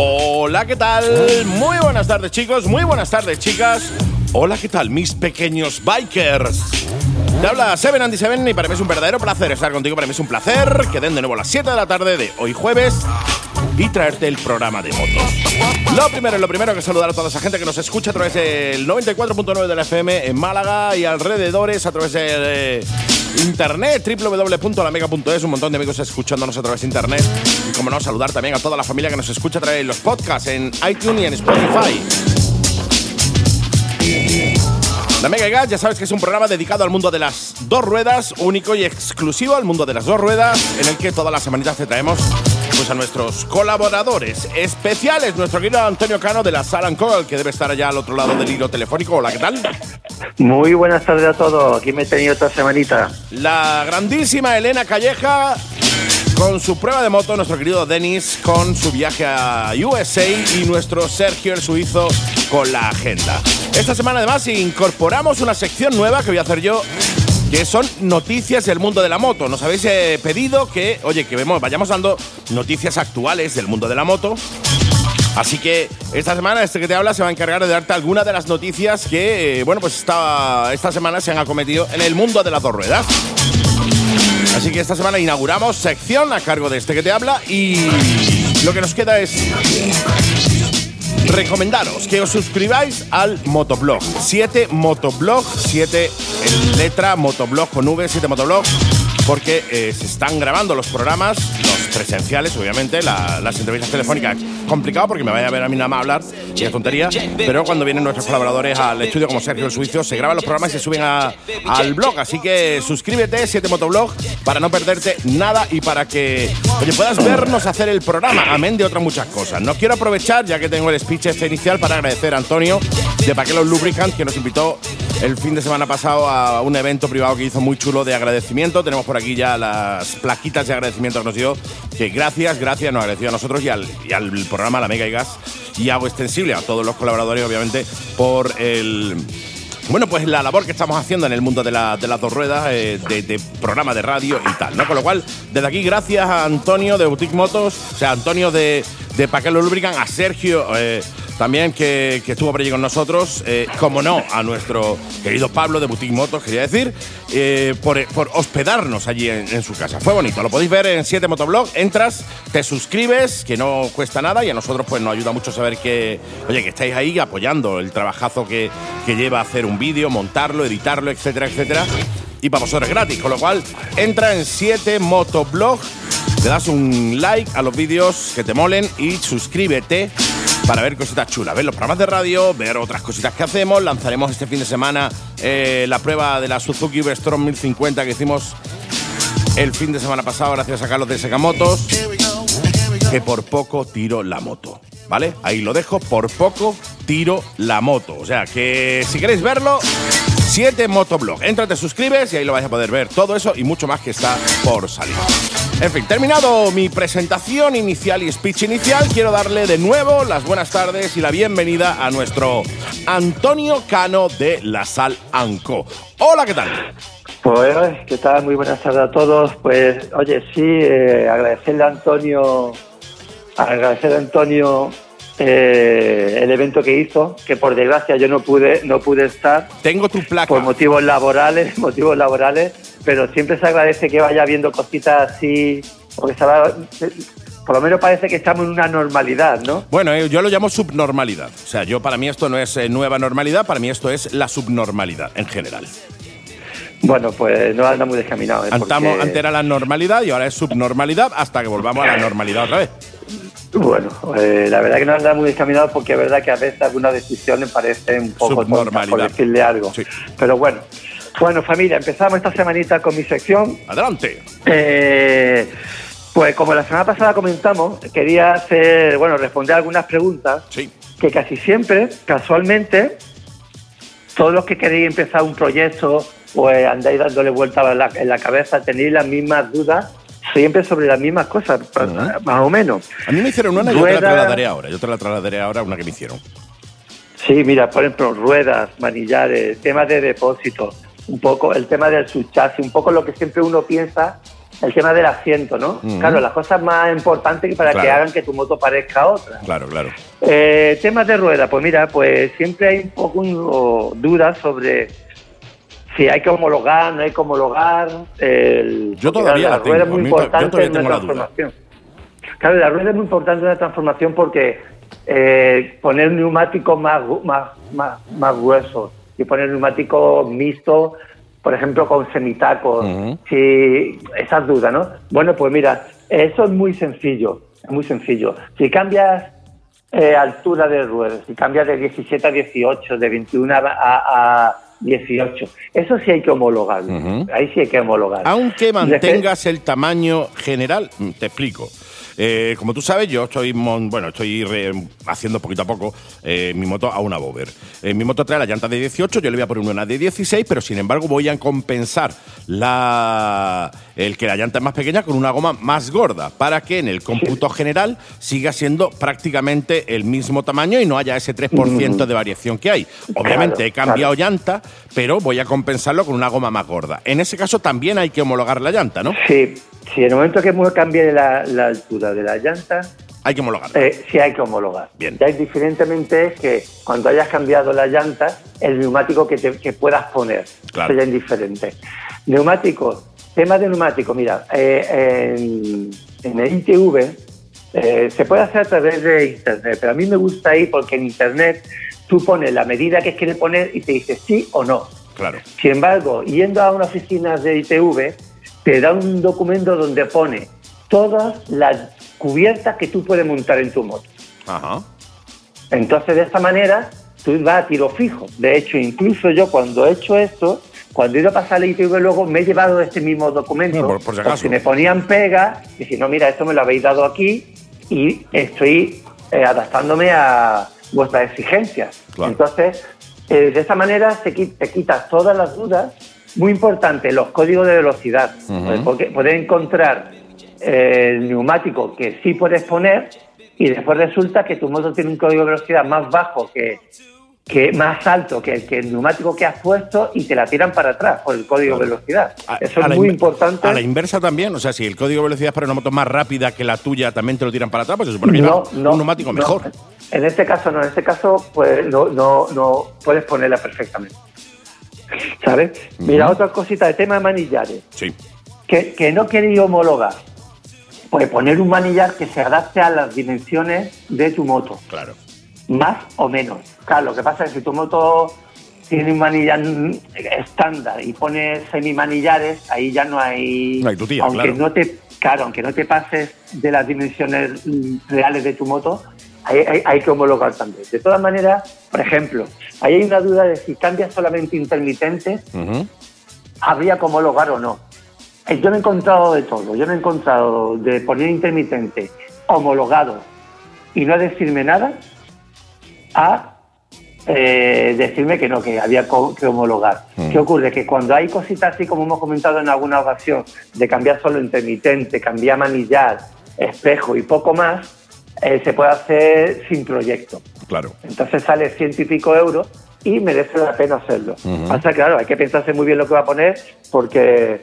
Hola, ¿qué tal? Muy buenas tardes, chicos. Muy buenas tardes, chicas. Hola, ¿qué tal, mis pequeños bikers? Te habla Seven Andy Seven y para mí es un verdadero placer estar contigo. Para mí es un placer que den de nuevo a las 7 de la tarde de hoy jueves y traerte el programa de motos. Lo primero, lo primero que saludar a toda esa gente que nos escucha a través del 94.9 de la FM en Málaga y alrededores, a través de internet, www.lamega.es, un montón de amigos escuchándonos a través de internet. Y como no, saludar también a toda la familia que nos escucha a través de los podcasts en iTunes y en Spotify. La Mega Gas, ya sabes que es un programa dedicado al mundo de las dos ruedas, único y exclusivo al mundo de las dos ruedas, en el que todas las semanitas te traemos pues, a nuestros colaboradores especiales, nuestro querido Antonio Cano de la Sala Call, que debe estar allá al otro lado del hilo telefónico. Hola, ¿qué tal? Muy buenas tardes a todos, aquí me he tenido otra semanita. La grandísima Elena Calleja con su prueba de moto, nuestro querido Denis con su viaje a USA y nuestro Sergio el suizo con la agenda. Esta semana además incorporamos una sección nueva que voy a hacer yo que son noticias del mundo de la moto. Nos habéis eh, pedido que, oye, que vemos, vayamos dando noticias actuales del mundo de la moto. Así que esta semana, este que te habla, se va a encargar de darte algunas de las noticias que, eh, bueno, pues esta, esta semana se han acometido en el mundo de las dos ruedas. Así que esta semana inauguramos sección a cargo de este que te habla y lo que nos queda es recomendaros que os suscribáis al Motoblog. 7 Motoblog, 7 en letra, Motoblog con V, 7 Motoblog, porque eh, se están grabando los programas, los presenciales, obviamente, las entrevistas telefónicas. Complicado porque me vaya a ver a mí nada más hablar, es tontería, pero cuando vienen nuestros colaboradores al estudio como Sergio el Suizo, se graban los programas y se suben al blog. Así que suscríbete, 7 Motoblog, para no perderte nada y para que puedas vernos hacer el programa, amén de otras muchas cosas. No quiero aprovechar, ya que tengo el speech este inicial, para agradecer a Antonio de Paquelos Lubricant, que nos invitó el fin de semana pasado a un evento privado que hizo muy chulo de agradecimiento. Tenemos por aquí ya las plaquitas de agradecimiento que nos dio. Que gracias, gracias, nos agradeció a nosotros y al, y al programa La Mega y Gas. Y hago extensible a todos los colaboradores, obviamente, por el. Bueno, pues la labor que estamos haciendo en el mundo de, las dos ruedas, eh, de, programa de radio y tal, ¿no? Con lo cual, desde aquí, gracias a Antonio de Boutique Motos, o sea, Antonio de, de Paquelo Lubricant, a Sergio. Eh, también que, estuvo por allí con nosotros, eh, como no, a nuestro querido Pablo de Boutique Motos, quería decir, eh, por, hospedarnos allí en, su casa. Fue bonito, lo podéis ver en 7 Motoblog, entras, te suscribes, que no cuesta nada y a nosotros pues nos ayuda mucho saber que, oye, que estáis ahí apoyando el trabajazo que, que lleva hacer un vídeo, montarlo, editarlo, etcétera, etcétera. Y para vosotros es gratis, con lo cual entra en 7 Motoblog, le das un like a los vídeos que te molen y suscríbete para ver cositas chulas, ver los programas de radio, ver otras cositas que hacemos. Lanzaremos este fin de semana eh, la prueba de la Suzuki V-Strom 1050 que hicimos el fin de semana pasado gracias a Carlos de Segamotos, que por poco tiro la moto. ¿Vale? Ahí lo dejo, por poco tiro la moto. O sea que si queréis verlo, 7 Motoblog. Entra, te suscribes y ahí lo vais a poder ver todo eso y mucho más que está por salir. En fin, terminado mi presentación inicial y speech inicial, quiero darle de nuevo las buenas tardes y la bienvenida a nuestro Antonio Cano de La Sal Anco. Hola, ¿qué tal? Pues, ¿qué tal? Muy buenas tardes a todos. Pues, oye, sí, eh, agradecerle a Antonio, agradecerle a Antonio eh, el evento que hizo, que por desgracia yo no pude, no pude estar. Tengo tu placa. Por motivos laborales, motivos laborales pero siempre se agradece que vaya viendo cositas así, porque por lo menos parece que estamos en una normalidad, ¿no? Bueno, eh, yo lo llamo subnormalidad. O sea, yo para mí esto no es eh, nueva normalidad, para mí esto es la subnormalidad en general. Bueno, pues no anda muy descaminado. ¿eh? Antes era la normalidad y ahora es subnormalidad hasta que volvamos a la normalidad otra vez. Bueno, la verdad que no anda muy descaminado porque es verdad que a veces algunas decisiones parecen un poco tontas, por decirle algo. Pero bueno, bueno, familia, empezamos esta semanita con mi sección. Adelante. Eh, pues como la semana pasada comentamos, quería hacer, bueno, responder algunas preguntas. Sí. Que casi siempre, casualmente, todos los que queréis empezar un proyecto o andáis dándole vuelta en la, cabeza, tenéis las mismas dudas siempre sobre las mismas cosas, más o menos. A mí me hicieron una y yo te la trasladaré ahora. Yo te la trasladaré ahora una que me hicieron. Sí, mira, por ejemplo, ruedas, manillares, temas de depósito, un poco el tema del subchasis, un poco lo que siempre uno piensa el tema del asiento, ¿no? Claro, las cosas más importantes para que hagan que tu moto parezca otra. Claro, claro. Eh, temas de rueda, pues mira, pues siempre hay un poco dudas sobre si hay que homologar, no hay que homologar. El, Yo todavía la tengo, rueda es muy to- yo importante todavía tengo la duda. transformación. Claro, la rueda es muy importante en una transformación porque eh, poner neumáticos más, más, más, más gruesos y poner neumáticos mixtos, por ejemplo, con semitacos, si esas dudas, ¿no? Bueno, pues mira, eso es muy sencillo, es muy sencillo. Si cambias eh, altura de ruedas, si cambias de 17 a 18, de 21 a, a 18, eso sí hay que homologarlo. Ahí sí hay que homologar. Aunque mantengas el tamaño general, te explico. Eh, como tú sabes, yo estoy mon- bueno, estoy re- haciendo poquito a poco eh, mi moto a una Bover. Eh, mi moto trae la llanta de 18, yo le voy a poner una de 16, pero sin embargo voy a compensar la, el que la llanta es más pequeña con una goma más gorda, para que en el cómputo general siga siendo prácticamente el mismo tamaño y no haya ese 3% de variación que hay. Obviamente Claro, he cambiado llanta, pero voy a compensarlo con una goma más gorda. En ese caso también hay que homologar la llanta, ¿no? Sí, si en el momento que cambie la, la altura de la llanta, Hay que homologarla. eh, sí hay que homologar. Bien. Ya indiferentemente es que cuando hayas cambiado la llanta, el neumático que, te- que puedas poner. Claro. Es indiferente. Neumáticos, tema de neumáticos, mira, eh, en, en el ITV eh, se puede hacer a través de Internet, pero a mí me gusta ir porque en Internet tú pones la medida que quieres poner y te dice sí o no. Claro. Sin embargo, yendo a una oficina de ITV, te da un documento donde pone todas las cubiertas que tú puedes montar en tu moto. Ajá. Entonces, de esta manera, tú vas a tiro fijo. De hecho, incluso yo cuando he hecho esto, cuando he ido a pasar el ITV luego, me he llevado este mismo documento. No, por- por si acaso. porque me ponían pega y si no, mira, esto me lo habéis dado aquí y estoy eh, adaptándome a vuestras exigencias. Claro. Entonces, eh, de esta manera se qui- te quitas todas las dudas. Muy importante, los códigos de velocidad. Ujú. Porque puedes encontrar eh, el neumático que sí puedes poner y después resulta que tu moto tiene un código de velocidad más bajo que, que más alto que el, que el neumático que has puesto y te la tiran para atrás por el código de velocidad. A- Eso a es muy importante. A la inversa también, o sea, si el código de velocidad para una moto más rápida que la tuya también te lo tiran para atrás, pues se supone que no, no, no, un neumático no. mejor. En este caso no, en este caso pues no, no, no puedes ponerla perfectamente. ¿Sabes? Mira, otra cosita de tema de manillares. Sí. que, que no quería homologar. Pues poner un manillar que se adapte a las dimensiones de tu moto, Claro. más o menos. Claro, lo que pasa es que si tu moto tiene un manillar estándar y pones semimanillares, ahí ya no hay... No hay tutía, aunque claro. no te Claro, aunque no te pases de las dimensiones reales de tu moto, hay, hay- hay que homologar también. De todas maneras, por ejemplo, ahí hay una duda de si cambias solamente intermitentes, Ujú. habría que homologar o no. Eh, Yo me he encontrado de todo. Yo me he encontrado de poner intermitente homologado y no decirme nada a eh, decirme que no, que había que homologar. Mm. ¿Qué ocurre? Que cuando hay cositas así como hemos comentado en alguna ocasión, de cambiar solo intermitente, cambiar manillar, espejo y poco más, eh, se puede hacer sin proyecto. Claro. Entonces sale ciento y pico euros y merece la pena hacerlo. Ujú. Pasa, claro, hay que pensarse muy bien lo que va a poner porque...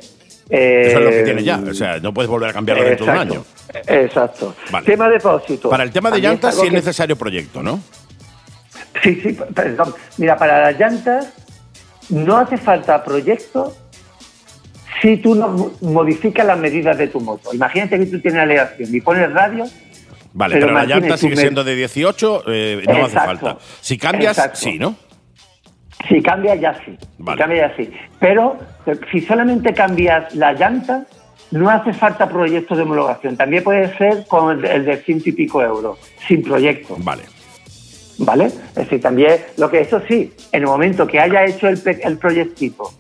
eh, Eso es lo que tiene ya. O sea, no puedes volver a cambiarlo dentro de un año. Exacto. Vale. Tema depósito. Para el tema de llantas sí es que- necesario proyecto, ¿no? Sí, sí, perdón. Mira, para las llantas no hace falta proyecto si tú no mo- modificas las medidas de tu moto. Imagínate que tú tienes aleación y pones radio, Vale, Pero pero, la llanta sigue siendo de 18, eh, no hace falta. Si cambias, Exacto. sí, ¿no? si cambia ya sí. Si ya sí. Pero eh, si solamente cambias la llanta, no hace falta proyecto de homologación. También puede ser con el, de ciento y pico euros, sin proyecto. Vale. ¿Vale? Es decir, también, lo que eso sí, en el momento que haya hecho el, el proyectito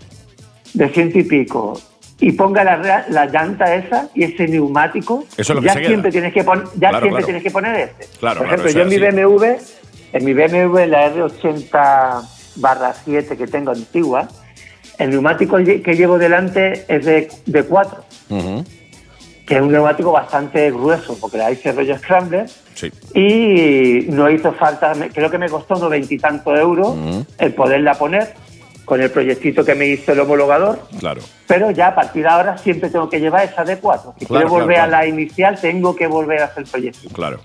de ciento y pico y ponga la, la llanta esa y ese neumático, Eso es lo que ya queda. siempre tienes que ya Claro, siempre claro. tienes que poner este. Claro, Por ejemplo, yo en mi. BMW, en mi BMW, la R80 barra 7 que tengo antigua, el neumático que llevo delante es de, de 4, Ujú. que es un neumático bastante grueso, porque la hice rollo Scrambler, Sí. y no hizo falta, creo que me costó unos veintitantos euros el poderla poner con el proyectito que me hizo el homologador. Claro. Pero ya a partir de ahora siempre tengo que llevar esa de 4. Si Claro, quiero volver claro, a la inicial, tengo que volver a hacer el proyecto. Claro.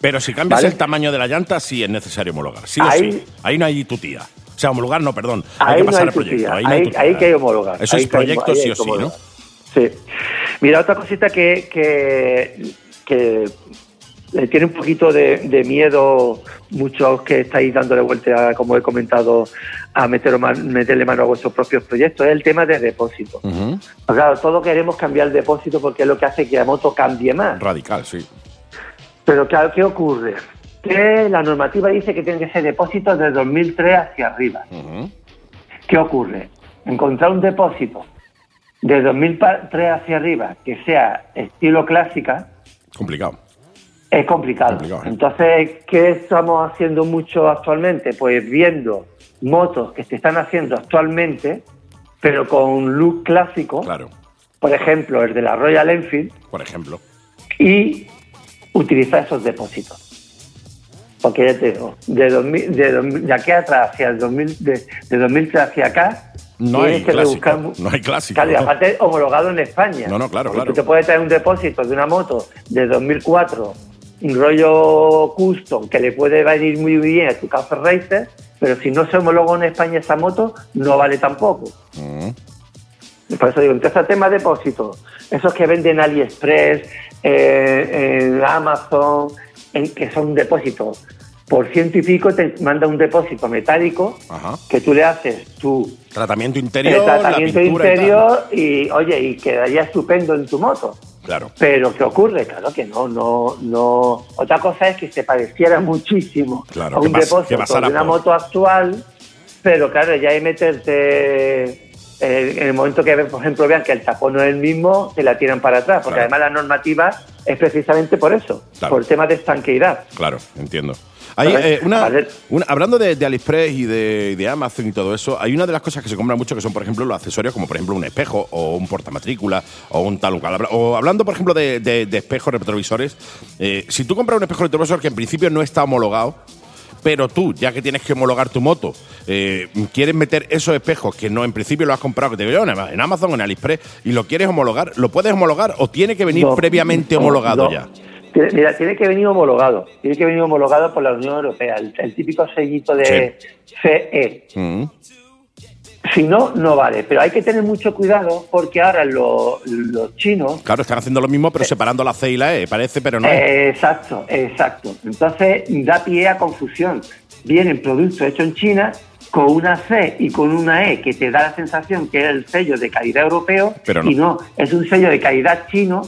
Pero si cambias ¿Vale? el tamaño de la llanta, sí es necesario homologar. Sí o sí. Ahí no hay tu tía. O sea, homologar no, perdón. hay que no pasar hay el tu proyecto. Ahí, no hay ahí- que hay homologar. Eso es proyecto sí o sí, ¿no? Sí. Mira, otra cosita que, que, que le tiene un poquito de, de miedo muchos que estáis dándole vuelta, como he comentado, a meter, meterle mano a vuestros propios proyectos, es el tema de depósito. Claro, todos queremos cambiar el depósito porque es lo que hace que la moto cambie más. Radical, sí. Pero claro, ¿qué ocurre? Que la normativa dice que tienen que ser depósitos de 2003 hacia arriba. ¿Qué ocurre? Encontrar un depósito de 2003 hacia arriba que sea estilo clásica Complicado. Es complicado. Complicado, ¿eh? Entonces, ¿qué estamos haciendo mucho actualmente? Pues viendo motos que se están haciendo actualmente, pero con un look clásico, Claro. por ejemplo, el de la Royal Enfield, Por ejemplo. y utilizar esos depósitos. Porque ya te digo, de, 2000, de, 2000 de aquí atrás hacia el 2000, de, de 2003 hacia acá, No hay que clásico, no hay clásico, Claro, aparte homologado en España. No, no, claro, claro. Tú te puedes traer un depósito de una moto de 2004, un rollo custom, que le puede venir muy bien a tu Café Racer, pero si no se homologó en España esa moto, no vale tampoco. Ujú. Por eso digo, entonces el tema de depósitos, esos que venden AliExpress, eh, en Amazon, en, que son depósitos por ciento y pico, te manda un depósito metálico Ajá. que tú le haces tu Tratamiento el interior, tratamiento la pintura y interior y, oye, y quedaría estupendo en tu moto. Claro. Pero ¿qué ocurre? Claro que no, no, no. Otra cosa es que se pareciera muchísimo Claro, a un depósito de una moto actual, pero claro, ya hay meterte eh, en el momento que, por ejemplo, vean que el tapón no es el mismo, te la tiran para atrás, porque Claro. además la normativa es precisamente por eso, Claro. por tema de estanqueidad. Claro, entiendo. Hay, eh, una, hablando de, de AliExpress y de, de Amazon y todo eso, hay una de las cosas que se compran mucho que son, por ejemplo, los accesorios, como por ejemplo un espejo o un portamatrícula o un tal o cual. Habla- O hablando, por ejemplo, de, espejos retrovisores, eh, si tú compras un espejo retrovisor que en principio no está homologado, pero tú, ya que tienes que homologar tu moto, eh, quieres meter esos espejos que no en principio lo has comprado, que te digo yo, en Amazon o en AliExpress, y lo quieres homologar, ¿lo puedes homologar o tiene que venir No, previamente no, homologado no. ya? Mira, tiene que venir homologado. Tiene que venir homologado por la Unión Europea. El, el típico sellito de CE. Mm. Si no, no vale. Pero hay que tener mucho cuidado porque ahora lo- los chinos. Claro, están haciendo lo mismo, pero separando la C y la E, parece, pero no. Eh, exacto, exacto. Entonces da pie a confusión. Vienen productos hechos en China con una C y con una E que te da la sensación que es el sello de calidad europeo Pero no. y no, es un sello de calidad chino.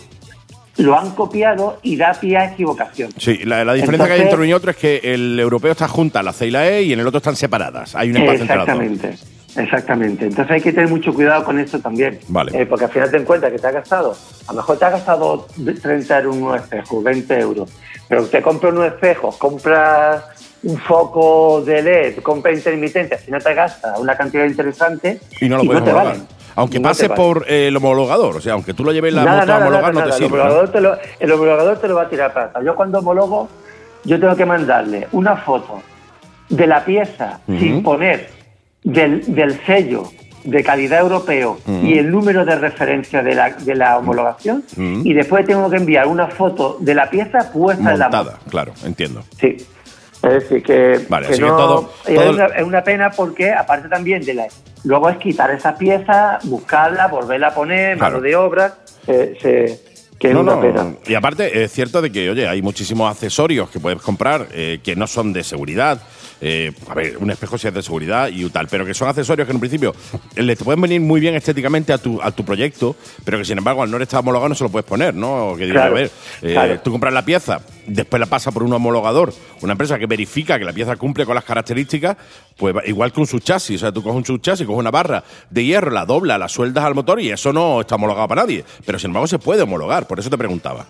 Lo han copiado y da pie a equivocación. Sí, la, la diferencia que hay entre uno y otro es que el europeo está junta la C y la E y en el otro están separadas. Hay un espacio entre. Exactamente, exactamente. Entonces hay que tener mucho cuidado con esto también. Vale. Eh, porque al final te encuentras que te ha gastado, a lo mejor te ha gastado 30 euros en unos espejos, 20 euros, pero te compras unos espejos, compras un foco de LED, compras intermitente, al final te gastas una cantidad interesante Y no lo te homologar. valen. Aunque No valen. por eh, el homologador, o sea, aunque tú lo lleves la Nada, moto a nada, homologar, nada, no te nada. El, sirve. ¿no? homologador te lo, el homologador te lo va a tirar para atrás. Yo cuando homologo, yo tengo que mandarle una foto de la pieza sin poner del, del sello de calidad europeo y el número de referencia de la, de la homologación y después tengo que enviar una foto de la pieza puesta en la. Montada, claro, entiendo. Sí. Es decir, que, Vale, que así que no- todo- es, una, es una pena porque, aparte también de la. Luego es quitar esa pieza, buscarla, volverla a poner, Claro. mano de obra, eh, se, que No, una no, pena. Y aparte, es cierto de que, oye, hay muchísimos accesorios que puedes comprar eh, que no son de seguridad. Eh, a ver, un espejo sí es de seguridad y tal, pero que son accesorios que en un principio eh, le te pueden venir muy bien estéticamente a tu, a tu proyecto, pero que sin embargo al no estar homologado no se lo puedes poner, ¿no? Que Claro, a ver, eh, claro. tú compras la pieza, después la pasa por un homologador, una empresa que verifica que la pieza cumple con las características, pues igual que un subchasis, o sea, tú coges un subchasis, coges una barra de hierro, la dobla, la sueldas al motor y eso no está homologado para nadie, pero sin embargo se puede homologar, por eso te preguntaba.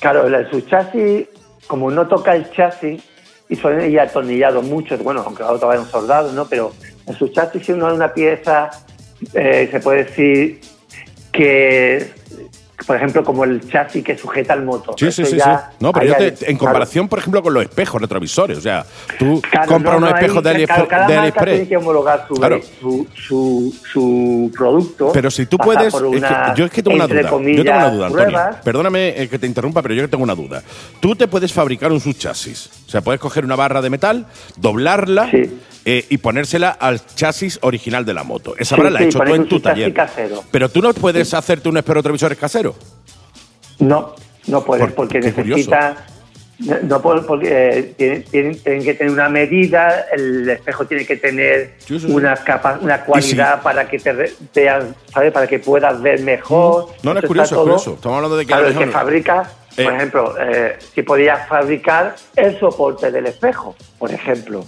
Claro, el subchasis, como no toca el chasis, y son ya atornillados muchos, bueno, aunque ahora vayan soldados, ¿no? Pero el subchasis, si uno es una pieza, eh, se puede decir que por ejemplo, como el chasis que sujeta el motor. Sí, sí, sí, sí. No, pero yo te, en comparación, por ejemplo, con los espejos retrovisores, o sea, tú compras unos espejos de, AliExpress. Cada, cada marca tiene que homologar su, su, su, producto. Pero si tú puedes. yo es que tengo una duda. Yo tengo una duda, Antonio. Perdóname eh, que te interrumpa, pero yo tengo una duda. Tú te puedes fabricar un subchasis. O sea, puedes coger una barra de metal, doblarla. Eh, y ponérsela al chasis original de la moto. Esa barra la has hecho tú en tu taller. Casero. Pero tú no puedes hacerte un espejo retrovisores casero. No, no puedes, porque necesita. No, porque eh, tienen, que tener una medida, el espejo tiene que tener una capa, una cualidad para que te veas, ¿sabes? Para que puedas ver mejor. No, no, es curioso, es curioso. Estamos hablando de que. Claro, que fabrica, por eh. ejemplo, eh, si podías fabricar el soporte del espejo, por ejemplo.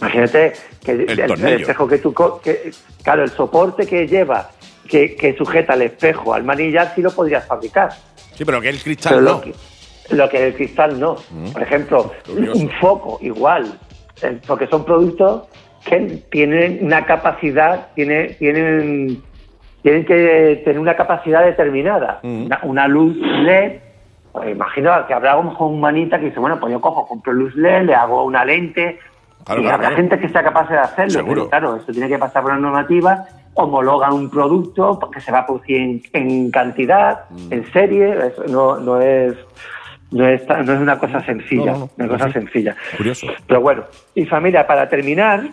Imagínate que el, espejo que tú. Que, claro, el soporte que lleva que, sujeta el espejo al manillar sí lo podrías fabricar. Sí, pero que el cristal no. Lo que, el cristal no. Mm. Por ejemplo, un foco igual, eh, porque son productos que tienen una capacidad, tienen, tienen, tienen que tener una capacidad determinada. Mm. Una, luz LED, pues imagino que habrá un manita que dice, bueno, pues yo cojo, compro luz LED, le hago una lente, y habrá gente que sea capaz de hacerlo, Seguro. claro, eso tiene que pasar por la normativa homologan un producto que se va a producir en, cantidad, mm. en serie, no, no es no es, no es una cosa sencilla, una cosa sencilla. Curioso. Pero bueno, y familia, para terminar,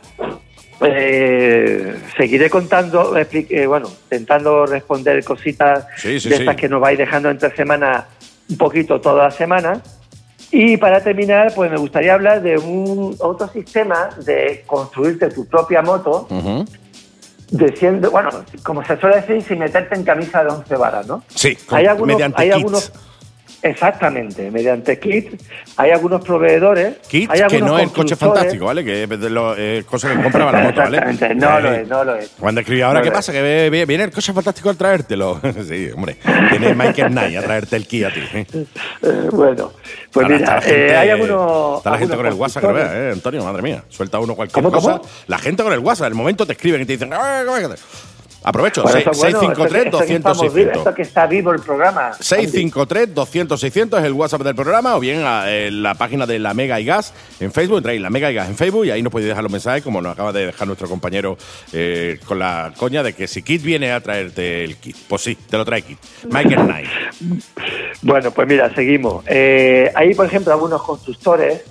eh, seguiré contando, eh, bueno, intentando responder cositas de estas que nos vais dejando entre semanas, un poquito toda la semana. Y para terminar, pues me gustaría hablar de un otro sistema de construirte tu propia moto diciendo, bueno, como se suele decir, sin meterte en camisa de once varas, ¿no? Sí, hay algunos, mediante hay algunos Exactamente, mediante kit. Hay algunos proveedores. Kit que no es el coche fantástico, ¿vale? Que es eh, cosas que compraba la moto, ¿vale? Exactamente, no lo es, no lo es. Cuando escribí, ¿ahora qué pasa? Que viene el coche fantástico al traértelo. sí, hombre. Tiene Michael Knight a traerte el kit a ti. ¿eh? Eh, bueno, pues mira, hay algunos. Está la gente con el WhatsApp que lo vea, ¿eh, Antonio? Madre mía. Suelta uno cualquier cosa. La gente con el WhatsApp, el momento te escriben y te dicen. Aprovecho, 653-200-600. Esto que está vivo el programa. 653-200-600 es el WhatsApp del programa o bien en la página de la Mega y Gas en Facebook. Entráis la Mega y Gas en Facebook y ahí nos podéis dejar los mensajes, como nos acaba de dejar nuestro compañero eh, con la coña de que si Kit viene a traerte el kit. Pues sí, te lo trae Kit. Michael Knight. Bueno, pues mira, seguimos. Eh, hay, por ejemplo, algunos constructores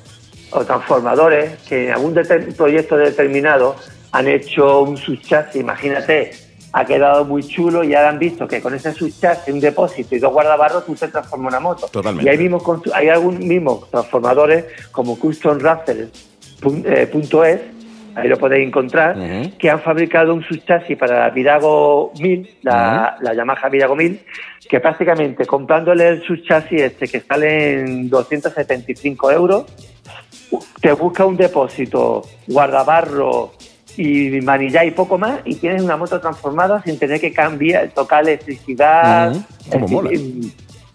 o transformadores que en algún proyecto determinado han hecho un subchasis, imagínate, ha quedado muy chulo y ya han visto que con ese subchasis, un depósito y dos guardabarros, tú te transformas una moto. Totalmente. Y hay, mismos, hay algún mismos transformadores como CustomRaffle.es, ahí lo podéis encontrar, que han fabricado un subchasis para la Virago 1000, la, la Yamaha Virago 1000, que prácticamente comprándole el subchasis este que sale en 275 euros, te busca un depósito, guardabarro, y manillar y poco más y tienes una moto transformada sin tener que cambiar, tocar electricidad.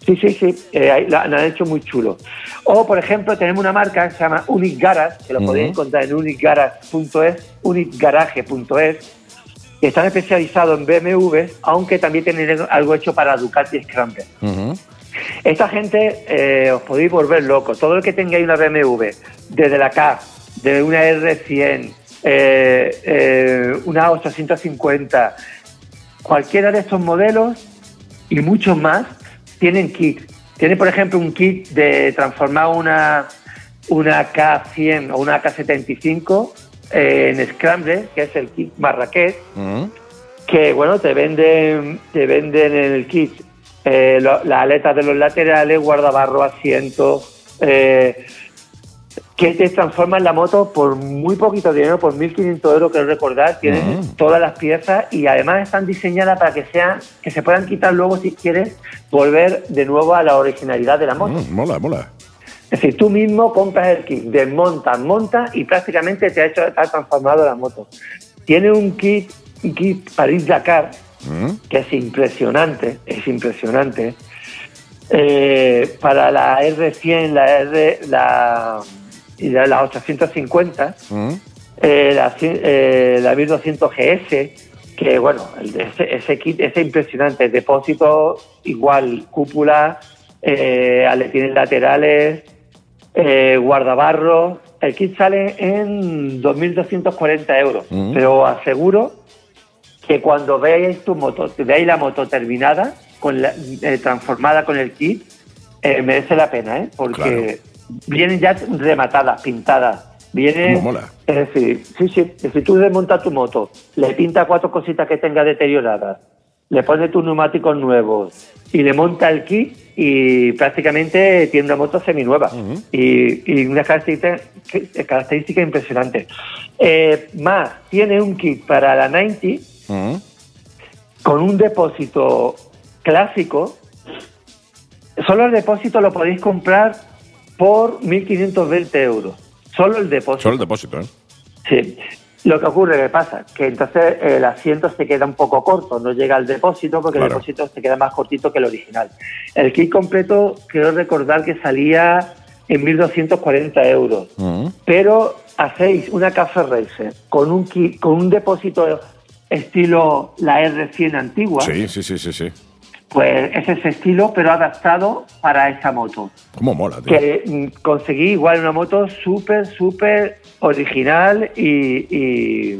Sí, sí, sí, eh, lo, han hecho muy chulo. O, por ejemplo, tenemos una marca que se llama Unic Garage, que lo podéis encontrar en unicgarage.es, unicgarage.es, que están especializados en BMW, aunque también tienen algo hecho para Ducati Scrambler. Esta gente eh, os podéis volver locos. Todo el que tengáis una BMW, desde la K, de una R100, eh, eh, una 850, cualquiera de estos modelos y muchos más tienen kit. Tiene, por ejemplo, un kit de transformar una, una K100 o una K75 eh, en Scramble, que es el kit Marrakech, que bueno, te venden, te venden en el kit eh, las aletas de los laterales, guardabarro, asiento, eh, que te transforman la moto por muy poquito dinero, por 1.500 euros, que recordar, tienes todas las piezas y además están diseñadas para que sean, que se puedan quitar luego si quieres volver de nuevo a la originalidad de la moto. Mm, mola, mola. Es decir, tú mismo compras el kit, desmontas, montas y prácticamente te ha hecho, te transformado la moto. Tiene un kit, un kit París Dakar, mm. que es impresionante, es impresionante. Eh, para la R100, la R, la y de las 850, mm. eh, la, eh, 1200 GS, que bueno, ese, ese kit es impresionante. Depósito igual, cúpula, eh, aletines laterales, eh, guardabarros. El kit sale en 2.240 euros, Mm. pero aseguro que cuando veáis tu moto, veáis la moto terminada, con la, eh, transformada con el kit, eh, merece la pena, ¿eh? Porque vienen ya rematadas, pintadas. Mola. es decir, sí, sí, es decir, tú desmontas tu moto, le pintas cuatro cositas que tenga deterioradas, le pones tus neumáticos nuevos y le monta el kit y prácticamente tiene una moto seminueva y, y una característica, característica impresionante. Eh, más, tiene un kit para la 90 Mm. con un depósito clásico. Solo el depósito lo podéis comprar por 1.520 euros. Solo el depósito. Solo el depósito, ¿eh? Sí. Lo que ocurre, ¿qué pasa? Que entonces el asiento se queda un poco corto, no llega al depósito porque Claro. el depósito se queda más cortito que el original. El kit completo, quiero recordar que salía en 1.240 euros. Mm. Pero hacéis una Café Racer con un, kit, con un depósito estilo la R100 antigua, Sí, sí, sí, sí, sí. Pues es ese estilo, pero adaptado para esa moto. Cómo mola, tío. Que mm, conseguí igual una moto súper, súper original y, y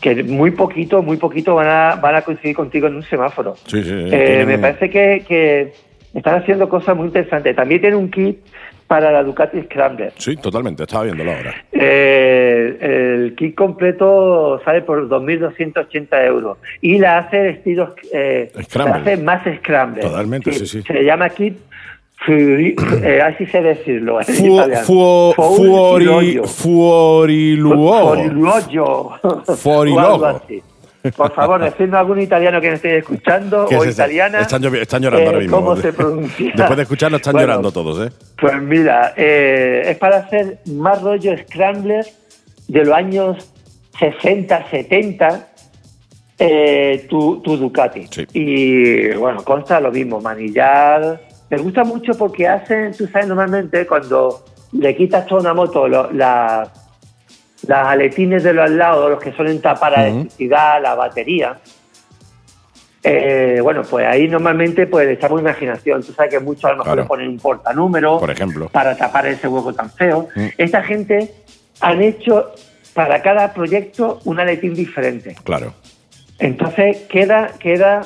que muy poquito, muy poquito van a, van a coincidir contigo en un semáforo. Sí, sí. Eh, tiene me parece que, que están haciendo cosas muy interesantes. También tiene un kit para la Ducati Scrambler. Sí, totalmente. Estaba viéndolo ahora. Eh, el kit completo sale por 2.280 euros y la hace estilo eh, la hace más scramble. Totalmente, sí, sí. Se llama kit eh, así sé decirlo fuo- fuori-. Fuoriluogo. Por favor, decidme algún italiano que me esté escuchando ¿Qué o es italiana. Están, llorando eh, ahora mismo. ¿Cómo se pronuncia? Después de escucharlo están Bueno, llorando todos, ¿eh? Pues mira, eh, es para hacer más rollo Scrambler de los años 60, 70, eh, tu, tu Ducati. Sí. Y bueno, consta lo mismo, manillar. Me gusta mucho porque hacen, tú sabes, normalmente cuando le quitas toda una moto, lo- la- las aletines de los lados, los que suelen tapar la Ujú. electricidad, la batería. eh, bueno, pues ahí normalmente pues le echamos imaginación. Tú sabes que muchos a lo mejor Claro. le ponen un portanúmero Por ejemplo. para tapar ese hueco tan feo. Mm. Esta gente han hecho para cada proyecto un aletín diferente. Claro. Entonces queda, queda,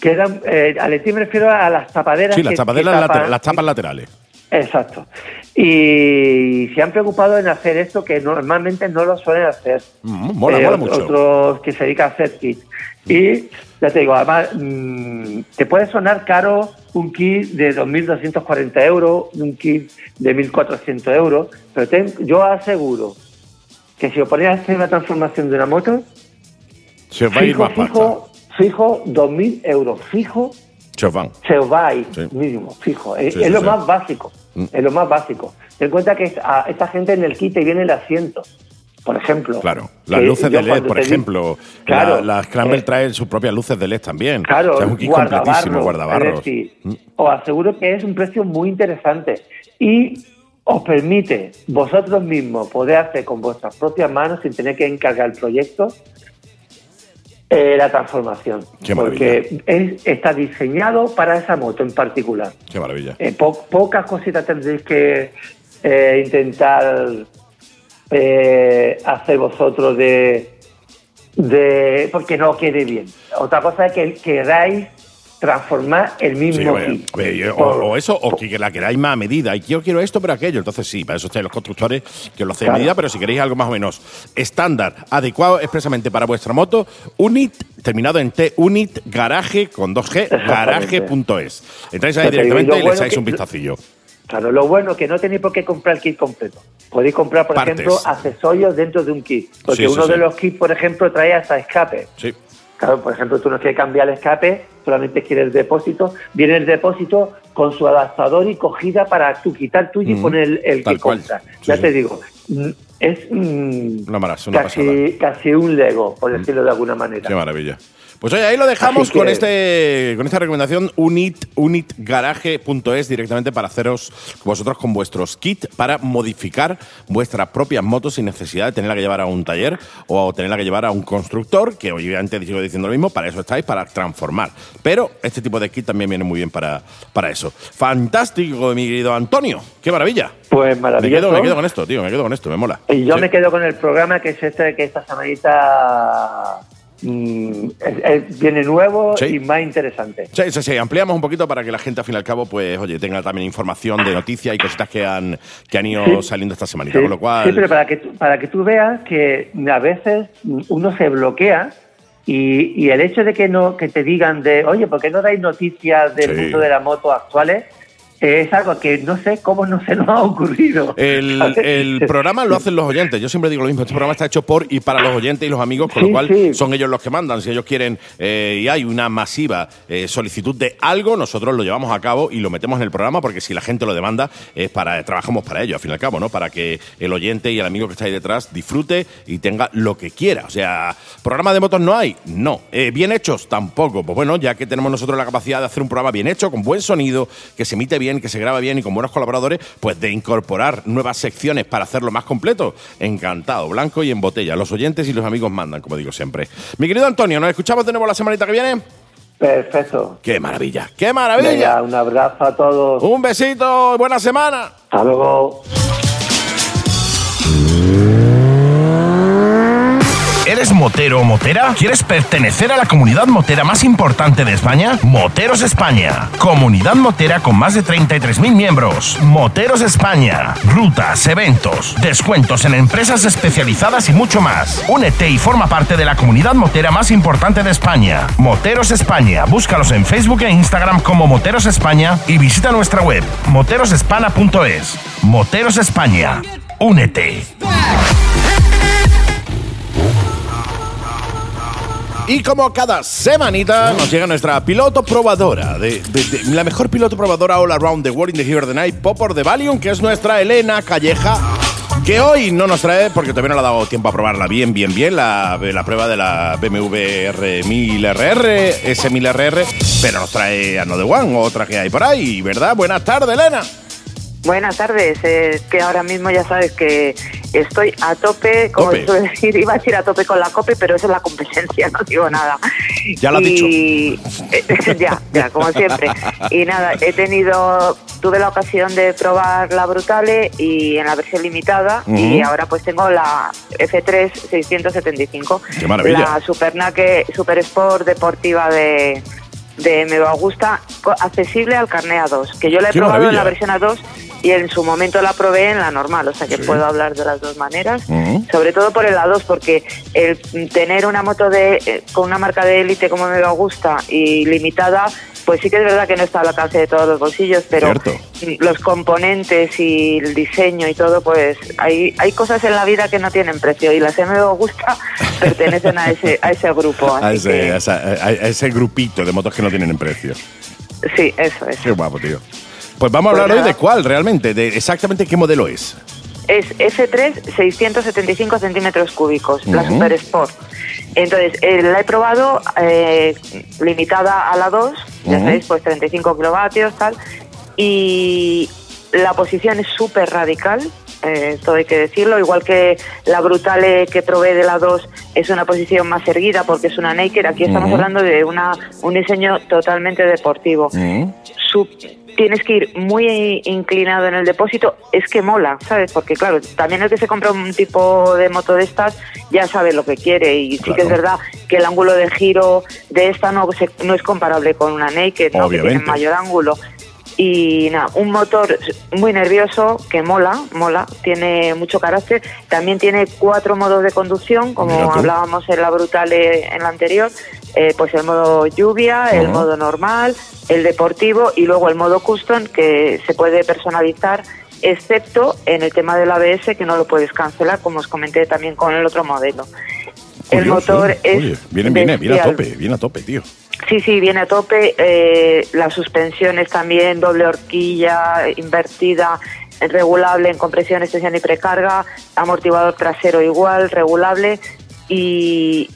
queda, eh, aletín me refiero a las tapaderas. Sí, las que- tapaderas, que later- las tapas laterales. Exacto. Y se han preocupado en hacer esto que normalmente no lo suelen hacer. Mm, mola, Eh, mola ot- mucho. Otros que se dedican a hacer kits. Y ya te digo, además, mm, te puede sonar caro un kit de 2.240 euros, un kit de 1.400 euros, pero ten- yo aseguro que si os ponéis a hacer una transformación de una moto, Se os va a ir fijo, más pasta. fijo, fijo, 2.000 euros, fijo, Se os van. se os va a ir, Sí. mínimo, fijo. Es, Sí, es sí, lo más básico. Es lo más básico. Ten en cuenta que a esta gente en el kit te viene el asiento, por ejemplo. Claro. Las luces de LED, por ejemplo. Claro, La, la Scramble eh, trae sus propias luces de LED también. Claro, O sea, es un kit completísimo, guardabarros. Decir, Mm. os aseguro que es un precio muy interesante y os permite vosotros mismos poder hacer con vuestras propias manos sin tener que encargar el proyecto eh, la transformación. Qué porque es- está diseñado para esa moto en particular. Qué maravilla. Eh, po- pocas cositas tendréis que eh, intentar eh, hacer vosotros de, de porque no quede bien. Otra cosa es que queráis transformar el mismo Sí, Por- o, o eso, o que la queráis más a medida. Y yo quiero esto, pero aquello. Entonces, sí, para eso estáis los constructores que os lo hacéis a medida, pero si queréis algo más o menos estándar, adecuado expresamente para vuestra moto, Unit, terminado en T, Unit Garage con 2G, Exactamente. garaje.es. Entráis ahí y directamente y le echáis que- un vistacillo. Claro, lo bueno es que no tenéis por qué comprar el kit completo. Podéis comprar, por Partes. ejemplo, accesorios dentro de un kit. Porque Sí, sí, uno de los kits, por ejemplo, trae hasta escape. Sí. Claro, por ejemplo, tú no quieres cambiar el escape, solamente quieres el depósito. Viene el depósito con su adaptador y cogida para tú quitar tuyo y poner el, el que. Sí, ya sí. te digo, mm, es mm, Una maravilla, una pasada. casi, casi un Lego, por decirlo de alguna manera. Qué maravilla. Pues oye, ahí lo dejamos con este con esta recomendación unit unitgarage.es directamente para haceros vosotros con vuestros kits para modificar vuestras propias motos sin necesidad de tenerla que llevar a un taller o tenerla que llevar a un constructor, que obviamente sigo diciendo lo mismo, para eso estáis, para transformar. Pero este tipo de kit también viene muy bien para, para eso. Fantástico, mi querido Antonio. Qué maravilla. Pues maravilloso. Me quedo, con esto, tío, me quedo con esto, me mola. Y yo me quedo con el programa que es este que esta semanita Mm, viene nuevo y más interesante. Sí, sí, sí, ampliamos un poquito para que la gente al fin y al cabo, pues, oye, tenga también información de noticias y cositas que han, que han ido saliendo esta semanita. Con lo cual... Sí, pero para que, para que tú veas que a veces uno se bloquea y, y, el hecho de que no que te digan de, oye, ¿por qué no dais noticias del mundo de la moto actuales? Es algo que no sé cómo no se nos ha ocurrido. El, programa lo hacen los oyentes. Yo siempre digo lo mismo. Este programa está hecho por y para los oyentes y los amigos, con lo cual son ellos los que mandan. Si ellos quieren eh, y hay una masiva eh, solicitud de algo, nosotros lo llevamos a cabo y lo metemos en el programa porque si la gente lo demanda, es para trabajamos para ello, al fin y al cabo, ¿no? Para que el oyente y el amigo que está ahí detrás disfrute y tenga lo que quiera. O sea, ¿programa de motos no hay? No. Eh, ¿Bien hechos? Tampoco. Pues bueno, ya que tenemos nosotros la capacidad de hacer un programa bien hecho, con buen sonido, que se emite bien que se graba bien y con buenos colaboradores, pues de incorporar nuevas secciones para hacerlo más completo. Encantado, blanco y en botella. Los oyentes y los amigos mandan, como digo siempre. Mi querido Antonio, ¿nos escuchamos de nuevo la semanita que viene? Perfecto. Qué maravilla, qué maravilla. un abrazo a todos. Un besito, buena semana. Hasta luego. ¿Eres motero o motera? ¿Quieres pertenecer a la comunidad motera más importante de España? Moteros España. Comunidad motera con más de 33.000 miembros. Moteros España. Rutas, eventos, descuentos en empresas especializadas y mucho más. Únete y forma parte de la comunidad motera más importante de España. Moteros España. Búscalos en Facebook e Instagram como Moteros España y visita nuestra web moterosespana.es. Moteros España. Únete. Y como cada semanita nos llega nuestra piloto probadora, de, la mejor piloto probadora all around the world in the here the night, Popor de Valium, que es nuestra Elena Calleja, que hoy no nos trae, porque todavía no le ha dado tiempo a probarla bien, bien, bien, la, la prueba de la BMW R1000RR, S1000RR, pero nos trae a No de One, otra que hay por ahí, ¿verdad? Buenas tardes, Elena. Buenas tardes, es que ahora mismo ya sabes que estoy a tope, como suele decir, iba a decir a tope con la COPE, pero eso es la competencia, no digo nada. Ya lo has dicho. ya, ya, como siempre. Y nada, he tenido, tuve la ocasión de probar la Brutale y en la versión limitada y ahora pues tengo la F3 675. Qué maravilla. La Supernaque Super Sport deportiva de de Me Gusta accesible al carné A2, que yo la he probado en la versión A2 y en su momento la probé en la normal, o sea que puedo hablar de las dos maneras, sobre todo por el A2, porque el tener una moto de eh, con una marca de élite como Me Gusta y limitada pues sí que es verdad que no está al alcance de todos los bolsillos, pero los componentes y el diseño y todo, pues hay, hay cosas en la vida que no tienen precio y las MB Gusta pertenecen a ese, a ese grupo. A ese, a, ese, grupito de motos que no tienen precio. Sí, eso es. Qué guapo, tío. Pues vamos a hablar pues hoy de cuál realmente, de exactamente qué modelo es. Es F3 675 centímetros cúbicos, la Super Sport. Entonces, eh, la he probado eh, limitada a la 2, ya sabéis, pues 35 kilovatios, tal, y la posición es súper radical, eh, esto hay que decirlo, igual que la Brutale que probé de la 2 es una posición más erguida porque es una naked, aquí estamos hablando de una, un diseño totalmente deportivo tienes que ir muy inclinado en el depósito, es que mola, ¿sabes? Porque claro, también el que se compra un tipo de moto de estas ya sabe lo que quiere y sí que es verdad que el ángulo de giro de esta no, no es comparable con una Naked, ¿no? que tiene mayor ángulo. Y nada, un motor muy nervioso que mola, mola, tiene mucho carácter. También tiene cuatro modos de conducción, como hablábamos en la Brutale en la anterior. Eh, pues el modo lluvia, el modo normal, el deportivo y luego el modo custom que se puede personalizar excepto en el tema del ABS que no lo puedes cancelar como os comenté también con el otro modelo. El motor es viene, viene, viene a tope, viene a tope, tío. Sí, sí, viene a tope. Eh, las suspensiones también, doble horquilla, invertida, regulable en compresión, extensión y precarga, amortiguador trasero igual, regulable. Y,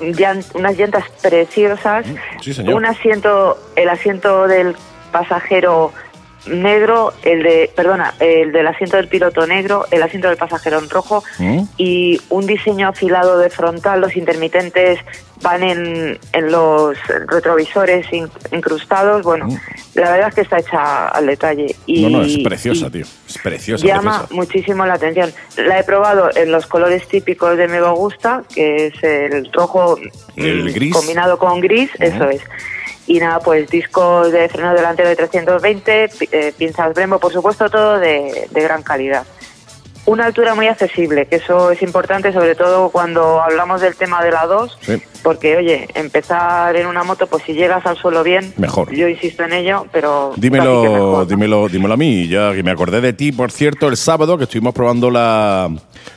llan- unas llantas preciosas, Sí, señor. un asiento, el asiento del pasajero negro, el de, perdona, el del asiento del piloto negro, el asiento del pasajero en rojo ¿Mm? y un diseño afilado de frontal, los intermitentes van en, en los retrovisores in- incrustados, bueno, la verdad es que está hecha al detalle. Y, Mm. no, no, es preciosa, tío. Es preciosa, Llama preciosa. muchísimo la atención. La he probado en los colores típicos de Me Gusta, que es el rojo El mm, gris. combinado con gris, eso es. Y nada, pues discos de freno delantero de 320, pi- eh, pinzas Brembo, por supuesto, todo de, de gran calidad. Una altura muy accesible, que eso es importante, sobre todo cuando hablamos del tema de la 2, Sí. Porque, oye, empezar en una moto, pues si llegas al suelo bien, Mejor. Yo insisto en ello, pero... Dímelo, mejor, ¿no? dímelo, dímelo a mí, ya que me acordé de ti, por cierto, el sábado que estuvimos probando la,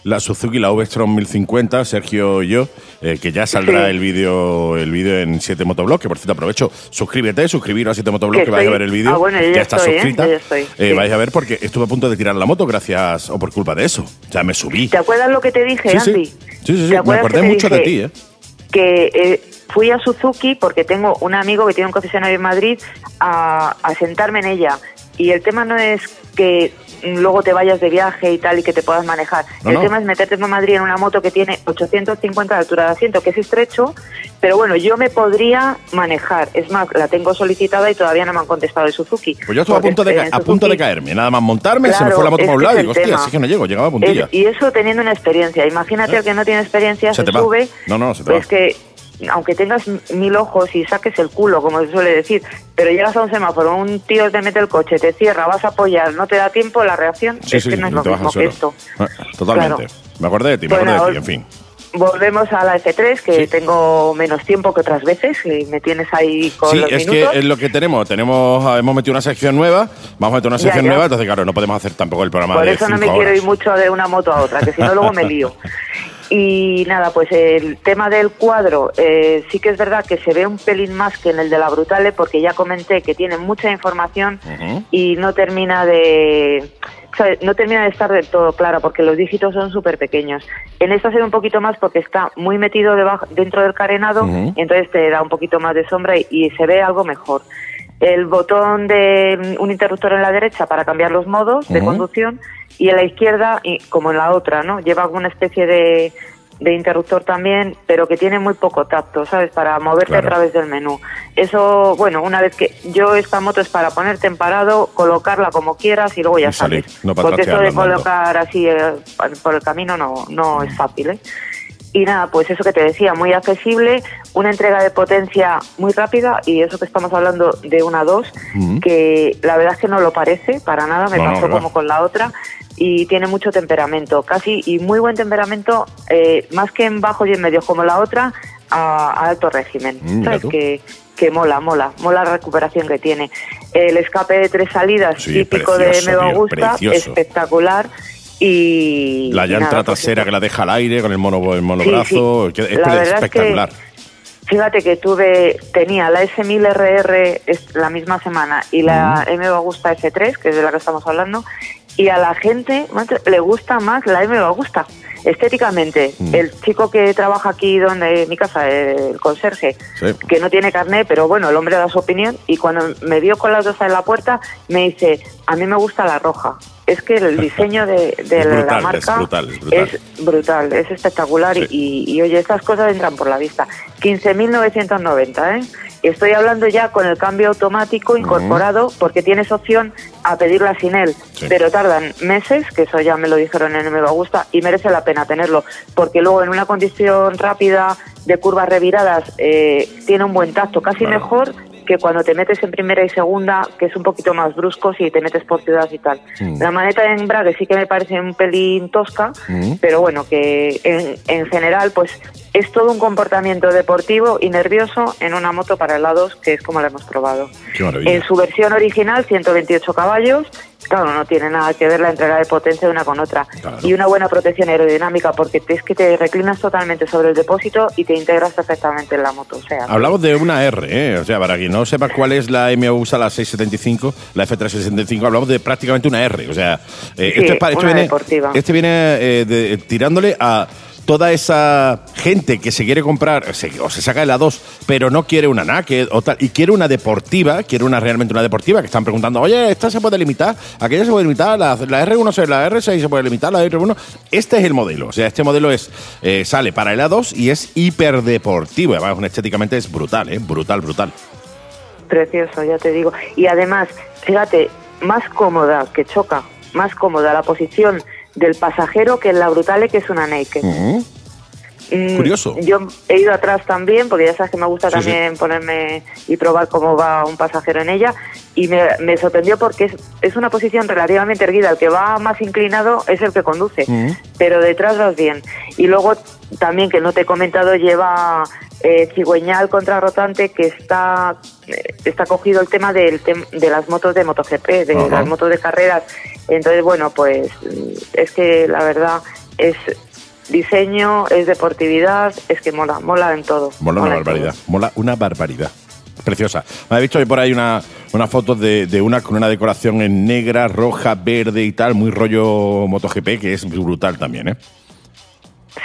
la Suzuki, la V-Strom 1050, Sergio y yo, eh, que ya saldrá Sí. el vídeo el vídeo en 7 Motoblog, que por cierto aprovecho, suscríbete, suscribiros a 7 Motoblog, Que que, vais a ver el vídeo, Ah, bueno, ya ya estoy, ¿eh? suscrita, Yo ya estoy, Eh, sí. vais a ver porque estuve a punto de tirar la moto gracias, o por culpa de eso, o sea, me subí. ¿Te acuerdas lo que te dije, Sí. Andy? Sí, sí, sí, ¿Te me acordé te mucho de ti, ¿eh? Que eh, fui a Suzuki porque tengo un amigo que tiene un concesionario en Madrid a, a sentarme en ella. Y el tema no es que luego te vayas de viaje y tal y que te puedas manejar. No, el no. tema es meterte en Madrid en una moto que tiene 850 de altura de asiento, que es estrecho, pero bueno, yo me podría manejar. Es más, la tengo solicitada y todavía no me han contestado de Suzuki. Pues yo estuve a punto, de, a punto de caerme, nada más montarme, se me fue la moto por un lado, es digo, el hostia, tema. sí que no llego, llegaba a puntilla. Es- y eso teniendo una experiencia. Imagínate al que no tiene experiencia, Se se, te va. sube. No, no, se te pues va. que, aunque tengas mil ojos y saques el culo, como se suele decir, pero llegas a un semáforo, un tío te mete el coche, te cierra, vas a apoyar, no te da tiempo, la reacción Sí, es sí, que no es lo mismo que esto. Ah, Totalmente. Claro. Me acordé de ti, me Bueno, acordé de ti, en fin. Volvemos a la F3, que Sí. tengo menos tiempo que otras veces, y me tienes ahí con Sí, los es minutos. que es lo que tenemos. Tenemos, ah, hemos metido una sección nueva, vamos a meter una Ya, sección ya. nueva, entonces claro, no podemos hacer tampoco el programa Por de eso no me quiero ir mucho de una moto a otra, que si no luego me lío. Y nada, pues el tema del cuadro, eh, sí que es verdad que se ve un pelín más que en el de la Brutale, porque ya comenté que tiene mucha información y no termina de... ¿sabes? No termina de estar del todo clara porque los dígitos son súper pequeños. En esta se ve un poquito más porque está muy metido debajo, dentro del carenado, entonces te da un poquito más de sombra y, y se ve algo mejor. El botón de mm, un interruptor en la derecha para cambiar los modos de conducción y en la izquierda, y como en la otra, ¿no? Lleva alguna especie de, de interruptor también, pero que tiene muy poco tacto, ¿sabes? Para moverte Claro. a través del menú. Eso, bueno, una vez que yo esta moto es para ponerte en parado, colocarla como quieras y luego ya Y salir, no Porque esto de colocar así eh, por el camino no, no es fácil, ¿eh? Y nada, pues eso que te decía, muy accesible, una entrega de potencia muy rápida y eso que estamos hablando de una 2, Ujú. que la verdad es que no lo parece para nada, me No, pasó como con la otra y tiene mucho temperamento, casi y muy buen temperamento, eh, más que en bajos y en medios como la otra, a, a alto régimen. Mm, ¿Sabes? Que, que mola, mola, mola la recuperación que tiene. El escape de tres salidas Sí, típico precioso, de Me tío, Gusta, precioso. espectacular. Y, La y llanta nada, pues trasera que la deja al aire con el mono el monobrazo, Sí, sí. que es La verdad es que- espectacular. Fíjate que tuve, tenía la S1000RR es- la misma semana y la M Augusta S3, que es de la que estamos hablando, y a la gente macho, le gusta más la M Augusta. Estéticamente, Mm. el chico que trabaja aquí donde mi casa, el conserje, Sí. que no tiene carnet, pero bueno, el hombre da su opinión, y cuando me vio con las dos en la puerta, me dice, a mí me gusta la roja. Es que el diseño de, la brutal, es marca brutal, es brutal. es brutal, es espectacular Sí. y, y, oye, estas cosas entran por la vista. 15.990, ¿eh? Estoy hablando ya con el cambio automático incorporado porque tienes opción a pedirla sin él, Sí. pero tardan meses, que eso ya me lo dijeron en Me Gusta y merece la pena tenerlo porque luego en una condición rápida de curvas reviradas eh, tiene un buen tacto, casi Claro. mejor que cuando te metes en primera y segunda, que es un poquito más brusco si te metes por ciudad y tal. Mm. La maneta de embrague sí que me parece un pelín tosca, Mm. pero bueno, que en, en general pues es todo un comportamiento deportivo y nervioso en una moto para helados, que es como la hemos probado. En su versión original, 128 caballos, claro, no tiene nada que ver la entrega de potencia de una con otra. Claro. Y una buena protección aerodinámica, porque es que te reclinas totalmente sobre el depósito y te integras perfectamente en la moto. O sea, Hablamos de una R, ¿eh? o sea, para quien no sepa cuál es la MUSA, la 675, la F365, hablamos de prácticamente una R, o sea, eh, Sí, esto, es pa- esto una viene, deportiva. este viene eh, de- tirándole a toda esa gente que se quiere comprar o se saca la 2, pero no quiere una Naked o tal, y quiere una deportiva, quiere una realmente una deportiva, que están preguntando, oye, ¿esta se puede limitar? ¿Aquella se puede limitar? ¿La, R1 se, la R6 se puede limitar? ¿La R1? Este es el modelo. O sea, este modelo es eh, sale para el A2 y es hiperdeportivo. Además, estéticamente es brutal, ¿eh? Brutal, brutal. Precioso, ya te digo. Y además, fíjate, más cómoda que choca, más cómoda la posición del pasajero que en la Brutale, que es una naked. Mm, Curioso. Yo he ido atrás también, porque ya sabes que me gusta también ponerme y probar cómo va un pasajero en ella. Y me, sorprendió porque es, es, una posición relativamente erguida. El que va más inclinado es el que conduce, pero detrás vas bien. Y luego también, que no te he comentado, lleva eh, cigüeñal contrarrotante que está está cogido el tema del de las motos de MotoGP, de las motos de carreras. Entonces, bueno, pues es que la verdad es diseño, es deportividad, es que mola, mola en todo. Mola, una barbaridad, mola una barbaridad. Preciosa. Me ha visto por ahí una, una foto de, de, una con una decoración en negra, roja, verde y tal, muy rollo MotoGP, que es brutal también, ¿eh?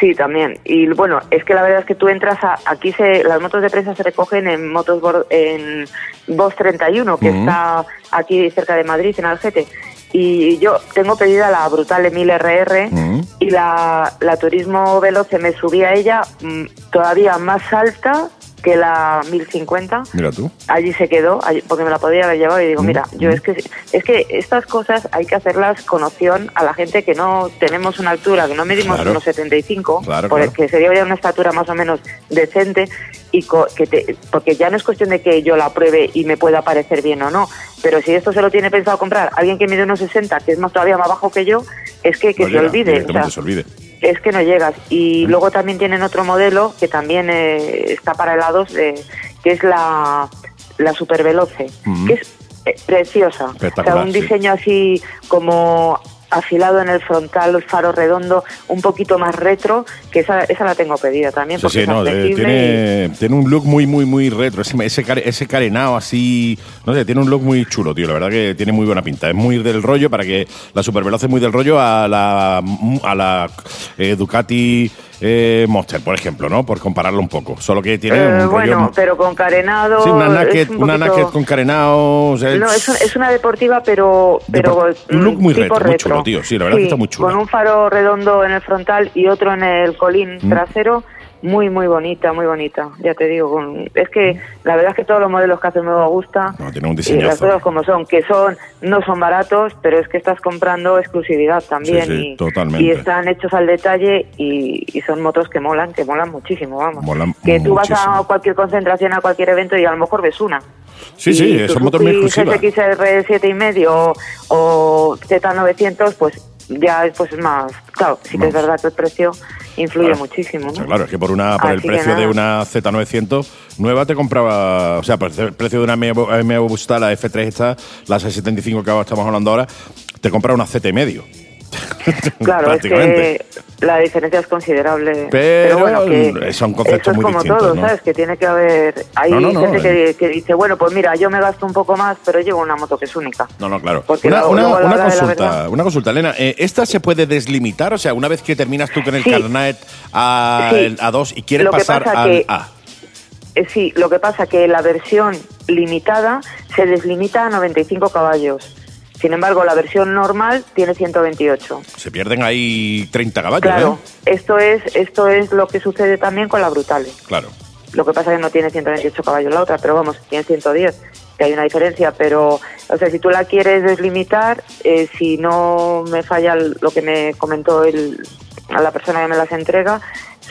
Sí, también. Y bueno, es que la verdad es que tú entras a, aquí se, las motos de prensa se recogen en motos en Voz 31, que está aquí cerca de Madrid, en Algete. Y yo tengo pedida la Brutal Emil RR y la, la Turismo Veloce me subí a ella mm, todavía más alta que la 1050. Mira tú. Allí se quedó, porque me la podía haber llevado y digo, mm, mira, yo mm. es que es que estas cosas hay que hacerlas con opción a la gente que no tenemos una altura, que no medimos unos 75, porque sería ya una estatura más o menos decente y que porque ya no es cuestión de que yo la pruebe y me pueda parecer bien o no, pero si esto se lo tiene pensado comprar alguien que mide unos 60, que es más todavía más bajo que yo, es que, que se, olvide, se olvide es que no llegas. Y luego también tienen otro modelo que también eh, está para helados, eh, que es la, la Super Veloce, que es eh, preciosa. O sea, un diseño así como afilado en el frontal, el faro redondo, un poquito más retro, que esa, esa la tengo pedida también. Sí, sí, no, tiene, tiene, un look muy, muy, muy retro, ese, ese, ese, carenado así, no sé, tiene un look muy chulo, tío, la verdad que tiene muy buena pinta. Es muy del rollo, para que la Super Veloz es muy del rollo a la, a la eh, Ducati eh, Monster, por ejemplo, ¿no? Por compararlo un poco. Solo que tiene eh, un Bueno, pero con carenado. Sí, una naked, una naked con carenado. no, es, una deportiva, pero. pero un look muy retro, muy chulo, tío. Sí, la verdad que está muy chulo. Con un faro redondo en el frontal y otro en el colín mm. trasero muy, muy bonita, muy bonita, ya te digo. Es que la verdad es que todos los modelos que hacen me gusta. No, tiene un diseño. las cosas como son, que son no son baratos, pero es que estás comprando exclusividad también. y, totalmente. y están hechos al detalle y, son motos que molan, que molan muchísimo, vamos. que tú vas a cualquier concentración, a cualquier evento y a lo mejor ves una. Sí, sí, son motos muy exclusivas. XR 7 y medio o Z900, pues ya pues es más, claro, sí que es verdad que el precio influye muchísimo. ¿no? claro, es que por una por el precio de una Z900 nueva te compraba, o sea, por el precio de una BMW Busta, la F3 esta, la 675 que estamos hablando ahora, te compra una Z y medio. Claro, es que la diferencia es considerable. Pero, bueno, que son conceptos muy como todo, ¿sabes? Que tiene que haber. Hay gente que, dice, bueno, pues mira, yo me gasto un poco más, pero llevo una moto que es única. No, no, claro. Una, una, consulta, una consulta, Elena. Eh, ¿Esta se puede deslimitar? O sea, una vez que terminas tú con el carnet a, a 2 y quieres pasar al A. Eh, sí, lo que pasa que la versión limitada se deslimita a 95 caballos. Sin embargo, la versión normal tiene 128. Se pierden ahí 30 caballos. Claro, ¿eh? esto, es, esto es lo que sucede también con la Brutale. Claro. Lo que pasa es que no tiene 128 caballos la otra, pero vamos, tiene 110, que hay una diferencia, pero, o sea, si tú la quieres deslimitar, eh, si no me falla lo que me comentó el, a la persona que me las entrega,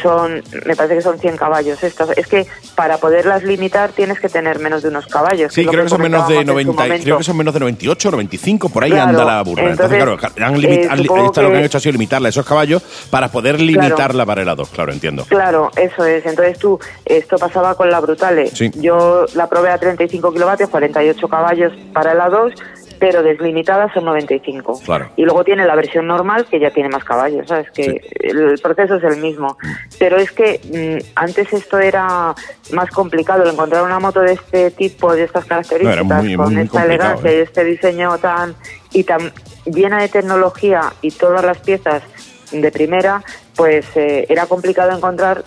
son, me parece que son 100 caballos estas. Es que para poderlas limitar tienes que tener menos de unos caballos. Sí, creo que, son menos de 90, creo que son menos de 98, 95, por ahí anda la burra. Entonces, claro, han eh, esto lo que han hecho ha sido limitarla esos caballos para poder limitarla para el A2, claro, entiendo. Claro, eso es. Entonces tú, esto pasaba con la Brutale. Yo la probé a 35 kilovatios, 48 caballos para el A2 pero deslimitadas son 95. Claro. Y luego tiene la versión normal que ya tiene más caballos, ¿sabes? Que el proceso es el mismo. Pero es que mm, antes esto era más complicado, encontrar una moto de este tipo, de estas características, con esta elegancia y ¿eh? este diseño tan y tan llena de tecnología y todas las piezas de primera, pues eh, era complicado encontrar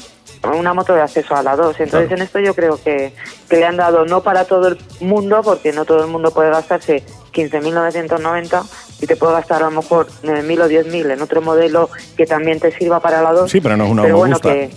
una moto de acceso a la 2. Entonces en esto yo creo que, que le han dado no para todo el mundo, porque no todo el mundo puede gastarse 15.990 y te puede gastar a lo mejor 1.000 o 10.000 en otro modelo que también te sirva para la 2. Sí, pero no es una pero bueno, gusta. que,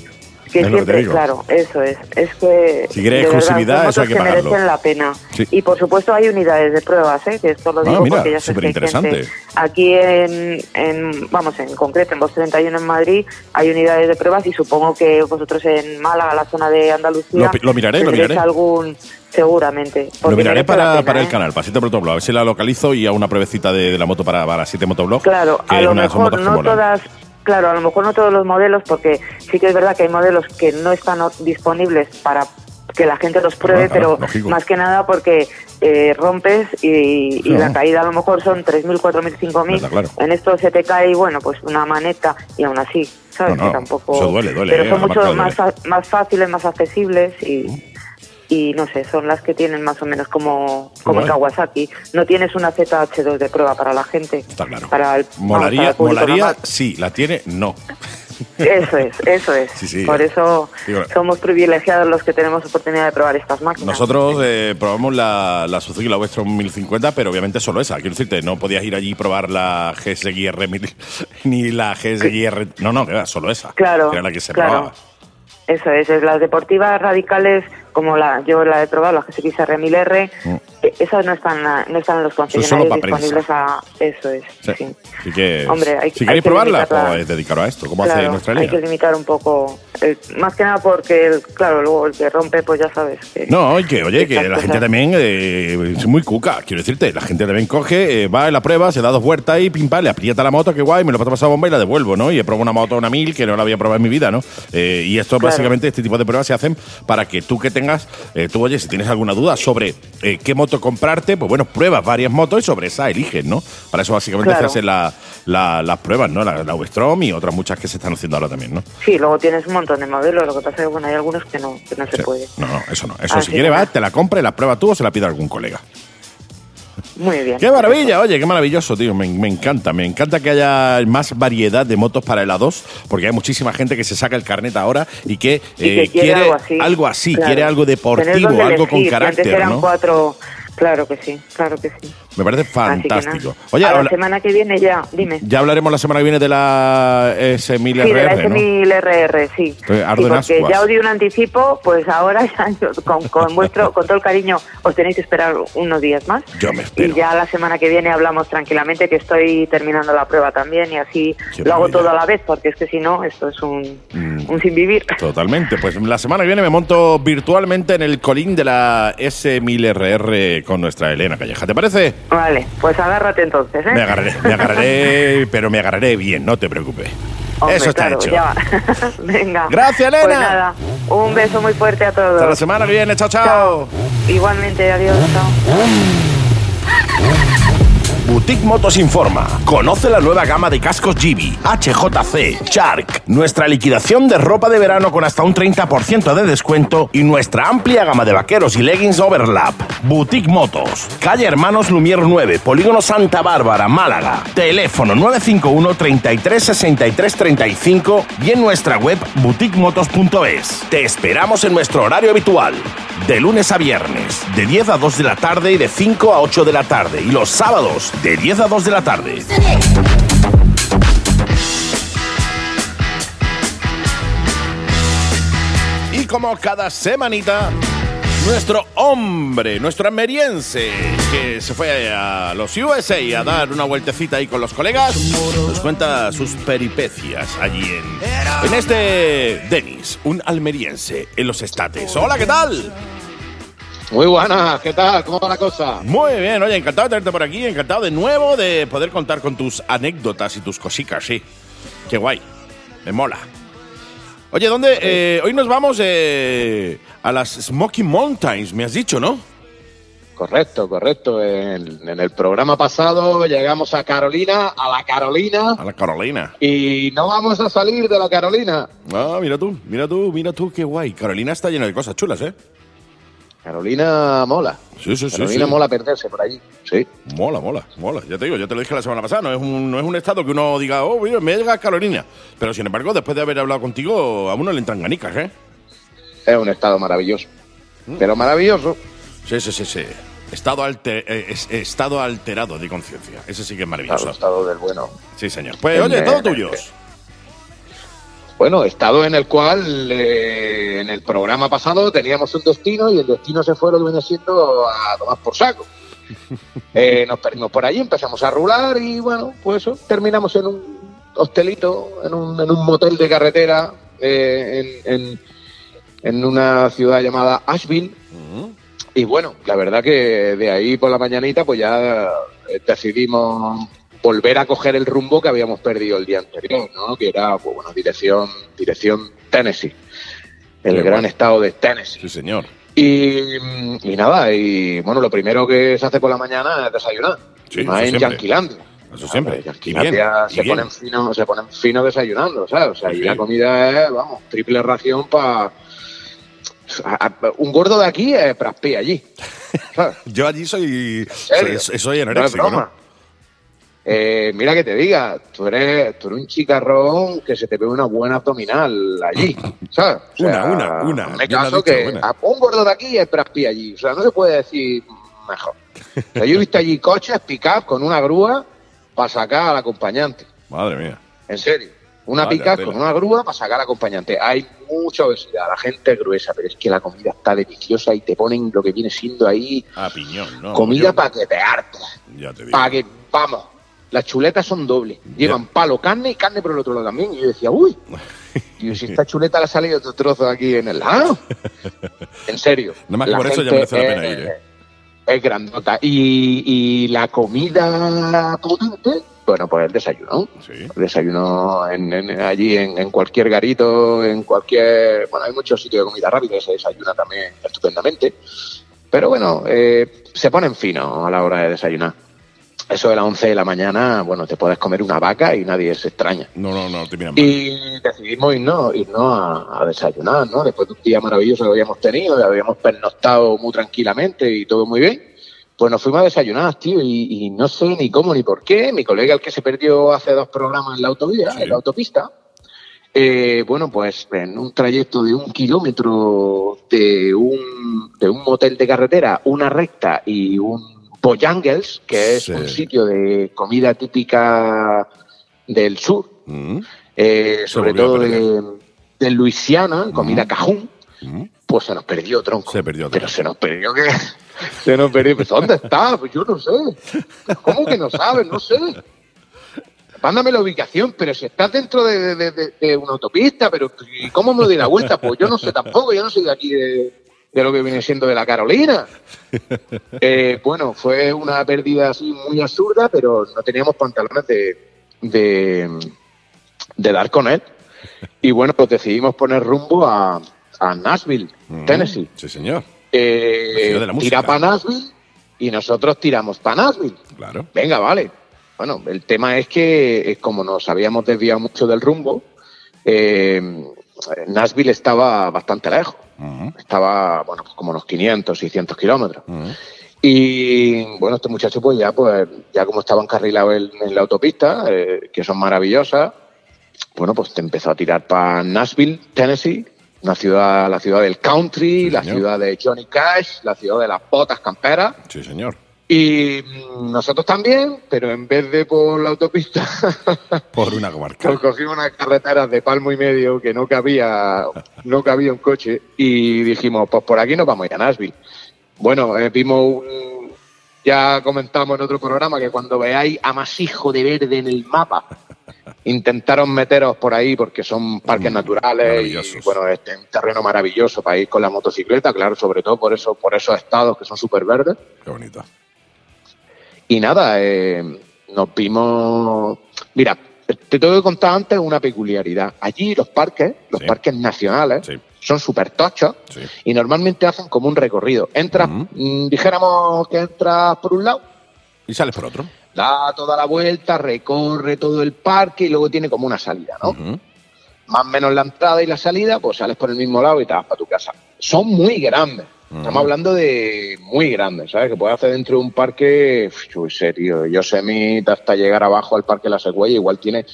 que Es que siempre, digo. claro, eso es. Es que. Si quieres verdad, exclusividad, son eso hay que pagarlo. merecen la pena. Sí. Y por supuesto hay unidades de pruebas, ¿eh? que esto lo Ah, digo mira, porque ya que superinteresante. gente. Aquí en, en, vamos, en concreto en Voz 31 en Madrid hay unidades de pruebas y supongo que vosotros en Málaga, la zona de Andalucía. Lo- lo miraré, lo miraré. algún, seguramente. Lo miraré para, pena, para el ¿eh? canal, para 7 Motoblog, a ver si la localizo y a una pruebecita de, de la moto para, para 7 Motoblog. Claro, que a lo mejor que no todas, claro, a lo mejor no todos los modelos, porque sí que es verdad que hay modelos que no están disponibles para que la gente los pruebe, Ah, pero lógico. más que nada porque eh, rompes y, la caída a lo mejor son 3.000, 4.000, 5.000. Verdad, claro. En esto se te cae, bueno, pues una maneta y aún así, ¿sabes? No, no, que tampoco... eso duele, duele, Pero eh, son mucho más, más fáciles, más accesibles y... Y no sé, son las que tienen más o menos como, como. Kawasaki. No tienes una ZH2 de prueba para la gente. Está claro. Para el, para Molaría, el molaría, sí, la tiene, no. Eso es, eso es. Sí, sí. Por eso Digo, somos privilegiados los que tenemos oportunidad de probar estas máquinas. Nosotros eh, probamos la, la Suzuki, la Westron 1050, pero obviamente solo esa. Quiero decirte, no podías ir allí y probar la GSXR ni la GSXR. No, no, que era solo esa. Claro, Que era la que se claro. probaba. Eso es, es las deportivas radicales, como la yo la he probado, la GSX-R 1000R, eh, esas no están, a- no están en los Mm. Concesionarios disponibles a... Eso es, Sí. sí. Así que, Hombre, hay- si hay queréis que probarla, pues dedicaros a esto, como hace Claro, nuestra hay que limitar un poco, el- más que nada porque, el, claro, luego el que rompe, pues ya sabes que... No, y que, oye, que la gente también eh, es muy cuca, quiero decirte. La gente también coge, eh, va en la prueba, se da dos vueltas y pim, pam, le aprieta la moto, que guay, me lo paso pasar bomba y la devuelvo, ¿no? Y he probado una moto, una mil, que no la había probado en mi vida, ¿no? Eh, y esto, Claro. básicamente, este tipo de pruebas se hacen para que tú que tengas, eh, tú, oye, si tienes alguna duda sobre eh, qué moto comprarte, pues bueno, pruebas varias motos y sobre esa eliges, ¿no? Para eso, básicamente, Claro. se hacen la- la- las pruebas, ¿no? La, la Westrom y otras muchas que se están haciendo ahora también, ¿no? Sí, luego tienes un montón de modelos, lo que pasa es que bueno, hay algunos que no, que no se Sí. puede. No, no, eso no. Eso Así si quieres, va, te la compra y la prueba tú o se la pide algún colega. Muy bien. Qué maravilla, oye, qué maravilloso, tío. Me, me encanta, me encanta que haya más variedad de motos para el A2, porque hay muchísima gente que se saca el carnet ahora y que, Y que eh, quiere, algo así. Claro. quiere algo deportivo, algo con elegir, Antes carácter, ¿no? cuatro. Claro que sí, claro que sí. Me parece fantástico. Oye, a la habla- semana que viene ya, dime. ya hablaremos la semana que viene de la S1000 Sí, de la ¿no? S1000RR, sí. Sí, ardo en porque ascuas. ya os di un anticipo, pues ahora ya con, con vuestro, con todo el cariño os tenéis que esperar unos días más. Yo me espero. Y ya la semana que viene hablamos tranquilamente, que estoy terminando la prueba también y así Qué lo hago maravilla. todo a la vez, porque es que si no, esto es un, Mm. un sin vivir. Totalmente. Pues la semana que viene me monto virtualmente en el colín de la S1000RR con nuestra Elena Calleja. ¿Te parece? Vale, pues agárrate entonces, ¿eh? Me agarraré, me agarraré, pero me agarraré bien, no te preocupes. Hombre, Eso está claro, hecho. ya va. Venga. Gracias, Elena. Pues nada, un beso muy fuerte a todos. Hasta la semana que viene, chao, chao. Chao. Igualmente, adiós, chao. Boutique Motos informa. Conoce la nueva gama de cascos Gibi, HJC, Shark, nuestra liquidación de ropa de verano con hasta un 30% de descuento y nuestra amplia gama de vaqueros y leggings Overlap. Boutique Motos, calle Hermanos Lumier 9, Polígono Santa Bárbara, Málaga. Teléfono 951 33 63 35 y en nuestra web boutiquemotos.es. Te esperamos en nuestro horario habitual. De lunes a viernes, de 10 a 2 de la tarde y de 5 a 8 de la tarde. Y los sábados, de 10 a 2 de la tarde. Y como cada semanita, nuestro hombre, nuestro ameriense, que se fue a los USA a dar una vueltecita ahí con los colegas, nos cuenta sus peripecias allí en, en este Denis, un almeriense en los estates. Hola, ¿qué tal? Muy buenas, ¿qué tal? ¿Cómo va la cosa? Muy bien, oye, encantado de tenerte por aquí, encantado de nuevo de poder contar con tus anécdotas y tus cositas, sí. Qué guay, me mola. Oye, ¿dónde? eh, hoy nos vamos eh, a las Smoky Mountains, me has dicho, ¿no? Correcto, correcto. En, en el programa pasado llegamos a Carolina, a la Carolina, A la Carolina. y no vamos a salir de la Carolina. Ah, mira tú, mira tú, mira tú, qué guay. Carolina está llena de cosas chulas, ¿eh? Carolina mola. Sí, sí, sí. Carolina sí. mola perderse por allí. Sí. Mola, mola, mola. Ya te digo, ya te lo dije la semana pasada. No es un, no es un estado que uno diga, oh, oye, me llega Carolina. Pero sin embargo, después de haber hablado contigo, a uno le entran ganicas, ¿eh? Es un estado maravilloso. Pero maravilloso. Sí, sí, sí, sí. Estado, alter- eh, es- estado alterado de conciencia. Ese sí que es maravilloso. Claro, estado del bueno. Sí, señor. Pues, En- oye, todo tuyos. Bueno, estado en el cual eh, en el programa pasado teníamos un destino y el destino se fue lo que viene siendo a tomar por saco. Eh, nos perdimos por allí, empezamos a rular y bueno, pues eso, terminamos en un hostelito, en un, en un motel de carretera eh, en, en- en una ciudad llamada Asheville. Y bueno, la verdad que de ahí por la mañanita pues ya eh, decidimos volver a coger el rumbo que habíamos perdido el día anterior, ¿no? Que era, pues bueno, dirección, dirección Tennessee, el Qué gran bueno. estado de Tennessee. Sí, señor. Y, y nada, y bueno, lo primero que se hace por la mañana es desayunar. Sí, más en. Yanquilandia. Eso siempre. Yanquilandia se ponen fino, se ponen fino desayunando, ¿sabes? O sea, Sí, y la comida es, vamos, triple ración para un gordo de aquí es Praspi allí. ¿sabes? Yo allí soy. Soy, soy No es anoréxico, broma. Eh, mira que te diga, tú eres, tú eres un chicarrón que se te ve una buena abdominal allí, ¿sabes? O Una, una, una. Bien caso que a un gordo de aquí es Brad allí, o sea, no se puede decir mejor. O sea, yo he visto allí coches pick-up con una grúa para sacar al acompañante, Madre mía. en serio. Una pick-up tela. con una grúa para sacar al acompañante. Hay mucha obesidad, la gente es gruesa, pero es que la comida está deliciosa y te ponen lo que viene siendo ahí A piñón, ¿no? comida para que te hartas. Ya te digo. Para que, vamos, las chuletas son dobles. Llevan palo, carne y carne por el otro lado también. Y yo decía, uy, y si esta chuleta le ha salido otro trozo aquí en el lado. En serio. Nada más que la por eso ya merece la pena ir, ¿eh? Es grandota. Y, y la comida potente, bueno, pues el desayuno. Sí. El desayuno en, en- allí en, en cualquier garito, en cualquier... Bueno, hay muchos sitios de comida rápida que se desayuna también estupendamente. Pero bueno, eh, se ponen finos a la hora de desayunar. Eso de las 11 de la mañana, bueno, te puedes comer una vaca y nadie se extraña. No, no, no, te miran mal. Y decidimos irnos, irnos a, a desayunar, ¿no? Después de un día maravilloso que habíamos tenido, habíamos pernoctado muy tranquilamente y todo muy bien. Pues nos fuimos a desayunar, tío, y, y no sé ni cómo ni por qué. Mi colega, el que se perdió hace dos programas en la autovía, Sí. en la autopista, eh, bueno, pues en un trayecto de un kilómetro de un, de un motel de carretera, una recta y un Bojangles, que es Sí. un sitio de comida típica del sur, Mm, eh, sobre todo de, de Luisiana, comida cajún, mm. pues se nos perdió tronco. Se perdió Pero se nos perdió que se nos perdió. Pues, ¿Dónde está? Pues yo no sé. ¿Cómo que no sabes? No sé. Mándame la ubicación, pero si estás dentro de, de- de- de una autopista, pero ¿y ¿cómo me doy la vuelta? Pues yo no sé tampoco, yo no soy de aquí de, de lo que viene siendo de la Carolina. Eh, bueno, fue una pérdida así muy absurda, pero no teníamos pantalones de, de, de dar con él. Y bueno, pues decidimos poner rumbo a, a Nashville, Mm. Tennessee. Sí, señor. Eh, tira para Nashville y nosotros tiramos para Nashville. Claro. Venga, vale. Bueno, el tema es que eh, como nos habíamos desviado mucho del rumbo, eh, Nashville estaba bastante lejos. Estaba, bueno, pues como unos 500, 600 kilómetros. Y bueno, este muchacho, pues ya, pues, ya como estaba encarrilado en, en la autopista, eh, que son maravillosas, bueno, pues te empezó a tirar para Nashville, Tennessee, una ciudad, la ciudad del country, Sí, la señor. ciudad de Johnny Cash, la ciudad de las botas camperas. Sí, señor. Y mm, nosotros también, pero en vez de por la autopista, Por una comarca. pues cogimos unas carreteras de palmo y medio que no cabía, no cabía un coche y dijimos, pues por aquí nos vamos a ir a Nashville. Bueno, eh, vimos un, ya comentamos en otro programa que cuando veáis amasijo de verde en el mapa, intentaron meteros por ahí porque son parques Mm, naturales y bueno, este es un terreno maravilloso para ir con la motocicleta, claro, sobre todo por eso, por esos estados que son súper verdes. Qué bonito. Y nada, eh, nos vimos. Mira, te tengo que contar antes una peculiaridad. Allí los parques, los Sí. parques nacionales, Sí. son súper tochos Sí. y normalmente hacen como un recorrido. Entras, mm, dijéramos que entras por un lado, Y sales por otro. da toda la vuelta, recorre todo el parque y luego tiene como una salida, ¿no? Más o menos la entrada y la salida, pues sales por el mismo lado y te vas para tu casa. Son muy grandes, Estamos hablando de muy grandes, ¿sabes? Que puede hacer dentro de un parque, yo sé, tío, Yosemite hasta llegar abajo al parque La Secuella igual tiene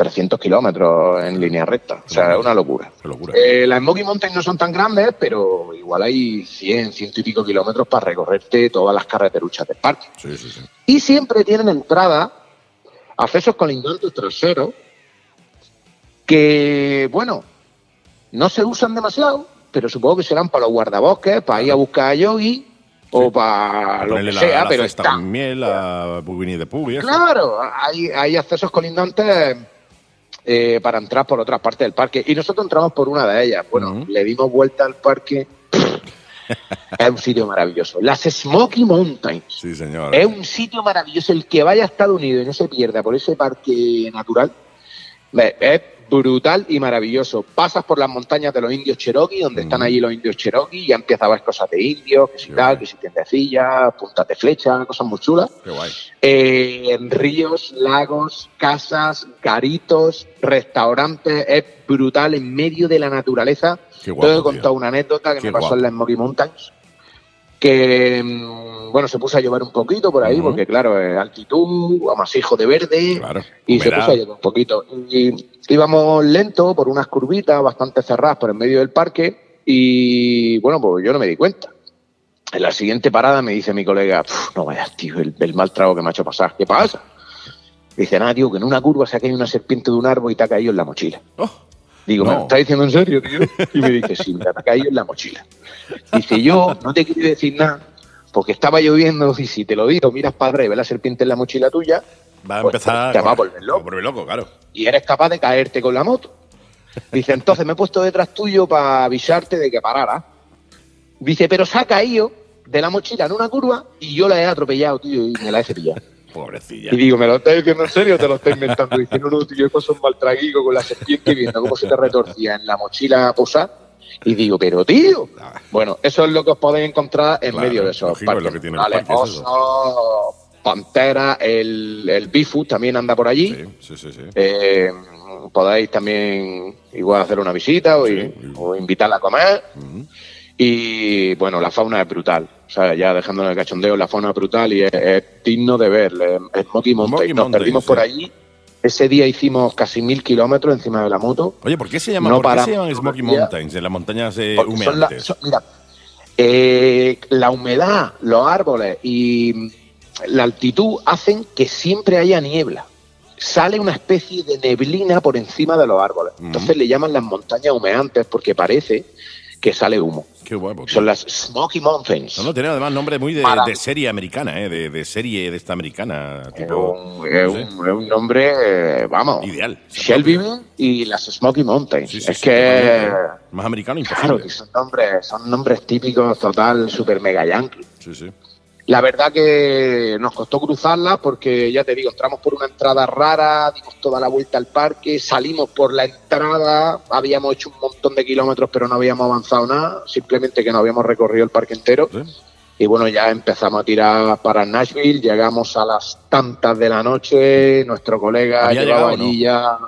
300 kilómetros en línea recta. O sea, es una locura. Locura. Eh, las Smoky Mountains no son tan grandes, pero igual hay 100, ciento y pico kilómetros para recorrerte todas las carreteruchas del parque. Sí, sí, sí. Y siempre tienen entrada, accesos colindantes traseros, que, bueno, no se usan demasiado, pero supongo que serán para los guardabosques, para ir a buscar a Yogi o para lo Ponerle que la, sea, la pero está. con miel a Winnie the Pooh. Claro, hay, hay accesos colindantes eh, para entrar por otras partes del parque. Y nosotros entramos por una de ellas. Bueno, le dimos vuelta al parque. es un sitio maravilloso. Las Smoky Mountains. Sí, señor. Es un sitio maravilloso. El que vaya a Estados Unidos y no se pierda por ese parque natural, es brutal y maravilloso. Pasas por las montañas de los indios Cherokee, donde están Mm. allí los indios Cherokee, y ya empiezas a ver cosas de indios, que si Qué tal, guay. que si tiendecillas, puntas de flecha, cosas muy chulas. Qué guay. Eh, en ríos, lagos, casas, garitos, restaurantes, es brutal en medio de la naturaleza. Qué guapo, Te he tío. contado una anécdota que Qué me pasó guapo. en las Smoky Mountains, que mm, bueno, se puso a llover un poquito por ahí, porque claro, altitud, amasijo de verde, Claro. y se puso a llover un poquito. Y íbamos lento por unas curvitas bastante cerradas por el medio del parque, y bueno, pues yo no me di cuenta. En la siguiente parada me dice mi colega, "Puf, no vayas, tío, el, el mal trago que me ha hecho pasar. ¿Qué pasa? Dice, nada, tío, que en una curva se ha caído una serpiente de un árbol y te ha caído en la mochila. Oh, Digo, No. ¿me lo estás diciendo en serio, tío? Y me dice, sí, me ha caído en la mochila. Dice, yo no te quiero decir nada, porque estaba lloviendo y si te lo digo, miras para atrás y ves la serpiente en la mochila tuya va a Pues, empezar. te va a volver loco. a volver loco, claro. y eres capaz de caerte con la moto. Dice, entonces me he puesto detrás tuyo para avisarte de que parara. Dice, pero se ha caído de la mochila en una curva y yo la he atropellado, tío, y me la he cepillado. Pobrecilla. Y digo, ¿me lo estás diciendo en serio o te lo estás inventando? Dice, no, no, tío, yo paso un mal traguico con la serpiente viendo cómo se te retorcía en la mochila posada. Y digo, pero tío. Bueno, eso es lo que os podéis encontrar en Claro, medio de esos es parques es eso. Osos, pantera, el, el Bigfoot también anda por allí. Sí, sí, sí. sí. Eh, podéis también igual hacer una visita o, Sí. o invitarla a comer. Ujú. Y bueno, la fauna es brutal. O sea, ya dejando el cachondeo, la fauna es brutal y es, es digno de ver. Es Smoky Mountain. Nos perdimos sí. por allí. Ese día hicimos casi mil kilómetros encima de la moto. Oye, ¿por qué se llama, No ¿por qué se llaman Smoky. Mountains? En las montañas eh, son la- humeantes. son- mira, eh, la humedad, los árboles y mm, la altitud hacen que siempre haya niebla. Sale una especie de neblina por encima de los árboles. Entonces le llaman las montañas humeantes porque parece que sale humo. Qué guapo. tío. Son las Smoky Mountains. No, no, tiene además nombre muy de, de serie americana, ¿eh? De, de serie de esta americana. Es Tipo, un, es no sé. un- es un nombre, eh, vamos, Ideal. Shelbyville y las Smoky Mountains. Sí, sí, es sí, que. Más americano claro, imposible. que son nombres, son nombres típicos, total, super mega yankee. Sí, sí. La verdad que nos costó cruzarla porque, ya te digo, entramos por una entrada rara, dimos toda la vuelta al parque, salimos por la entrada, habíamos hecho un montón de kilómetros pero no habíamos avanzado nada, simplemente que no habíamos recorrido el parque entero. Sí. Y bueno, ya empezamos a tirar para Nashville, llegamos a las tantas de la noche, nuestro colega ¿Había llevaba llegado o no? allí ya...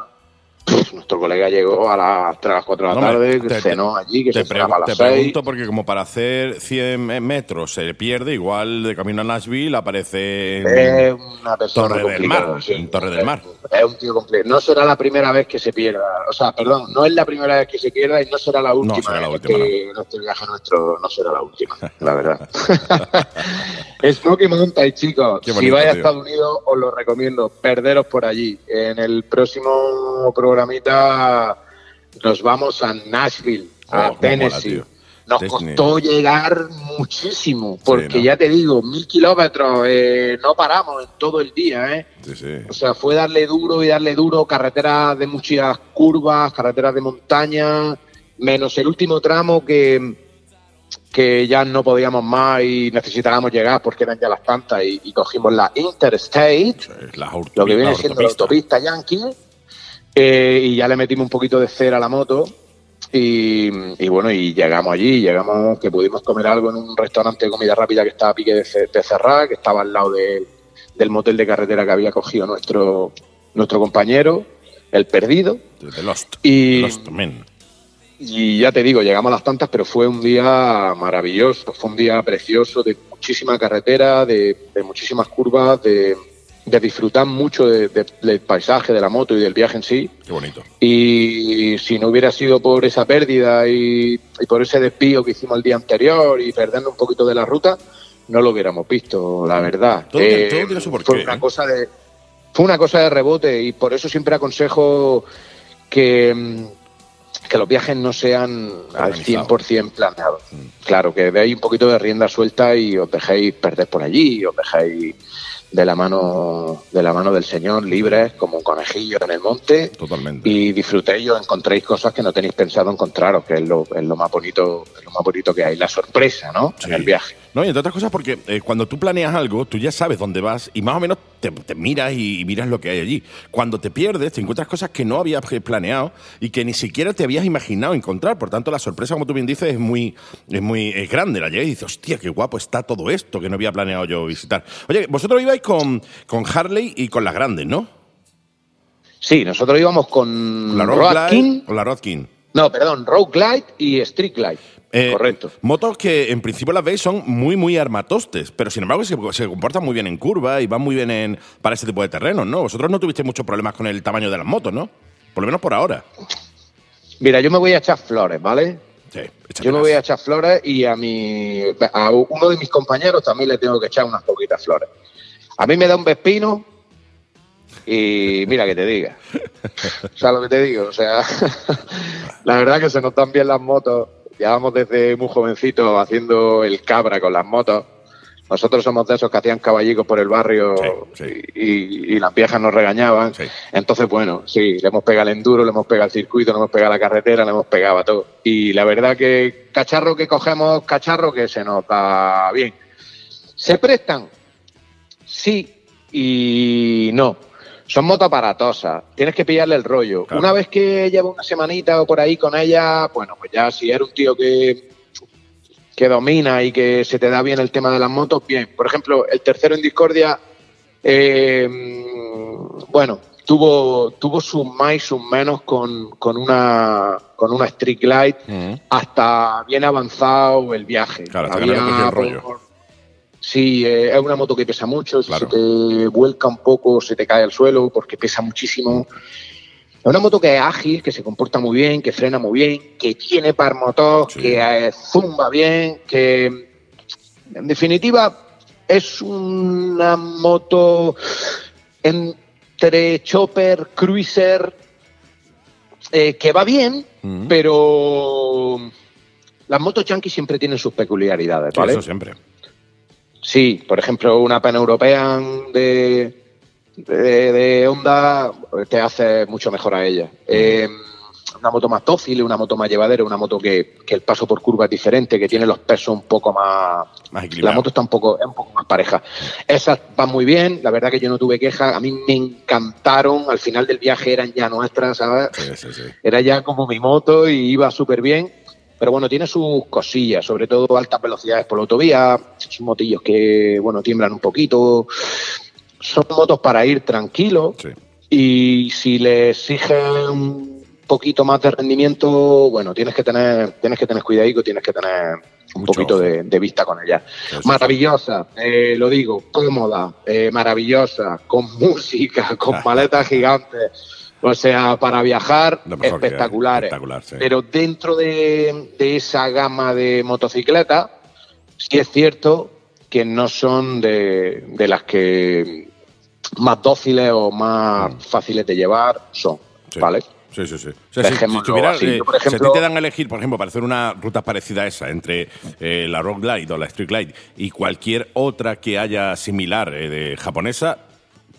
Pff, nuestro colega llegó a las 3 a las 4 de la No, tarde, te- cenó allí, que Te, se cenaba a pregu- las te 6. pregunto porque como para hacer 100 me- metros se pierde, igual de camino a Nashville aparece Es una persona Torre del Mar, sí. en Torre del Mar. Es un tío completo. No será la primera vez que se pierda. O sea, perdón, no es la primera vez que se pierda y no será la última. será la última, que nuestro viaje nuestro no será la última, la verdad. Smoky Mountain, chicos. Si vais a. Estados Unidos, os lo recomiendo. Perderos por allí. En el próximo programita nos vamos a Nashville, Oh, a cómo Tennessee. mola. Nos Disney. costó llegar muchísimo, porque ¿no? ya te digo, mil kilómetros, eh, no paramos en todo el día, ¿eh? Sí, sí. O sea, fue darle duro y darle duro, carreteras de muchas curvas, carreteras de montaña, menos el último tramo que, que ya no podíamos más y necesitábamos llegar porque eran ya las tantas y, y cogimos la Interstate, la lo que viene la siendo la autopista Yankee, eh, y ya le metimos un poquito de cera a la moto. Y, y bueno, y llegamos allí, llegamos que pudimos comer algo en un restaurante de comida rápida que estaba a pique de, de cerrar, que estaba al lado de- del motel de carretera que había cogido nuestro, nuestro compañero, el perdido. De The Lost. Y- The Lost y ya te digo, llegamos a las tantas, pero fue un día maravilloso, fue un día precioso, de muchísima carretera, de, muchísimas curvas, de, disfrutar mucho del paisaje, de la moto y del viaje en sí. Qué bonito. Y si no hubiera sido por esa pérdida y, por ese desvío que hicimos el día anterior y perdiendo un poquito de la ruta, no lo hubiéramos visto, la verdad. Todo, eh, fue una cosa de fue una cosa de rebote y por eso siempre aconsejo que mm, que los viajes no sean al 100% planeados. Mm. Claro, que veáis un poquito de rienda suelta y os dejéis perder por allí, os dejéis de la mano de la mano del Señor, libres como un conejillo en el monte. Totalmente. Y disfrutéis o encontréis cosas que no tenéis pensado encontraros, que es lo, es lo más bonito, lo más bonito que hay, la sorpresa, ¿no? En el viaje. No, y entre otras cosas porque eh, cuando tú planeas algo, tú ya sabes dónde vas y más o menos te, miras y, miras lo que hay allí. Cuando te pierdes, te encuentras cosas que no habías planeado y que ni siquiera te habías imaginado encontrar. Por tanto, la sorpresa, como tú bien dices, es muy, es muy grande. La llegas y dices, hostia, qué guapo está todo esto que no había planeado yo visitar. Oye, vosotros ibais con, con Harley y con las grandes, ¿no? Sí, nosotros íbamos con la Road Con la Rodkin. No, perdón, Road Glide y Street Glide. Eh, Correcto. Motos que en principio las veis son muy, muy armatostes, pero sin embargo se, comportan muy bien en curva y van muy bien en, para ese tipo de terrenos, ¿no? Vosotros no tuvisteis muchos problemas con el tamaño de las motos, ¿no? Por lo menos por ahora. Mira, yo me voy a echar flores, ¿vale? Sí, yo me voy a echar flores y a mi a uno de mis compañeros también le tengo que echar unas poquitas flores. A mí me da un vespino y mira que te diga. o sea, lo que te digo, o sea, la verdad que se nos dan bien las motos Llevamos desde muy jovencito haciendo el cabra con las motos. Nosotros somos de esos que hacían caballicos por el barrio Y, las viejas nos regañaban. Entonces, bueno, sí, le hemos pegado el enduro, le hemos pegado el circuito, le hemos pegado la carretera, le hemos pegado a todo. Y la verdad que cacharro que cogemos, cacharro que se nos da bien. ¿Se prestan? Sí y no son motos aparatosas, tienes que pillarle el rollo. Una vez que lleva una semanita o por ahí con ella, bueno, pues ya si eres un tío que, que domina y que se te da bien el tema de las motos, bien. Por ejemplo, el tercero en Discordia, eh, bueno, tuvo, tuvo sus más y sus menos con, con una con una Street Light hasta bien avanzado el viaje. Claro, Había, el rollo. Sí, eh, es una moto que pesa mucho, si se te vuelca un poco se te cae al suelo porque pesa muchísimo. Es una moto que es ágil, que se comporta muy bien, que frena muy bien, que tiene par motor, que eh, zumba bien, que en definitiva es una moto entre chopper, cruiser, eh, que va bien, pero las motos yankee siempre tienen sus peculiaridades, ¿vale? eso siempre. Sí, por ejemplo, una Pan European de, de, Honda te hace mucho mejor a ella. Eh, una moto más dócil, una moto más llevadera, una moto que, el paso por curva es diferente, que tiene los pesos un poco más... la moto está un poco, es un poco más pareja. Esas van muy bien, la verdad que yo no tuve queja, a mí me encantaron, al final del viaje eran ya nuestras, ¿sabes? Era ya como mi moto y iba súper bien pero bueno, tiene sus cosillas, sobre todo altas velocidades por la autovía, son motillos que, bueno, tiemblan un poquito, son motos para ir tranquilo y si le exigen un poquito más de rendimiento, bueno, tienes que tener, tienes que tener cuidado, tienes que tener un poquito de, vista con ella. maravillosa, eh, lo digo, cómoda, eh, maravillosa, con música, con maletas gigantes o sea, para viajar, espectaculares. Pero dentro de, esa gama de motocicletas, sí es cierto que no son de, las que más dóciles o más mm. fáciles de llevar son, ¿vale? Sí, sí, sí. O sea, si, eh, por ejemplo, a ti te dan a elegir, por ejemplo, para hacer una ruta parecida a esa, entre eh, la Rock Glide o la Street Glide y cualquier otra que haya similar eh, de japonesa,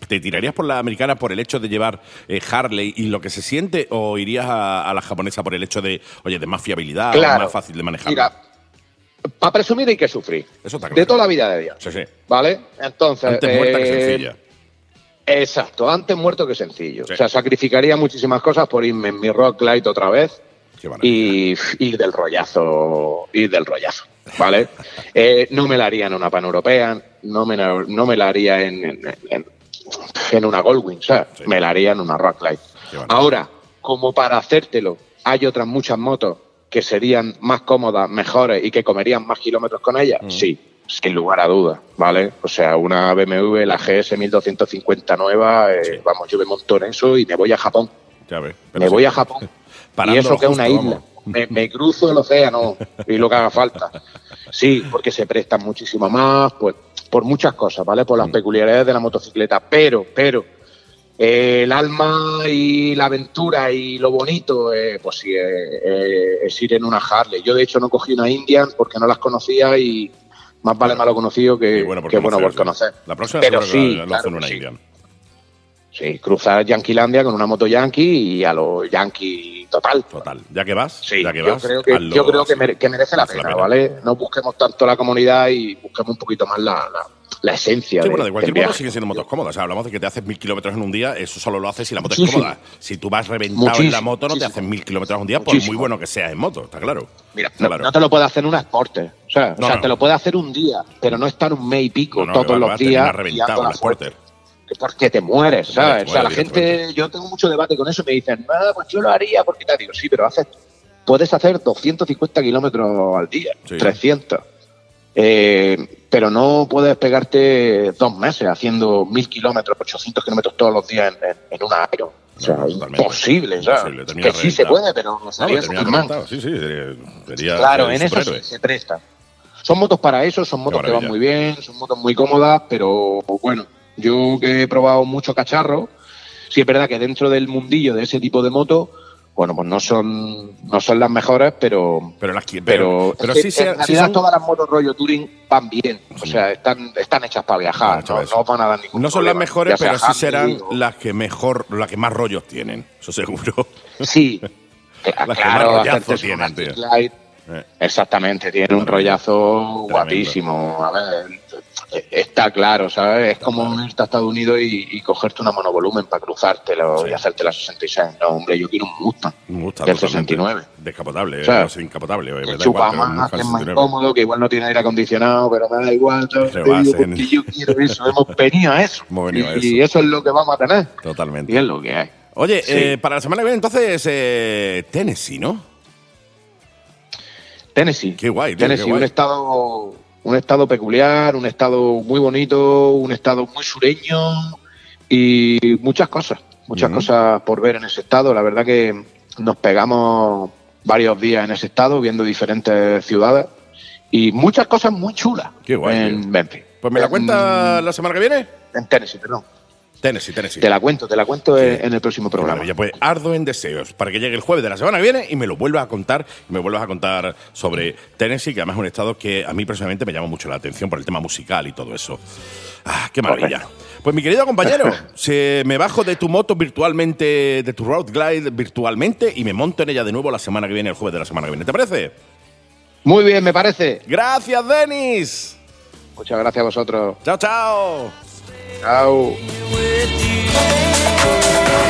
¿Te tirarías por la americana por el hecho de llevar eh, Harley y lo que se siente o irías a, la japonesa por el hecho de, oye, de más fiabilidad, más fácil de manejar? Mira, para presumir hay que sufrir. Eso está claro. De toda la vida de Dios. Sí, sí. ¿Vale? Entonces. Antes muerta que eh, sencilla. Exacto, antes muerto que sencillo. O sea, sacrificaría muchísimas cosas por irme en mi Rock Light otra vez y ir del rollazo, ir del rollazo, ¿vale? Eh, no me la haría en una pan europea, no me, no me la haría en, en una Goldwing, o sea, me la haría en una Rocklight. Ahora, como para hacértelo, hay otras muchas motos que serían más cómodas, mejores y que comerían más kilómetros con ellas? Mm. Sí, sin lugar a dudas, ¿vale? O sea, una BMW, la GS 1250 nueva, eh, Sí. vamos, yo me monto en eso y me voy a Japón. Ya ves. Me voy sí. a Japón. y eso que es una isla. vamos. Me, me cruzo el océano y lo que haga falta. Sí, porque se prestan muchísimo más, pues por muchas cosas, ¿vale? Por las Mm. peculiaridades de la motocicleta. Pero, pero, eh, el alma y la aventura y lo bonito, eh, pues sí, eh, eh, es ir en una Harley. Yo, de hecho, no cogí una Indian porque no las conocía y más vale malo conocido que, bueno, por que bueno por conocer, conocer. La próxima Pero sí, claro que una sí. Indian. Sí, cruzar Yanquilandia con una moto Yankee y a los Yankee total. Total. Ya que vas, Sí, ya que yo vas, creo que, hazlo yo creo que, mere- que merece la pena. ¿vale? No busquemos tanto la comunidad y busquemos un poquito más la, la, la esencia Sí, de, bueno, de cualquier viaje. siguen siendo motos cómodas. O sea, hablamos de que te haces mil kilómetros en un día, eso solo lo haces si la moto es cómoda. Si tú vas reventado en la moto, no te haces mil kilómetros un día, por muy bueno que seas en moto, está claro. Mira, no, claro. no te lo puede hacer en un Sporter. O sea, o sea no. te lo puede hacer un día, pero no estar un mes y pico No, no, que todos los días. reventado en la. Sporter. Porque te mueres, Te ¿sabes? mueres, o sea, la gente, yo tengo mucho debate con eso y me dicen, ah, pues yo lo haría porque te digo, sí, pero haces, puedes hacer 250 kilómetros al día, Sí. 300. Eh, pero no puedes pegarte dos meses haciendo 1000 kilómetros, 800 kilómetros todos los días en, en, en una aero. O sea, No, imposible, ¿sabes? Imposible, Que sí se puede, pero No, sería reventado. Sí, sí, sería, sería- Claro, en eso superhéroe. se presta. Son motos para eso, son motos que van muy bien, son motos muy cómodas, pero bueno, yo que he probado mucho cacharro, sí es verdad que dentro del mundillo de ese tipo de moto, bueno, pues no son, no son las mejores, pero Pero, las, pero, pero, pero que sí, en sí realidad son- todas las motos rollo touring van bien, o sea, están, están hechas para viajar, Están no, van a dar ningún no son las mejores, pero sí serán o- las que mejor, las que más rollos tienen, eso seguro. Sí, Las que más claro, rollazo hacerte tienen, tío. Eh, Exactamente, tiene un rollazo guapísimo. A ver, está claro, ¿sabes? Es como irte a Estados Unidos y, y cogerte una monovolumen para cruzártelo Sí. y hacerte la 66. No, hombre, yo quiero un Mustang. me gusta Del totalmente. 69. Descapotable, O sea, sé, incapotable. me Que da igual, chupa un más, Mustang es más 69. incómodo, que igual no tiene aire acondicionado, pero me da igual. Pero Te digo, porque yo quiero eso, hemos venido a eso. Hemos venido a y, y eso es lo que vamos a tener. Totalmente. Y es lo que hay. Oye, Sí. eh, para la semana que viene, entonces, eh, Tennessee, ¿no? Tennessee. Qué guay, tío, Tennessee, qué guay. un estado, un estado peculiar, un estado muy bonito, un estado muy sureño y muchas cosas, muchas cosas por ver en ese estado. La verdad que nos pegamos varios días en ese estado viendo diferentes ciudades y muchas cosas muy chulas Qué guay, en tío. Memphis. Pues me la En- cuenta la semana que viene. En Tennessee, perdón. Tennessee, Tennessee. Te la cuento, te la cuento Sí. en el próximo programa. maravilla. Pues ardo en deseos para que llegue el jueves de la semana que viene y me lo vuelvas a contar. y Me vuelvas a contar sobre Tennessee, que además es un estado que a mí personalmente me llama mucho la atención por el tema musical y todo eso. Ah, qué maravilla. Pues mi querido compañero, se me bajo de tu moto virtualmente, de tu Road Glide virtualmente y me monto en ella de nuevo la semana que viene, el jueves de la semana que viene. ¿Te parece? Muy bien, me parece. Gracias, Denis. Muchas gracias a vosotros. Chao, chao.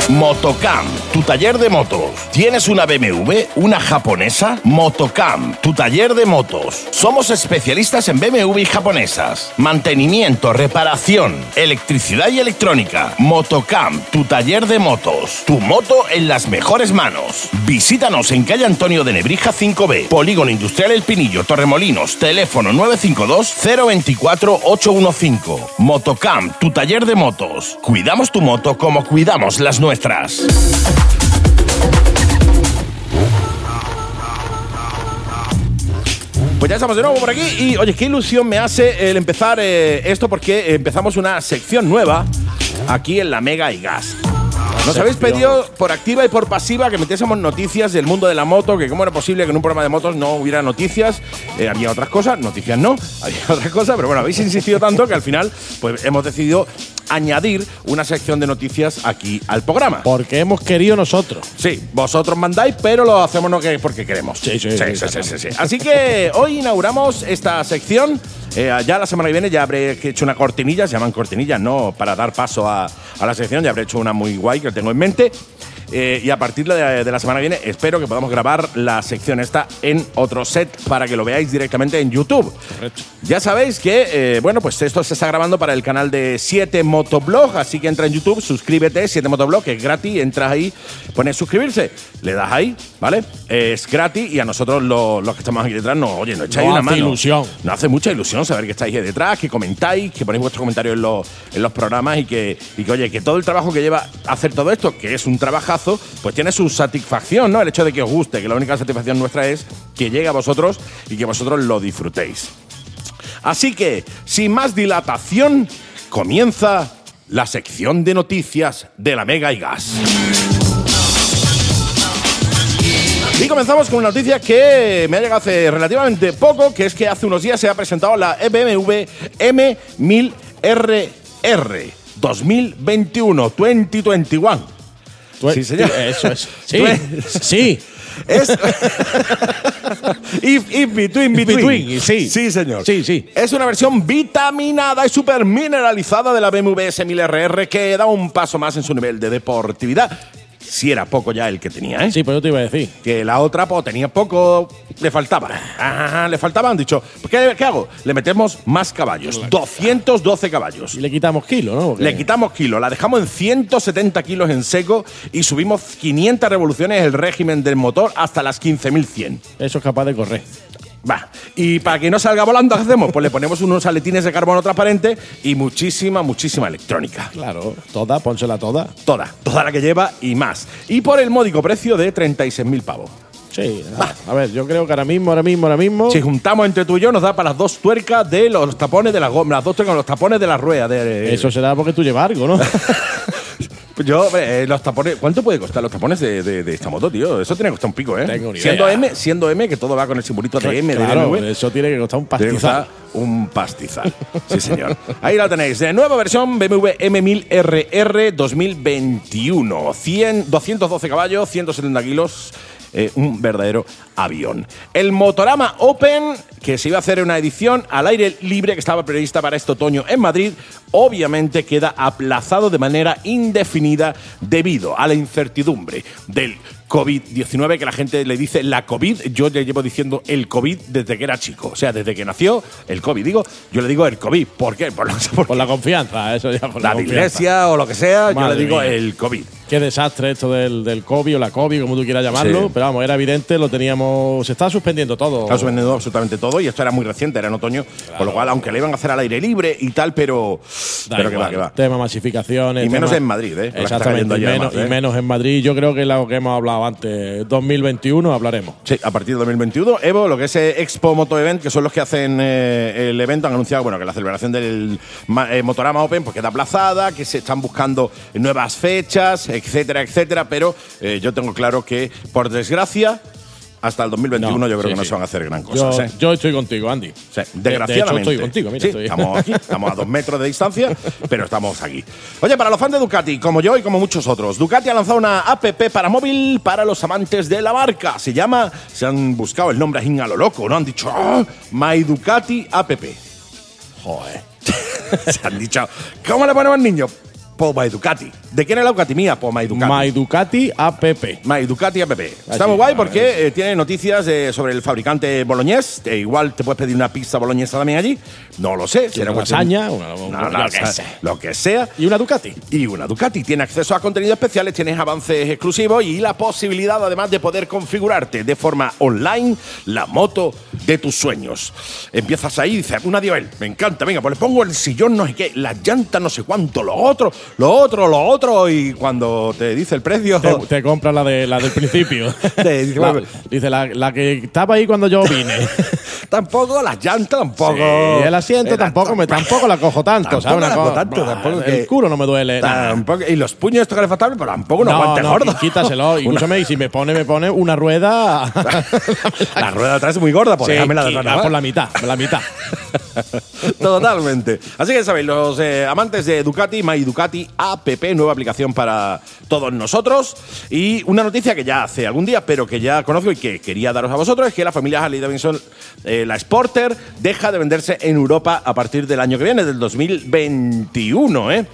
Motocam, tu taller de motos. ¿Tienes una BMW, una japonesa? Motocam, tu taller de motos. Somos especialistas en BMW y japonesas. Mantenimiento, reparación, electricidad y electrónica. Motocam, tu taller de motos. Tu moto en las mejores manos. Visítanos en calle Antonio de Nebrija 5B, Polígono Industrial El Pinillo, Torremolinos, teléfono 952-024-815. Motocam, tu taller de motos. Cuidamos tu moto como cuidamos las nuestras. Pues ya estamos de nuevo por aquí y oye, qué ilusión me hace el empezar eh, esto porque empezamos una sección nueva aquí en la Mega y Gas. Nos habéis pedido por activa y por pasiva que metiésemos noticias del mundo de la moto, que cómo era posible que en un programa de motos no hubiera noticias. Eh, había otras cosas, noticias no, había otras cosas, pero bueno, habéis insistido tanto que al final pues hemos decidido añadir una sección de noticias aquí al programa. Porque hemos querido nosotros. Sí, vosotros mandáis, pero lo hacemos no que porque queremos. Sí, sí, sí, sí, sí, sí. Así que hoy inauguramos esta sección. Eh, ya la semana que viene ya habré hecho una cortinilla, se llaman cortinillas, no para dar paso a, a la sección, ya habré hecho una muy guay que tengo en mente. Eh, y a partir de, de la semana que viene espero que podamos grabar la sección esta en otro set para que lo veáis directamente en YouTube. Correcto. Ya sabéis que, eh, bueno, pues esto se está grabando para el canal de 7 Motoblog, así que entra en YouTube, suscríbete, 7 Motoblog, que es gratis, entras ahí, pones suscribirse, le das ahí, ¿vale? Es gratis y a nosotros lo- los que estamos aquí detrás, no, oye, no echáis Nos una hace mano. ilusión. Nos hace mucha ilusión saber que estáis ahí detrás, que comentáis, que ponéis vuestros comentarios en los, en los programas y que, y que, oye, que todo el trabajo que lleva hacer todo esto, que es un pues tiene su satisfacción, ¿no? El hecho de que os guste, que la única satisfacción nuestra es que llegue a vosotros y que vosotros lo disfrutéis. Así que, sin más dilatación, comienza la sección de noticias de la Mega y Gas. Y comenzamos con una noticia que me ha llegado hace relativamente poco, que es que hace unos días se ha presentado la BMW M1000RR 2021, 2021. Sí, señor. Eso es. Sí. Sí. Es. if, if between, between. between, sí. Sí, señor. Sí, sí. Es una versión vitaminada y super mineralizada de la BMW S1000RR que da un paso más en su nivel de deportividad. Si era poco ya el que tenía, ¿eh? Sí, pues yo te iba a decir. Que la otra, pues tenía poco, le faltaba. Ajá, le faltaba. Han dicho, pues, ¿qué, qué hago? Le metemos más caballos, 212 caballos. Y le quitamos kilos, ¿no? Porque Le quitamos kilos, la dejamos en 170 kilos en seco y subimos 500 revoluciones el régimen del motor hasta las 15.100. Eso es capaz de correr. Va. Y para que no salga volando, ¿qué hacemos? Pues le ponemos unos aletines de carbono transparente y muchísima, muchísima electrónica. Claro, toda, pónsela toda. Toda, toda la que lleva y más. Y por el módico precio de 36.000 pavos. Sí. A, a ver, yo creo que ahora mismo, ahora mismo, ahora mismo. Si juntamos entre tú y yo, nos da para las dos tuercas de los tapones de la goma, las dos tuercas, los tapones de la rueda. De, Eso será porque tú llevas algo, ¿no? Yo, eh, los tapones, ¿cuánto puede costar los tapones de, de- de esta moto, tío? Eso tiene que costar un pico, ¿eh? Tengo ni siendo idea. M, siendo M, que todo va con el simbolito de M, claro, de BMW. eso tiene que costar un pastizal. un pastizal. Sí, señor. Ahí la tenéis. De nueva versión BMW M1000RR 2021. 100, 212 caballos, 170 kilos. eh, un verdadero avión. El Motorama Open, que se iba a hacer una edición al aire libre que estaba prevista para este otoño en Madrid, obviamente queda aplazado de manera indefinida debido a la incertidumbre del COVID-19, que la gente le dice la COVID. Yo le llevo diciendo el COVID desde que era chico. O sea, desde que nació el COVID. Digo, yo le digo el COVID. ¿Por qué? Por, por Por la confianza, eso ya por la, la iglesia o lo que sea, yo le digo mía. el COVID. Qué desastre esto del, del COVID o la COVID, como tú quieras llamarlo. Sí. Pero vamos, era evidente, lo teníamos. Se estaba suspendiendo todo. Ha suspendido absolutamente todo y esto era muy reciente, era en otoño. Con lo cual, aunque le iban a hacer al aire libre y tal, pero. Da pero que va, que va. Tema masificaciones. Y menos en Madrid, ¿eh? Exactamente, cayendo y ya menos, además, ¿eh? y menos en Madrid. Yo creo que es lo que hemos hablado antes. 2021 hablaremos. Sí, a partir de 2021, Evo, lo que es eh, Expo Moto Event, que son los que hacen eh, el evento, han anunciado bueno, que la celebración del eh, Motorama Open pues, queda aplazada, que se están buscando nuevas fechas, etcétera, etcétera, pero eh, yo tengo claro que, por desgracia, hasta el 2021 No, yo creo sí, que no sí. se van a hacer gran Yo, cosa. ¿eh? yo estoy contigo, Andy. Sí, desgraciadamente. De hecho, estoy contigo, mira, estoy- estamos aquí, estamos a dos metros de distancia, pero estamos aquí. Oye, para los fans de Ducati, como yo y como muchos otros, Ducati ha lanzado una app para móvil para los amantes de la marca. Se llama, se han buscado el nombre a lo loco, ¿no? Han dicho, "Ah, My Ducati App. Joder. se han dicho, ¿cómo le ponemos al niño? My Ducati. ¿De quién es la Ducati mía? Pues My Ducati. My Ducati app. My Ducati app. Muy guay porque eh, tiene noticias de- sobre el fabricante boloñés. Eh, igual te puedes pedir una pizza boloñesa también allí. No lo sé. será Una lasaña, una- No, una- no, lo que sea. Lo que sea. Y una Ducati. Y una Ducati tiene acceso a contenidos especiales, tienes avances exclusivos y la posibilidad además de poder configurarte de forma online la moto de tus sueños. Empiezas ahí y dices, una Diobel, me encanta, venga, pues le pongo el sillón no sé qué, las llantas no sé cuánto, lo otro, lo otro, lo otro y cuando te dice el precio... Te, te compras la, de, la del principio. Te dice, La- dice la, la que estaba ahí cuando yo vine. tampoco las llantas, tampoco... Sí, el asiento tampoco, me, tampoco la cojo tanto, ¿sabes? Una la cojo cosa- tanto, tampoco el que- culo no me duele. Tampoco- y los puños estos calefactables, pero tampoco unos No, guantes no, gordos. quítaselo. Incluso me, si me pone, me pone una rueda. La rueda de atrás es muy gorda, pues Sí, de atrás. por la mitad, por la mitad. Totalmente. Así que sabéis, los eh, amantes de Ducati, My Ducati App, nueva aplicación para todos nosotros. Y una noticia que ya hace algún día, pero que ya conozco y que quería daros a vosotros, es que la familia Harley Davidson, eh, la Sporter, deja de venderse en Europa a partir del año que viene, del 2021, ¿eh?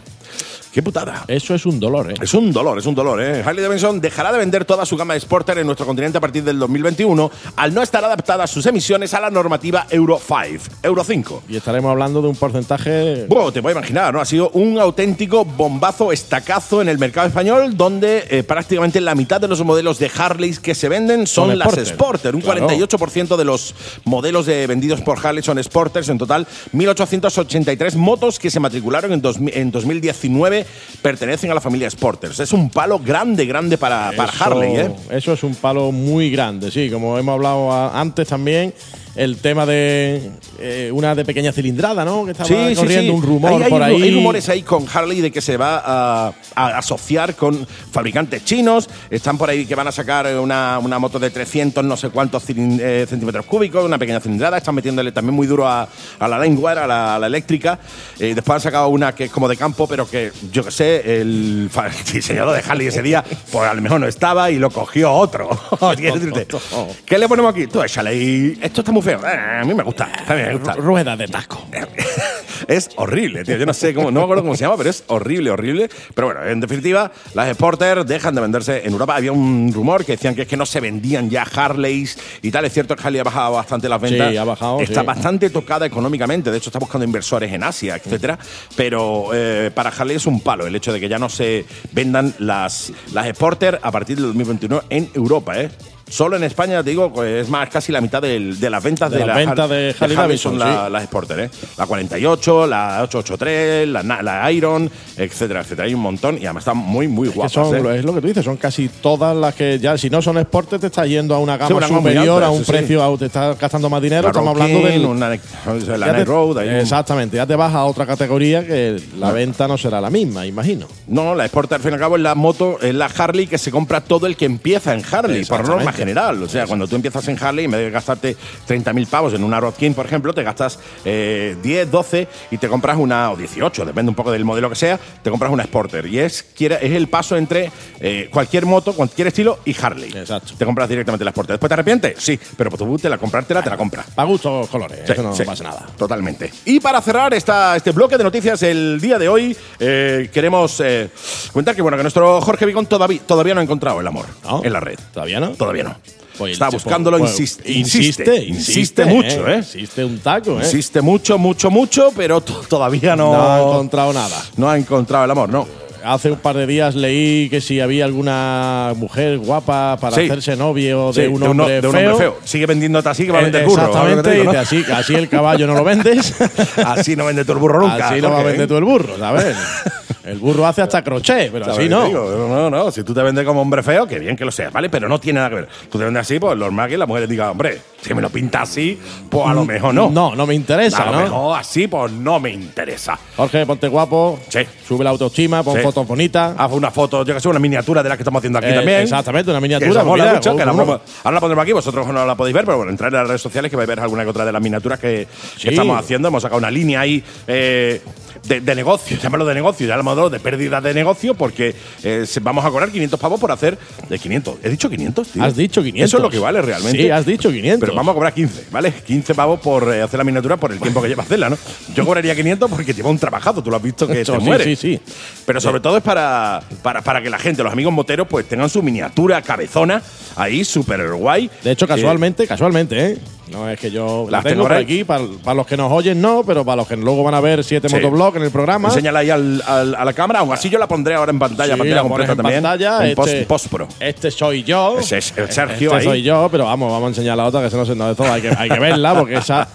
Qué putada. Eso es un dolor, ¿eh? Es un dolor, es un dolor, ¿eh? Harley Davidson dejará de vender toda su gama de Sporter en nuestro continente a partir del 2021 al no estar adaptada sus emisiones a la normativa Euro 5, Euro 5. Y estaremos hablando de un porcentaje. Bueno, te puedes imaginar, ¿no? Ha sido un auténtico bombazo, estacazo en el mercado español, donde eh, prácticamente la mitad de los modelos de Harley que se venden son, Son las Sporter. Sporter. Un Claro. 48% de los modelos de- vendidos por Harley son Sporters. En total, 1.883 motos que se matricularon en, dos- en 2019 pertenecen a la familia Sporters. Es un palo grande, grande para, para Eso- Harley, ¿eh? Eso es un palo muy grande, sí. Como hemos hablado antes también, el tema de eh, una de pequeña cilindrada, ¿no? Que estaba corriendo un rumor Hay- por ahí. Hay rumores ahí con Harley de que se va a, a asociar con fabricantes chinos. Están por ahí que van a sacar una, una moto de 300 no sé cuántos eh, centímetros cúbicos, una pequeña cilindrada. Están metiéndole también muy duro a, a la Lineware, a la, a la eléctrica. Eh, después han sacado una que es como de campo, pero que yo que sé, el, diseñador de Harley ese día, pues a lo mejor no estaba y lo cogió otro. ¿Qué le ponemos aquí? Tú échale esto está muy feo. Eh, a mí me gusta, a mí me gusta. Rueda de taco. es horrible, tío. Yo no sé cómo, no me acuerdo cómo se llama, pero es horrible, horrible. Pero bueno, en definitiva, las Sporter dejan de venderse en Europa. Había un rumor que decían que es que no se vendían ya Harleys y tal. Es cierto que Harley ha bajado bastante las ventas. Sí, ha bajado, Está sí. bastante tocada económicamente. De hecho, está buscando inversores en Asia, etcétera. Pero eh, para Harley es un palo el hecho de que ya no se vendan las, las Sporter a partir del 2021 en Europa, ¿eh? Solo en España, te digo, pues, es más casi la mitad del- de, las ventas De de, las la ventas de Harley son Davidson, la- sí. las Sporter, ¿eh? La 48, la 883, la, Iron, etcétera, etcétera. Hay un montón y además están muy, muy Que guapas. son, ¿eh? Es lo que tú dices, son casi todas las que ya, si no son exportes, te estás yendo a una gama Sí, una superior, alta, a un sí, precio, a- te estás gastando más dinero. Estamos hablando del. una, la Night te- Road. hay exactamente, ya te vas a otra categoría que la venta no será la misma, imagino. No, la Sporter al fin y al cabo es la moto, es la Harley que se compra todo el que empieza en Harley, por norma general. O sea, cuando tú empiezas en Harley, en vez de gastarte 30.000 pavos en una Road King, por ejemplo, te gastas eh, 10, 12 y te compras una, o 18, depende un poco del modelo que sea, te compras una Sporter. Y es, es el paso entre eh, cualquier moto, cualquier estilo y Harley. Exacto. Te compras directamente la Sporter. ¿Después te arrepientes? Sí, pero tú te la comprártela, te la compras. Para gustos colores, Sí, eso no sí, pasa nada. Totalmente. Y para cerrar esta, este bloque de noticias el día de hoy, eh, queremos eh, comentar que bueno que nuestro Jorge Vigón todavía, todavía no ha encontrado el amor ¿No? en la red. ¿Todavía no? Todavía no. Pues, Está buscándolo, pues, insiste, insiste, insiste, mucho, ¿eh? Insiste un taco, ¿eh? Insiste mucho, mucho, mucho, pero to- todavía no, No ha encontrado nada. no ha encontrado el amor, no. Hace un par de días leí que si había alguna mujer guapa para Sí. hacerse novio Sí, de un uno- hombre de un feo. hombre feo. Sigue vendiéndote así que va a Eh, vender burro. Exactamente, ¿sabes y lo que te dice, digo, así, así el caballo no lo vendes. Así no vende tu el burro nunca. así no va a vender ¿eh? tú el burro, ¿sabes? El burro hace hasta crochet, pero ¿Sabes así no. digo? No, no, si tú te vendes como hombre feo, que bien que lo seas, ¿vale? Pero no tiene nada que ver. Tú te vendes así, pues normal que la mujer le diga, hombre, si me lo pinta así, pues a lo mejor no. No, no me interesa, a lo ¿no? mejor así, pues no me interesa. Jorge, ponte guapo, Sí. sube la autoestima, pon Sí. fotos bonitas. Haz una foto, yo que sé, una miniatura de la que estamos haciendo aquí Eh, también. exactamente, una Que miniatura. esa mola mira, mucho, que la ahora la pondremos aquí, vosotros no la podéis ver, pero bueno, entrar en las redes sociales que vais a ver alguna que otra de las miniaturas que, que Sí. estamos haciendo. Hemos sacado una línea ahí eh, de, de negocio, llámalo de negocio, llámalo de pérdida de negocio, porque eh, vamos a cobrar 500 pavos por hacer de 500. ¿He dicho 500, tío? Has dicho 500. Eso es lo que vale realmente. Sí, has dicho 500. Pero vamos a cobrar 15, ¿vale? 15 pavos por eh, hacer la miniatura por el tiempo que lleva hacerla, ¿no? Yo cobraría 500 porque lleva un trabajazo, tú lo has visto que Eso, te sí, muere. sí, sí. Pero sobre todo es para, para, para que la gente, los amigos moteros, pues tengan su miniatura cabezona ahí, súper guay. De hecho, Eh, casualmente, casualmente, ¿eh? No es que yo la Las tengo tengo por aquí, para, para los que nos oyen no, pero para los que luego van a ver siete Sí. motovlog en el programa. enséñala ahí al- al- a la cámara, aún así yo la pondré ahora en pantalla, Sí, pantalla completa en también. pantalla, en post, este- post-pro. Este soy yo. Ese es el Sergio Este ahí. soy yo, pero vamos, vamos a enseñar la otra que se nos no de todo. Hay que, hay que verla porque esa,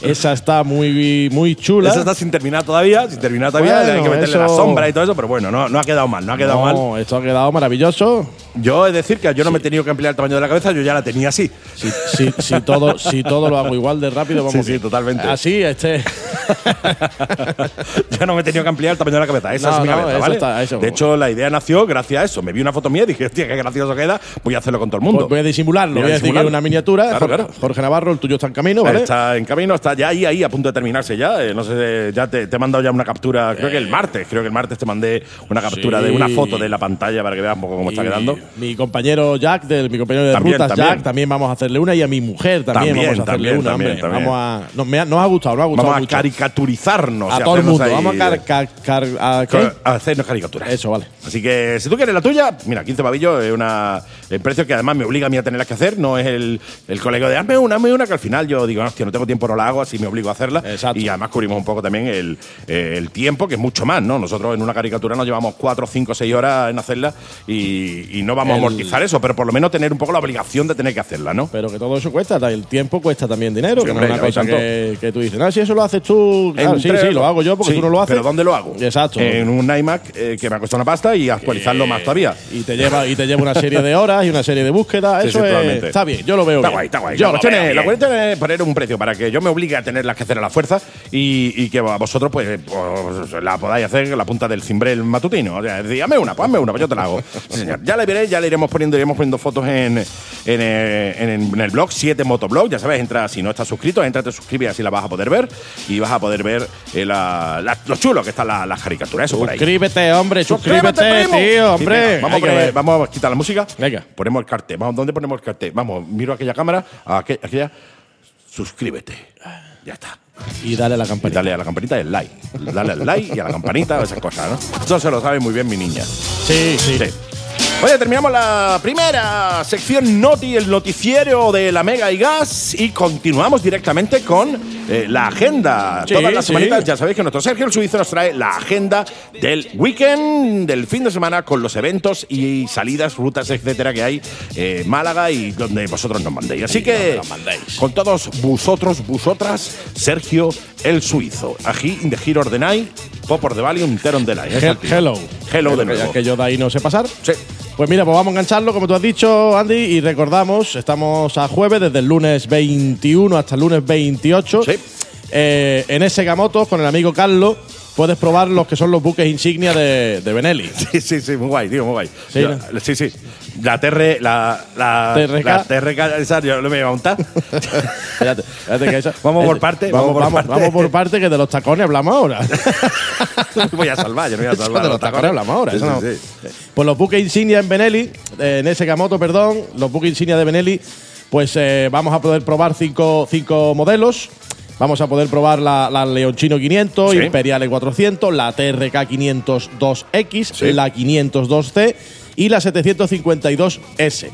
esa está muy, muy chula. Esa está sin terminar todavía, sin terminar todavía, Bueno, hay que meterle la sombra y todo eso, pero bueno, no, no ha quedado mal, no ha quedado mal. No, esto ha quedado maravilloso. Yo he de decir que yo no me he tenido que ampliar el tamaño de la cabeza, yo ya la tenía así. Si, si, si todo, si todo lo hago igual de rápido, vamos Sí, sí, bien. totalmente. Así, este. ya no me he tenido que ampliar el tamaño de la cabeza. Esa No, es mi no, cabeza, ¿vale? está- eso- De hecho, la idea nació gracias a eso. Me vi una foto mía y dije, hostia, qué gracioso queda. Voy a hacerlo con todo el mundo. Pues voy a disimularlo, Voy a voy a decir que es disimularlo. una miniatura. Claro, Jorge, claro. Jorge Navarro, el tuyo está en camino, ¿vale? Está en camino, está ya ahí, ahí, a punto de terminarse ya. Eh, no sé, ya te, te he mandado ya una captura, creo que el martes, creo que el martes te mandé una captura Sí. de una foto de la pantalla para que veas un poco cómo está quedando. Mi compañero Jack, del, mi compañero de También, rutas también. Jack, también vamos a hacerle una y a mi mujer también, También, vamos a hacerle también, una, también, hombre. también. Vamos a, nos, me ha, nos ha gustado, nos ha gustado Vamos a mucho. caricaturizarnos. a y todo el hacernos mundo. ahí- Vamos a, car, car- car- a, ¿qué? a hacernos caricaturas. Eso, vale. Así que si tú quieres la tuya, mira, 15 pavillos es una, el precio que además me obliga a mí a tenerla que hacer. No es el, el colega de hazme una, hazme una, que al final yo digo, hostia, no tengo tiempo, no la hago, así me obligo a hacerla. Exacto. Y además cubrimos un poco también el, eh, el tiempo, que es mucho más, ¿no? Nosotros en una caricatura nos llevamos 4, 5, 6 horas en hacerla y, y no vamos El- a amortizar eso, pero por lo menos tener un poco la obligación de tener que hacerla, ¿no? Pero que todo eso cuesta, el tiempo cuesta también dinero, Sí, que no es una cosa que, que tú dices, no, si eso lo haces tú, claro, sí, sí, lo hago yo porque Sí, tú no lo haces. Pero ¿dónde lo hago? Exacto. En un iMac eh, que me ha costado una pasta y actualizarlo más todavía. Y te lleva y te lleva una serie de horas y una serie de búsquedas. Eso es- está bien, yo lo veo Está bien. guay, está guay. Yo la, cuestión es, la bien. cuestión es poner un precio para que yo me obligue a tenerlas que hacer a la fuerza y, y que vosotros pues, pues, la podáis hacer en la punta del cimbrel matutino. O sea, hazme una, pues hazme una, pues yo te la hago. Señor. Ya le veré, ya le iremos poniendo, iremos poniendo fotos en, en, eh, en- en el blog 7 Motoblog. Ya sabes, entra, si no estás suscrito, entra, te suscribes y así la vas a poder ver. Y vas a poder ver eh, la, la- lo chulo que están las caricaturas. Eso por ahí. Suscríbete, hombre, suscríbete, tío, hombre. vamos, a vamos a quitar la música. Venga. Ponemos el cartel. Vamos, ¿Dónde ponemos el cartel? Vamos, miro aquella cámara, a aqu- aquella. Suscríbete. Ya está. Y dale a la Y campanita. dale a la campanita y el like. Dale al like y a la campanita, esas cosas, ¿no? Eso se lo sabe muy bien mi niña. Sí, sí. Sí. Oye, terminamos la primera sección Noti, el noticiero de la Mega y Gas, y continuamos directamente con eh, la agenda. Sí, Todas las sí. semanitas ya sabéis que nuestro Sergio el Suizo nos trae la agenda del weekend, del fin de semana, con los eventos y salidas, rutas, etcétera, que hay en Málaga y donde vosotros nos mandéis. Así que, con todos vosotros, vosotras, Sergio el Suizo. Aquí, in the Hero of the Night, Popor de Valium, Teron de la Hel- hello. Hello de nuevo. Que yo de ahí no sé pasar. Sí. Pues mira, pues vamos a engancharlo, como tú has dicho, Andy, y recordamos, estamos a jueves, desde el lunes 21 hasta el lunes 28. Sí. Eh, en ese Motos, con el amigo Carlos, puedes probar los que son los buques insignia de, de Benelli. Sí, sí, sí, muy guay, tío, muy guay. Sí, Yo- ¿no? sí, sí. La TR, la, la TRK. la TRK, esa yo no me iba a montar. Espérate, espérate que eso- Vamos por parte, Vamos, vamos por vamos- parte. vamos por parte, que de los tacones hablamos ahora. voy a salvar, yo no voy a salvar. de los tacones hablamos ahora. Sí, eso sí, no. sí. Pues los buques insignia en Benelli, eh, en ese Gamoto, perdón, los buques insignia de Benelli, pues eh, vamos a poder probar cinco, cinco modelos. Vamos a poder probar la, la Leonchino 500, Sí. Imperiale 400, la TRK 502X, Sí. la 502C y la 752S.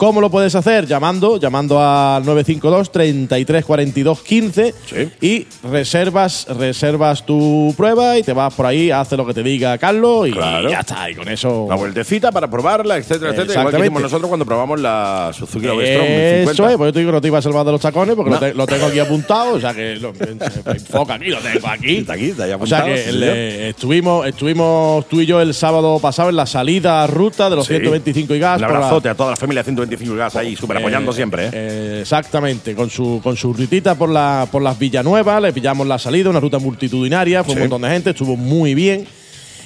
¿Cómo lo puedes hacer? Llamando, llamando al 952 33 42 15 Sí. y reservas, reservas tu prueba y te vas por ahí, haces lo que te diga Carlos y Claro. ya está. Y con eso. Una vueltecita para probarla, etcétera, etcétera. Igual que hicimos nosotros cuando probamos la Suzuki Ovestrom Eso 1050. es, pues yo te digo que no te iba a salvar de los tacones porque No. lo, te- lo tengo aquí apuntado, o sea que lo, enfoca aquí, lo tengo aquí. Está aquí, está ahí O sea apuntado, que sí, estuvimos, estuvimos tú y yo el sábado pasado en la salida ruta de los Sí. 125 y gas. Un la- abrazote a toda la familia 125 gas ahí, súper apoyando Eh, siempre, ¿eh? eh, exactamente, con su, con su ritita por, la, por las Villanuevas, le pillamos la salida, una ruta multitudinaria, fue Sí. un montón de gente, estuvo muy bien.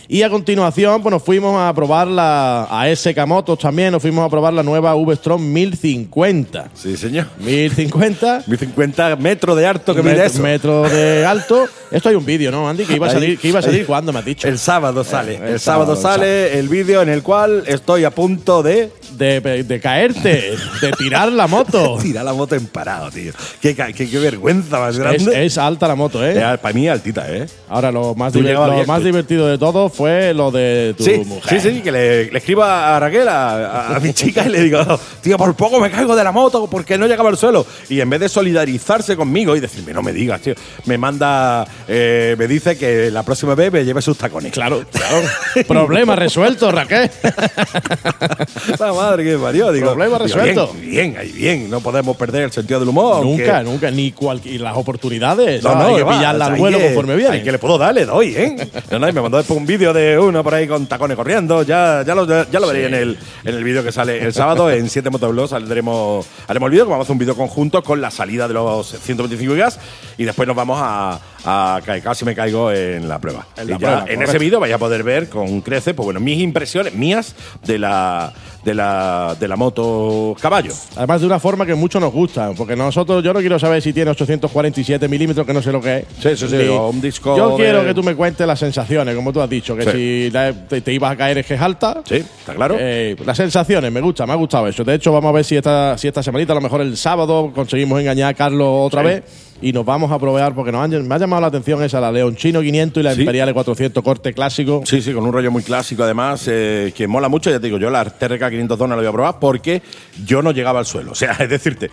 Y a continuación, pues nos fuimos a probar la a SK Motos también, nos fuimos a probar la nueva V-Strom 1050. Sí, señor. 1050 1050 metros de harto que mide met- eso. metros de alto. Esto hay un vídeo, ¿no, Andy? Que iba a salir, que iba a salir cuando me has dicho. El sábado sale. el el, sábado, sábado, sale el vídeo en el cual estoy a punto de De, de caerte, de tirar la moto. tirar la moto en parado, tío. Qué, qué- qué vergüenza más grande. es alta la moto, ¿eh? Eh, para mí altita, ¿eh? Ahora, lo más, diver- lo más divertido de todo fue lo de tu Sí, mujer. sí, sí, que le, le escribo a Raquel, a, a- mi chica, y le digo, tío, por poco me caigo de la moto porque no llegaba al suelo. Y en vez de solidarizarse conmigo y decirme, no me digas, tío, me manda, eh, me dice que la próxima vez me lleve sus tacones. Claro, claro. Problema resuelto, Raquel. La madre que parió, digo. Problema digo, resuelto. Bien, bien, ahí bien, no podemos perder el sentido del humor. nunca, nunca. Ni cualquier. Las oportunidades. No, no, hay que va, pillarla al vuelo conforme viene. que le puedo dar, le doy, ¿eh? No, no, y me mandó después un vídeo de uno por ahí con tacones corriendo. Ya, ya lo, ya lo veréis en el, en el vídeo que sale el sábado. En 7 Motovlogs saldremos, haremos el vídeo, vamos a hacer un vídeo conjunto con la salida de los 125 gas. Y después nos vamos a, a ca- casi me caigo en la prueba. En Y la ya prueba, en correcto. ese vídeo vais a poder ver con crece, pues bueno, mis impresiones mías de la de la de la moto caballo. Además, de una forma que mucho nos gusta, porque nosotros, yo no quiero saber si tiene 847 milímetros, que no sé lo que es. Sí, sí, sí, o un disco Yo quiero que tú me cuentes las sensaciones, como tú has dicho, que Sí. si la- te, te ibas a caer es que es alta. Sí, está claro. Eh, las sensaciones, me gusta, me ha gustado eso. De hecho, vamos a ver si esta, si esta semanita, a lo mejor el sábado, conseguimos engañar a Carlos otra Sí. vez y nos vamos a probar, porque nos han- me ha llamado la atención esa, la León Chino 500 y la Sí. Imperial 400 corte clásico. Sí, sí, con un rollo muy clásico además, eh, que mola mucho. Ya te digo, yo la TRK 502 no la voy a probar porque yo no llegaba al suelo. O sea, es decirte,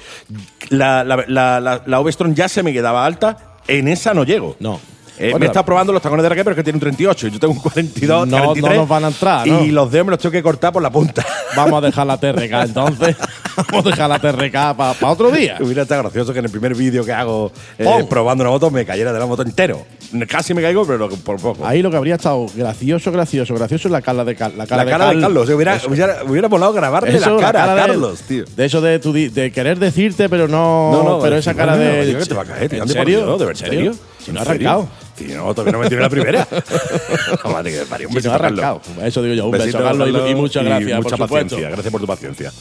la, la, la, la, la ya se me quedaba alta, en esa no llego. No. Eh, me está probando los tacones de Raquel, pero es que tiene un 38. y Yo tengo un 42, No- no 43. nos van a entrar, ¿no? Y los dedos me los tengo que cortar por la punta. Vamos a dejar la TRK entonces. vamos a dejar la TRK para otro día. Hubiera estado gracioso que en el primer vídeo que hago eh, probando una moto me cayera de la moto entero. Casi me caigo, pero por poco. Ahí lo que habría estado gracioso, gracioso, gracioso es la cara de, Car- la cara la cara de Carlos. Hubiera, hubiera, hubiera molado grabarte Eso, la cara, a de- Carlos, tío. De eso de, tu di- de querer decirte, pero no. No, no, pero esa cara de. tío, que te va a caer, tío, ¿En serio? Si no ha arrancado. Sí, no, todavía no me tiré la primera. Madre que parió. Un Si no besito, ha arrancado. Carlos. Eso digo yo. Un Besito, beso, Carlos, y- muchas gracias, mucha paciencia. Gracias por tu paciencia.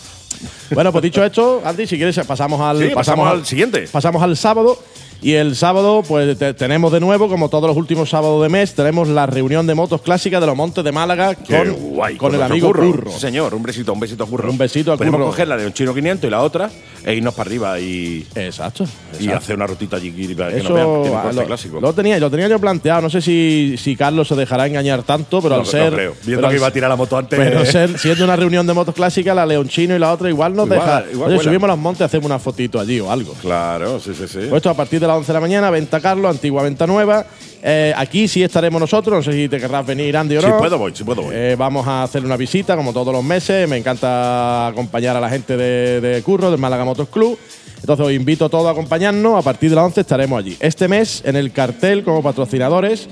Bueno, pues dicho esto, Andy, si quieres, pasamos al. Sí, pasamos al siguiente. Pasamos al sábado. Y el sábado, pues te- tenemos de nuevo, como todos los últimos sábados de mes, tenemos la reunión de motos clásicas de los Montes de Málaga con, guay. con el amigo Curro. Curro. Señor, un besito, un besito a Curro. Un besito a Podemos Curro. coger la de un chino 500 y la otra e irnos para arriba y, Exacto. y exacto. hacer una rutita allí para que Eso nos vean que tiene corte lo, clásico. lo tenía, lo tenía yo planteado. No sé si, si Carlos se dejará engañar tanto, pero No, al no ser. creo. Viendo que iba a tirar la moto antes. Pero ser, siendo una reunión de motos clásicas, la Leonchino y la otra igual nos Igual- deja. igual Oye, vuela. subimos los montes, hacemos una fotito allí o algo. Claro, sí, sí, sí. Pues esto a partir de las 11 de la mañana, Venta Carlos, antigua Venta Nueva. Eh, aquí sí estaremos nosotros, no sé si te querrás venir, Andy, o si no. puedo voy, si puedo voy. Eh, vamos a hacer una visita, como todos los meses. Me encanta acompañar a la gente de, de Curro, del Málaga Motos Club. Entonces os invito a todos a acompañarnos. A partir de las 11 estaremos allí. Este mes, en el cartel como patrocinadores,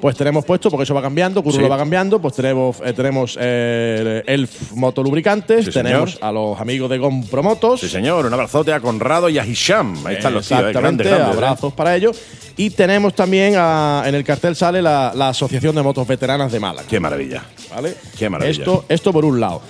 pues tenemos puesto, porque eso va cambiando, Curro Sí. lo va cambiando, pues tenemos, eh, tenemos eh, Elf Motolubricantes, Sí, tenemos señor. a los amigos de Compromotos. Sí, señor. Un abrazote a Conrado y a Hisham. Ahí están los tíos. eh, Exactamente, grandes, grandes, ¿eh? abrazos para ellos. Y tenemos también a- en el cartel sale la, la Asociación de Motos Veteranas de Málaga. Qué maravilla. ¿vale? Qué maravilla. Esto, esto por un lado.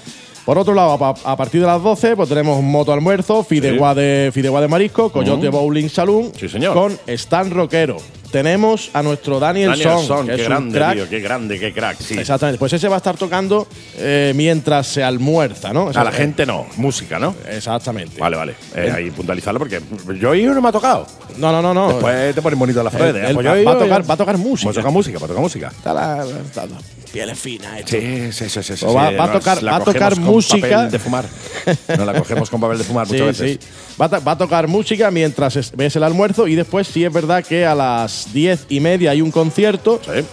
Por otro lado, a, pa- a partir de las 12, pues tenemos moto almuerzo, fideuá de, fideuá de marisco, Coyote Bowling Saloon, Sí, señor. con Stan Rockero. Tenemos a nuestro Daniel, Daniel Son, Son, que qué es un grande, crack. tío. Qué grande, qué crack. Sí. Exactamente. Pues ese va a estar tocando eh, mientras se almuerza, ¿no? A la gente no. Música, ¿no? Exactamente. Vale, vale. Eh, ahí puntualizarlo porque yo hoy no me ha tocado. No, no, no, no. Después te ponen bonito las redes. Pues va- a tocar- va a tocar música. Va a tocar música, va a tocar música. Está la, la- está la piel es fina. esto. Sí, sí, sí, sí. sí, O va- sí. va a tocar- la va a cogemos tocar con música. papel de fumar. Nos la cogemos con papel de fumar Sí, muchas veces. sí. Va a, va a tocar música mientras es- ves el almuerzo y después sí es verdad que a las diez y media hay un concierto Sí.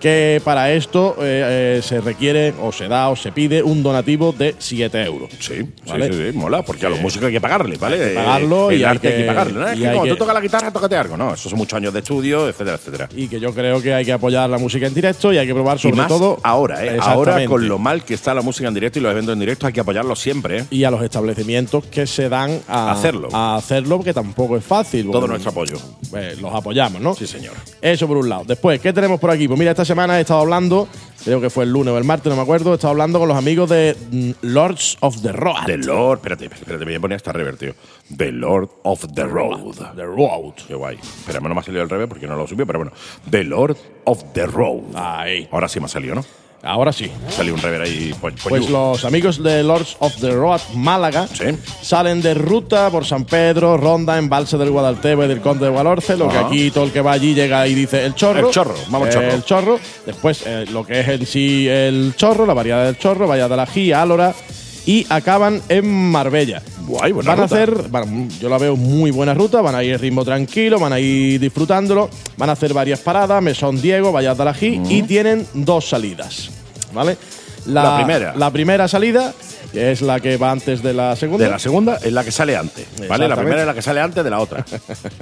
Que para esto eh, eh, se requiere o se da o se pide un donativo de 7 euros. Sí, sí, Vale. sí, sí, mola, porque a los músicos hay que pagarle, ¿vale? Hay que pagarlo Eh, y el hay arte hay que- que pagarle, ¿no? Es y que hay cuando que- tú tocas la guitarra, tócate algo, ¿no? Esos son muchos años de estudio, etcétera, etcétera. Y que yo creo que hay que apoyar la música en directo y hay que probar sobre y más todo ahora, ¿eh? Ahora con lo mal que está la música en directo y los eventos en directo hay que apoyarlos siempre, ¿eh? y a los establecimientos que se dan a Hacerlo. a hacerlo porque tampoco es fácil. Todo nuestro apoyo. eh, los apoyamos, ¿no? Sí, señor. Eso por un lado. Después, ¿qué tenemos por aquí? Pues mira, esta semana he estado hablando, creo que fue el lunes o el martes, no me acuerdo, he estado hablando con los amigos de mm, Lords of the Road. The Lord, espérate, espérate, me voy a poner hasta rever, tío. The Lord of the Road. The Road. Qué guay. Espera, no me ha salido el revés porque no lo subió, pero bueno. The Lord of the Road. Ahí. Ahora sí me ha salido, ¿no? Ahora sí. Salió un rever ahí. Pues, Pues los amigos de Lords of the Road Málaga Sí. salen de ruta por San Pedro, Ronda, Embalse del Guadaltebo y del Conde de Gualorce. Lo que aquí todo el que va allí llega y dice el chorro. El chorro, vamos, Eh, chorro. El chorro. Después eh, lo que es en sí el chorro, la variedad del chorro, Valla de la Gía, Álora. Y acaban en Marbella. Guay, buena van ruta. a hacer, van- yo la veo muy buena ruta, van a ir ritmo tranquilo, van a ir disfrutándolo, van a hacer varias paradas, Mesón Diego, Vallas de Alají, y tienen dos salidas. ¿Vale? La primera. La primera salida, es la que va antes de la segunda. De la segunda es la que sale antes. ¿Vale? La primera es la que sale antes de la otra.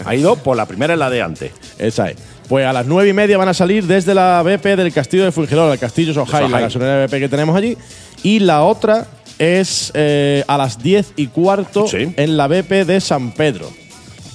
ha ido por la primera es la de antes. Esa es. Pues a las nueve y media van a salir desde la BP del Castillo de Fuengirola, el Castillo Sojai, la gasolinera BP que tenemos allí. Y la otra es eh, a las diez y cuarto Sí. en la BP de San Pedro.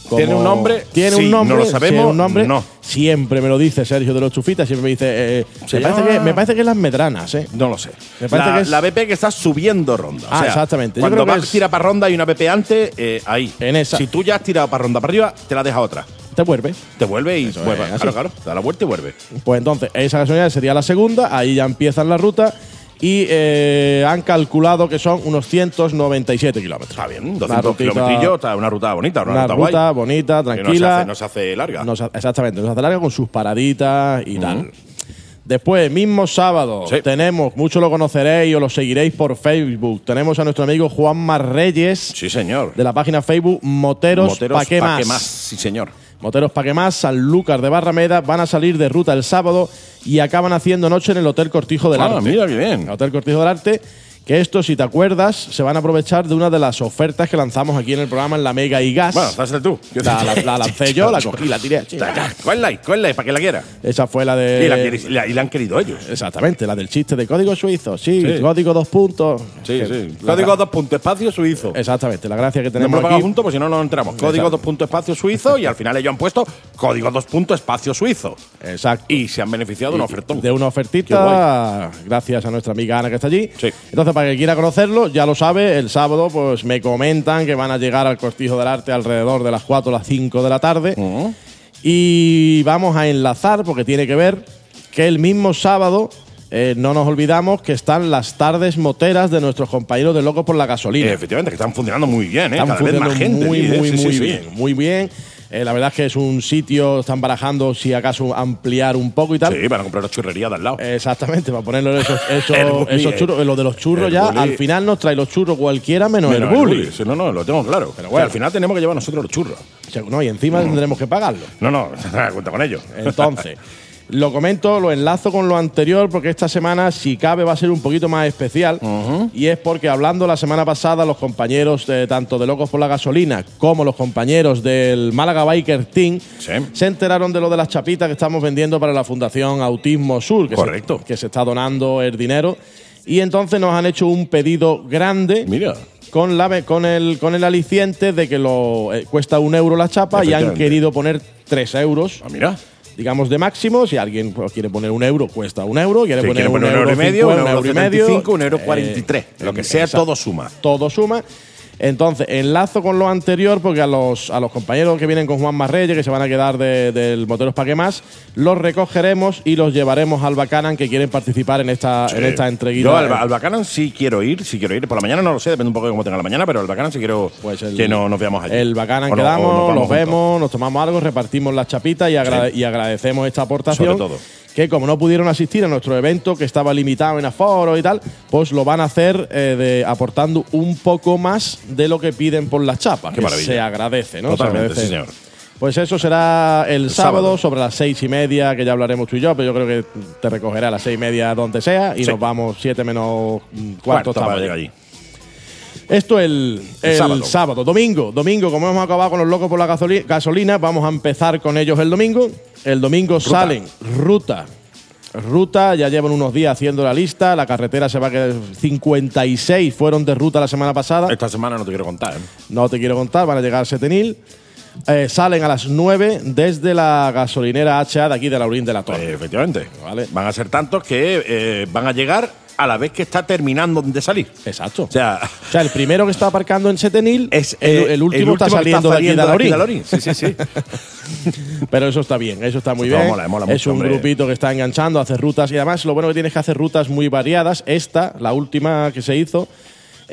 como- ¿Tiene un nombre? Tiene Sí, un ¿no nombre. lo sí, sabemos? un nombre. No. Siempre me lo dice Sergio de los Chufitas. Siempre me dice. eh, Se me, parece llama- que, me parece que es las medranas, ¿eh? No lo sé. Me parece la, que es- la BP que está subiendo ronda. O Ah, sea, exactamente. Yo Cuando vas es- a tirar para ronda y una BP antes, eh, ahí. En esa. Si tú ya has tirado para ronda para arriba, te la deja otra. Te vuelve. Te vuelve y vuelve. Claro, claro. Da la vuelta y vuelve. Pues entonces, esa gasolinera sería la segunda, ahí ya empiezan la ruta y eh, han calculado que son unos 197 kilómetros. Está bien. Una 200 rutita- kilometrillos, está una ruta bonita, una, Una ruta, ruta guay. bonita, Que no se tranquila. hace- No se hace larga. Exactamente, nos hace larga con sus paraditas y tal. Después, mismo sábado, Sí. tenemos, muchos lo conoceréis o lo seguiréis por Facebook. Tenemos a nuestro amigo Juan Marreyes Sí, señor. de la página Facebook Moteros, Moteros Pa' qué pa' más. qué más. Sí, señor. Moteros Pa' qué más, Sanlúcar de Barrameda van a salir de ruta el sábado y acaban haciendo noche en el Hotel Cortijo del Ah, Arte. mira qué bien. El Hotel Cortijo del Arte. Que esto, si te acuerdas, se van a aprovechar de una de las ofertas que lanzamos aquí en el programa en la Mega y Gas. Bueno, dásela tú. la, la- la lancé yo, la cogí, la tiré. Ya. Cógela, cógela, para que la quiera. Esa fue la de. Y la, la- y la han querido ellos. Exactamente, la del chiste de código suizo. Sí, Sí. código dos puntos. Sí, Que- sí. la- Código dos puntos, espacio suizo. Exactamente, la gracia que No me tenemos pagan aquí. juntos, pues si no, no entramos. Código dos puntos, espacio suizo y al final ellos han puesto código dos puntos, espacio suizo. Exacto. Y se han beneficiado de un ofertón. De una ofertita, gracias a nuestra amiga Ana que está allí. Sí. Entonces, para que quiera conocerlo, ya lo sabe, el sábado pues me comentan que van a llegar al Cortijo del Arte alrededor de las 4 o las 5 de la tarde. Ujú. Y vamos a enlazar, porque tiene que ver, que el mismo sábado eh, no nos olvidamos que están las tardes moteras de nuestros compañeros de Locos por la Gasolina. Eh, efectivamente, que están funcionando muy bien, ¿eh? Están Cada vez más funcionando gente. muy, muy, sí, sí, muy sí. bien. Muy bien. Eh, la verdad es que es un sitio, están barajando si acaso ampliar un poco y tal. Sí, van a comprar la churrería de al lado. Exactamente, para ponerlo esos, esos, El bully, esos churros. Lo de los churros El ya, bully. al final nos trae los churros cualquiera menos, Menos el bully. Sí, no, no, lo tengo claro. Pero bueno. al final tenemos que llevar nosotros los churros. No, y encima tendremos que pagarlo. No, no, cuenta con ello. Entonces, lo comento, lo enlazo con lo anterior, porque esta semana, si cabe, va a ser un poquito más especial. Y es porque hablando la semana pasada, los compañeros de, tanto de Locos por la Gasolina como los compañeros del Málaga Biker Team Sí. se enteraron de lo de las chapitas que estamos vendiendo para la Fundación Autismo Sur, que, Correcto. Se, que se está donando el dinero. Y entonces nos han hecho un pedido grande Mira. con, la, con, el, con el aliciente de que lo, eh, cuesta un euro la chapa y han querido poner tres euros Ah, mira. Digamos, de máximo. Si alguien pues, quiere poner un euro, cuesta un euro. Quiere Si poner, quiere un, poner un euro, euro y medio, un euro y medio, 75, un euro eh, 43. Lo que sea, todo suma. Todo suma. Entonces, enlazo con lo anterior, porque a los, a los compañeros que vienen con Juan Marreyes, que se van a quedar de- del Moteros Pa' qué más, los recogeremos y los llevaremos al Bacanan que quieren participar en esta, en esta entreguita. Yo al, al Bacanan sí quiero ir, sí quiero ir. Por la mañana no lo sé, depende un poco de cómo tenga la mañana, pero al Bacanan sí quiero Pues el- que no nos veamos allí. El Bacanan no- nos quedamos, juntos. vemos, nos tomamos algo, repartimos las chapitas y, agra- Sí. y agradecemos esta aportación. Sobre todo. Que como no pudieron asistir a nuestro evento, que estaba limitado en aforo y tal, pues lo van a hacer eh, de, aportando un poco más de lo que piden por las chapas. Qué que maravilla. se agradece, ¿no? Se Totalmente, agradece. sí, señor. Pues eso será el sábado, sábado. sobre las seis y media, que ya hablaremos tú y yo, pero yo creo que te recogeré a las seis y media donde sea y Sí. nos vamos siete menos cuarto, Cuarto para allí. llegar allí. Esto el, El el sábado. sábado. Domingo, domingo, como hemos acabado con los locos por la gasoli- gasolina, vamos a empezar con ellos el domingo. El domingo salen ruta. Ruta, ya llevan unos días haciendo la lista. La carretera se va a quedar. 56 fueron de ruta la semana pasada. Esta semana no te quiero contar. ¿eh? No te quiero contar, van a llegar a Setenil. Eh, salen a las 9 desde la gasolinera HA de aquí de Laurín de la Torre. Eh, efectivamente. Vale. Van a ser tantos que eh, van a llegar a la vez que está terminando de salir. Exacto. O sea, O sea, el primero que está aparcando en Setenil, es el, el último, está que saliendo, de aquí de. Laurín. Sí, sí, sí. Pero eso está bien, eso está muy Eso bien. mola, mola es mucho, un hombre. grupito que está enganchando, hace rutas y además lo bueno que tiene es que hace rutas muy variadas. Esta, la última que se hizo,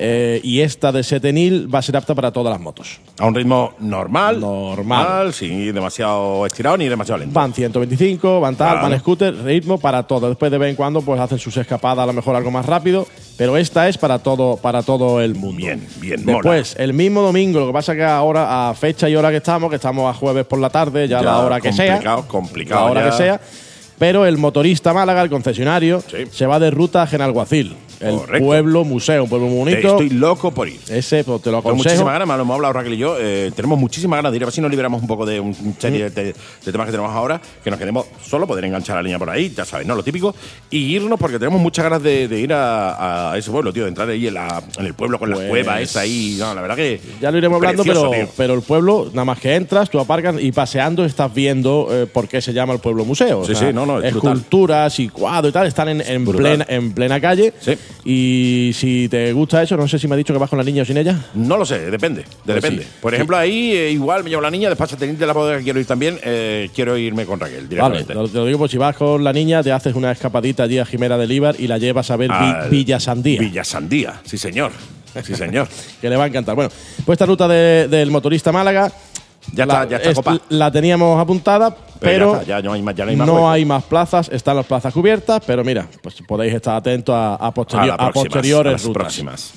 eh, y esta de Setenil va a ser apta para todas las motos. A un ritmo normal. Normal. Sin demasiado estirado ni demasiado lento. Van 125, van tal, Claro. van scooter, ritmo para todo. Después de vez en cuando pues hacen sus escapadas, a lo mejor algo más rápido, pero esta es para todo, para todo el mundo. Bien, bien, Después, el mismo domingo, lo que pasa que ahora, a fecha y hora que estamos, que estamos a jueves por la tarde, ya, Ya, la hora que sea. complicado, complicado La hora ya. que sea. Pero el motorista Málaga, el concesionario, Sí. se va de ruta a Genalguacil. El Correcto. pueblo museo, un pueblo muy bonito. Estoy loco por ir. Ese pues, te lo Tengo aconsejo. muchísimas ganas, me lo hemos hablado Raquel y yo. eh, tenemos muchísimas ganas de ir a ver si nos liberamos un poco de un serie de, de temas que tenemos ahora, que nos queremos solo poder enganchar la línea por ahí, ya sabes, ¿no? Lo típico. Y irnos porque tenemos muchas ganas de, de ir a, a ese pueblo, tío, de entrar ahí en, la- en el pueblo con Pues- las cuevas esa ahí. No, la verdad que. Ya lo iremos hablando, precioso, pero, tío. pero el pueblo, nada más que entras, tú aparcas y paseando estás viendo eh, por qué se llama el pueblo museo. O Sí, sea, sí, no, no, es brutal. esculturas y cuadros y tal, están en, en plena, en plena calle. Sí. Y si te gusta eso, no sé si me ha dicho que vas con la niña o sin ella. No lo sé, depende, de Pues depende. sí, Por sí. ejemplo, ahí eh, igual me llevo la niña, después teniente de la boda que quiero ir también, eh, quiero irme con Raquel Vale, directamente. te lo, te lo digo, pues si vas con la niña, te haces una escapadita allí a Jimena del Ibar y la llevas a ver Vi- Villa Sandía. Villa Sandía, sí señor. Sí, señor. que le va a encantar. Bueno, pues esta ruta de- del motorista Málaga. Ya la, está, ya está es- copa. la teníamos apuntada, pero, ya está, ya no hay más, ya no hay más no hay más plazas, están las plazas cubiertas, pero mira, pues podéis estar atentos a, a posterior- las a próximas, posteriores a las rutas. próximas.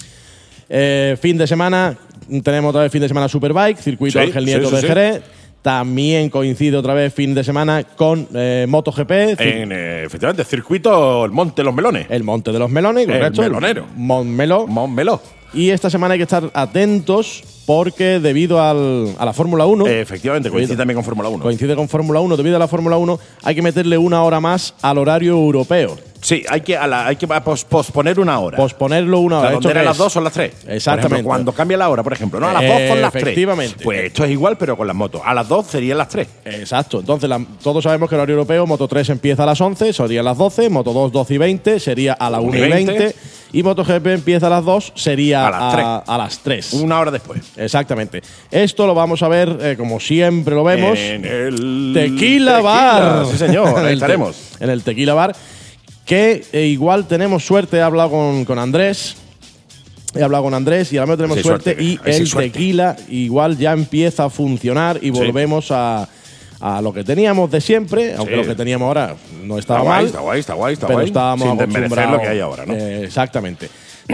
Eh, fin de semana, tenemos otra vez fin de semana Superbike, circuito Sí, Ángel Nieto sí, de. Jerez. También coincide otra vez fin de semana con eh, MotoGP, En, eh, efectivamente, circuito El Monte de los Melones. el Monte de los Melones, El correcto. melonero. Montmeló. Montmeló. Y esta semana hay que estar atentos porque debido al- a la Fórmula 1, Eh, efectivamente, coincide también con Fórmula 1. coincide con Fórmula 1, debido a la Fórmula 1 hay que meterle una hora más al horario europeo. Sí, hay que, a la- hay que pos- posponer una hora. Posponerlo una O hora. sea, ¿Esto donde qué eran las es? dos son las tres. Exactamente. Por ejemplo, cuando cambia la hora, por ejemplo, no, a las dos son las tres. Efectivamente. Pues esto es igual, pero con las motos. A las dos serían las tres. Exacto. Entonces, la- todos sabemos que el horario europeo, Moto 3 empieza a las 11, sería a las 12, Moto 2, 12 y 20, sería a las 1 y 20, 20. y MotoGP empieza a las 2, sería A las tres. a las 3. Una hora después. Exactamente. Esto lo vamos a ver, eh, como siempre lo vemos, En el Tequila Bar. Sí, señor, ahí estaremos. En el Tequila Bar. Que eh, igual tenemos suerte, he hablado con, con Andrés. He hablado con Andrés y ahora mismo tenemos Sí, suerte, suerte, y el suerte. tequila igual ya empieza a funcionar y volvemos a, a lo que teníamos de siempre, aunque Sí. lo que teníamos ahora no Está estaba guay, mal. está guay, está guay, está pero guay. estábamos Sin acostumbrados. lo que hay ahora, ¿no? Eh, exactamente.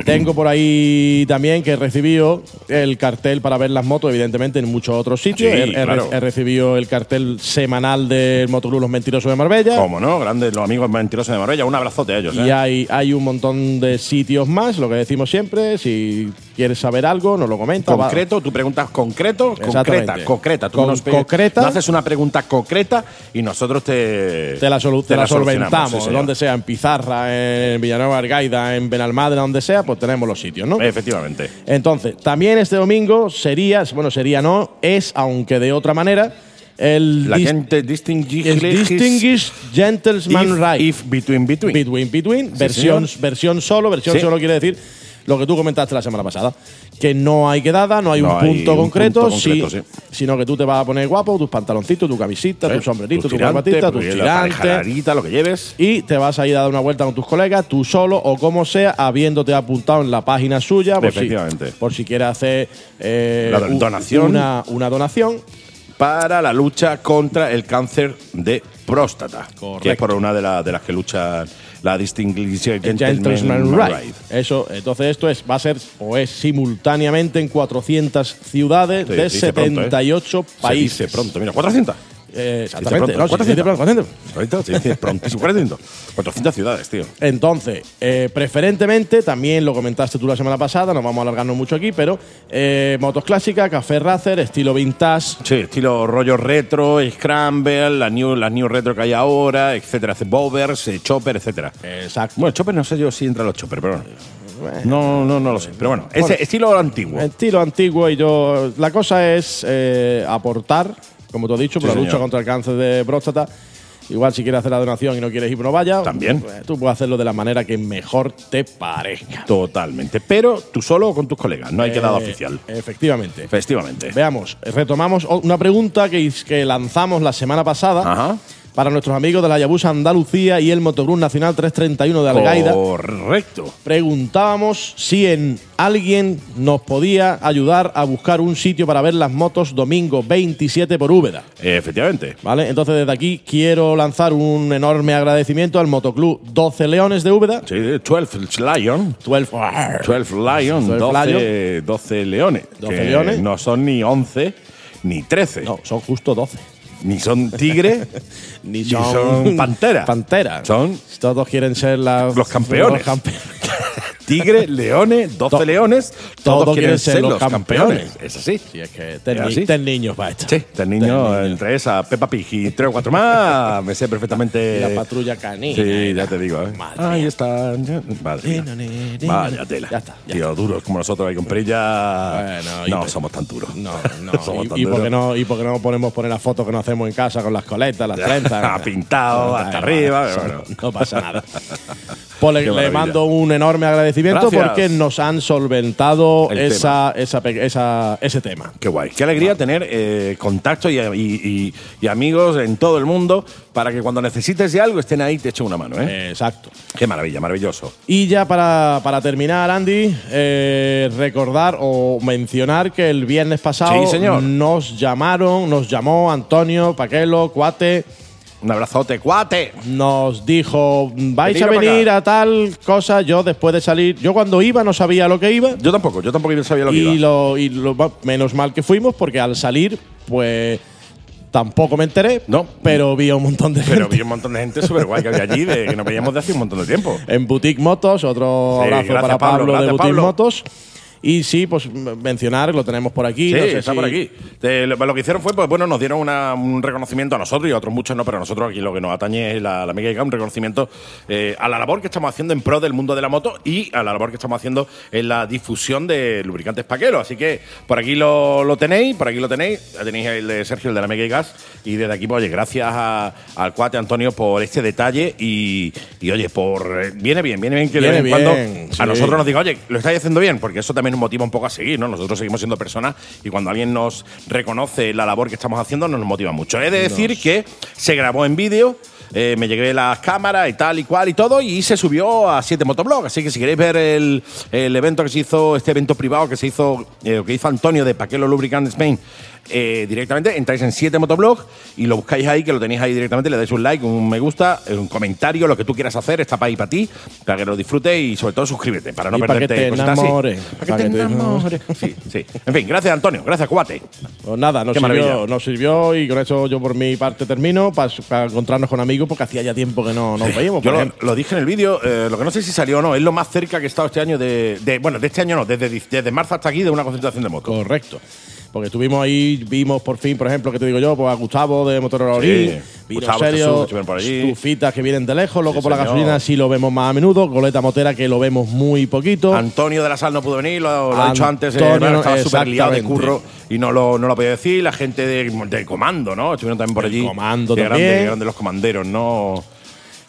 Tengo por ahí también que he recibido el cartel para ver las motos, evidentemente, en muchos otros sitios. Sí, he, he re- claro. he recibido el cartel semanal del Motoclub Los Mentirosos de Marbella. Como no, grandes los amigos mentirosos de Marbella. Un abrazote a ellos. Y ¿eh? hay, hay un montón de sitios más, lo que decimos siempre. Si quieres saber algo, nos lo comenta. Concreto, tú preguntas concreto, concreta, concreta. Tú Con- nos pe- concreta. nos haces una pregunta concreta y nosotros te, te la, solu- te la solventamos, sí, donde sea, en Pizarra, en Villanueva Argaida, en Benalmádena, donde sea, pues tenemos los sitios, ¿no? Efectivamente. Entonces, también este domingo sería, bueno, sería no, es, aunque de otra manera, el, La dis- gente distinguished, Distinguished Gentleman if, Ride. if between between. Between, between, versión, versión solo, versión Sí. solo quiere decir lo que tú comentaste la semana pasada, que no hay quedada, no hay No un hay punto un concreto, punto concreto, sí, sí. sino que tú te vas a poner guapo, tus pantaloncitos, tu camisita, ¿Eh? tu sombrerito, tu tirante, corbatita, tus tirantes. lo que lleves. Y te vas a ir a dar una vuelta con tus colegas, tú solo o como sea, habiéndote apuntado en la página suya. Por si- por si quieres hacer eh, La u- donación. Una, una donación. para la lucha contra el cáncer de próstata. Correcto. Que es por una de, la- de las que lucha la Distinguished Gentleman Gentleman Ride. Eso, entonces esto es, va a ser o es simultáneamente en 400 ciudades Sí, de se dice pronto, ¿eh? 78 países. Se dice pronto, mira, 400. Eh, exactamente, pronto, no, se dice 400. pronto, 400. Ahorita se dice prontísimo, 400. 400 ciudades, tío. Entonces, eh, preferentemente, también lo comentaste tú la semana pasada, no vamos a alargarnos mucho aquí, pero eh, motos clásicas, café racer, estilo vintage, Sí, estilo rollo retro, Scramble, la new, las new retro que hay ahora, etcétera. Bovers, eh, Chopper, etcétera. exacto. Bueno, Chopper no sé yo si entra los Chopper, pero bueno. No, no, no lo sé. Pero bueno, ese Bueno. estilo antiguo. Estilo antiguo y yo. La cosa es eh, aportar, como te he dicho, por Sí, la lucha señor. contra el cáncer de próstata. Igual si quieres hacer la donación y no quieres ir, no vaya. También. pues, tú puedes hacerlo de la manera que mejor te parezca. Totalmente. Pero tú solo o con tus colegas, no hay quedada Eh, oficial. Efectivamente. Efectivamente. Veamos, retomamos una pregunta que, que lanzamos la semana pasada Ajá. Para nuestros amigos de la Yabusa Andalucía y el Motoclub Nacional 331 de Algaida. Correcto. Preguntábamos si en alguien nos podía ayudar a buscar un sitio para ver las motos domingo 27 por Úbeda. Efectivamente. ¿Vale? Entonces desde aquí quiero lanzar un enorme agradecimiento al Motoclub 12 Leones de Úbeda. Sí, 12 Lion. 12, 12 Lion, 12 12, 12 leones. 12 que leones. No son ni 11 ni 13. No, son justo 12. Ni son tigre. Ni Ni son pantera. Pantera. Son Todos quieren ser Los campeones. los campe- tigre, leones, 12 To- leones, todos todos, quieren ser los campeones. campeones. Es así. Sí, es que ten, niños para esto. Sí, Ten niños. entre esa Peppa Pig y tres o cuatro más, me sé perfectamente. Y la patrulla canina. Sí, ya te digo. ¿eh? Madre Ahí está. Madre Vaya tela. Ya está, ya Tío, duros como nosotros ahí con Prilla. Bueno, y no somos tan duros. No, no. somos tan y, y por qué duros. no, y por qué no ponemos poner las fotos que nos hacemos en casa con las coletas, las trenzas. Pintado hasta arriba, no, pasa nada. Pues le, mando un enorme agradecimiento Gracias. porque nos han solventado El esa, esa, esa- ese tema. Qué guay. Qué alegría tener eh, contactos y, y- y- y amigos en todo el mundo para que cuando necesites de algo estén ahí y te echen una mano. ¿eh? Exacto. Qué maravilla, maravilloso. Y ya para, para terminar, Andy, eh, recordar o mencionar que el viernes pasado Sí, señor. nos llamaron, nos llamó Antonio Paquelo, Cuate, Un abrazote, cuate. nos dijo, vais a venir acá". a tal cosa, yo después de salir, yo cuando iba no sabía lo que iba Yo tampoco, yo tampoco sabía lo que y, iba. lo, y lo- menos mal que fuimos porque al salir, pues tampoco me enteré, No. pero vi a un montón de Pero gente. vi un montón de gente súper guay que había allí, de, que nos veíamos de hace un montón de tiempo. en Boutique Motos, otro Sí, abrazo para Pablo, Pablo, de Boutique Pablo. Motos. Y sí, pues mencionar, lo tenemos por aquí. Sí, no sé está si- por aquí. De- lo, lo que hicieron fue, pues bueno, nos dieron una- un reconocimiento a nosotros y a otros muchos no, pero a nosotros aquí lo que nos atañe es la, la Mega un reconocimiento eh, a la labor que estamos haciendo en pro del mundo de la moto y a la labor que estamos haciendo en la difusión de lubricantes paqueros. Así que por aquí lo, lo tenéis, por aquí lo tenéis. Ya tenéis el de Sergio, el de la Mega Gas. Y desde aquí, pues, oye, gracias a- al cuate Antonio por este detalle y, y, oye, por. eh, viene bien, viene bien que de Viene vez en cuando bien, a sí. nosotros nos diga, oye, lo estáis haciendo bien, porque eso también nos motiva un poco a seguir, ¿no? Nosotros seguimos siendo personas y cuando alguien nos reconoce la labor que estamos haciendo, nos motiva mucho. He de decir que se grabó en vídeo. eh, me llegué las cámaras y tal y cual y todo, y se subió a 7 Motoblog. Así que si queréis ver el, el evento que se hizo, este evento privado que se hizo, eh, que hizo Antonio de Paquelo Lubricant Spain, eh, directamente entráis en 7 Motoblog y lo buscáis ahí, que lo tenéis ahí directamente, le dais un like, un me gusta, un comentario, lo que tú quieras hacer, está para ahí para ti, para que lo disfrutes y sobre todo suscríbete, para no Y para que perderte te cositas así. enamores, Para que te enamores. Sí, sí. En fin, gracias Antonio, gracias Cuate. Pues nada, nos Qué sirvió, maravilla. nos sirvió y con eso yo por mi parte termino para encontrarnos con amigos porque hacía ya tiempo que no nos veíamos. Yo lo, dije en el vídeo, eh, lo que no sé si salió o no, es lo más cerca que he estado este año de, de- bueno, de este año no, desde, desde marzo hasta aquí de una concentración de motos. Correcto. Porque estuvimos ahí, vimos por fin, por ejemplo, que te digo yo, pues a Gustavo de Motorola Sí, Orín, vino Gustavo, serio, Jesús, que estuvieron por allí. estufitas que vienen de lejos, loco Sí, por la señor. gasolina sí lo vemos más a menudo, Goleta Motera que lo vemos muy poquito. Antonio de la Sal no pudo venir, lo, lo he dicho antes, eh, bueno, estaba súper liado de curro y no lo, no lo podía decir. La gente de, de comando, ¿no? Estuvieron también por El allí. Comando Qué también. grande los comanderos, ¿no?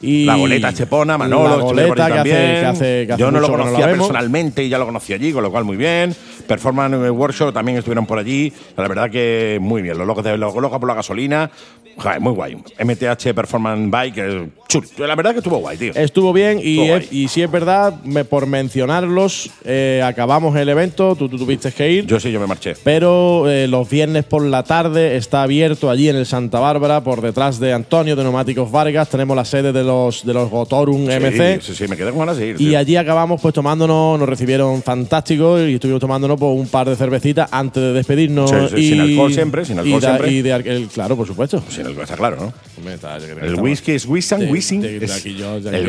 Y La goleta Chepona, Manolo, la goleta que hace, que hace- que hace Yo no lo conocía la vemos. personalmente y ya lo conocí allí, con lo cual muy bien. Performance Workshop también estuvieron por allí. La verdad que muy bien. Los locos, de, los locos por la gasolina, joder, muy guay. MTH Performance Bike, chul. La verdad que estuvo guay, tío. Estuvo bien y, Estuvo es- y si es verdad, me- por mencionarlos, eh, acabamos el evento, tú, tú tuviste que ir. Yo sí, yo me marché. Pero eh, los viernes por la tarde está abierto allí en el Santa Bárbara, por detrás de Antonio de Neumáticos Vargas. Tenemos la sede de los, de los Gotorum MC. Sí, sí, sí, me quedé con ganas de ir. Y tío. allí acabamos pues tomándonos, nos recibieron fantástico y estuvimos tomándonos pues, un par de cervecitas antes de despedirnos. Sí, sí, y, sin alcohol siempre, sin alcohol y da- siempre. y de el- claro, por supuesto. Sí, el- está claro, ¿no? Está- El whisky es whizzing, whizzing.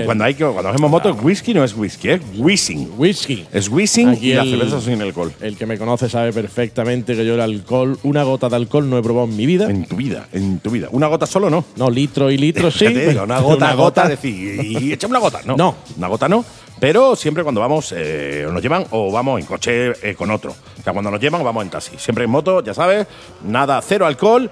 cuando, hay que, cuando hacemos moto, whisky no es whisky, es whizzing. Whisky. Es whizzing y la el- cerveza sin alcohol. El que me conoce sabe perfectamente que yo el alcohol, una gota de alcohol no he probado en mi vida. En tu vida, en tu vida. Una gota solo no. No, litro y litro sí. Digo, pero una gota, gota, decir, y, échame una gota. No, No. Una gota no. Pero siempre cuando vamos, eh, nos llevan o vamos en coche eh, con otro. O sea, cuando nos llevan, vamos en taxi. Siempre en moto, ya sabes, nada, cero alcohol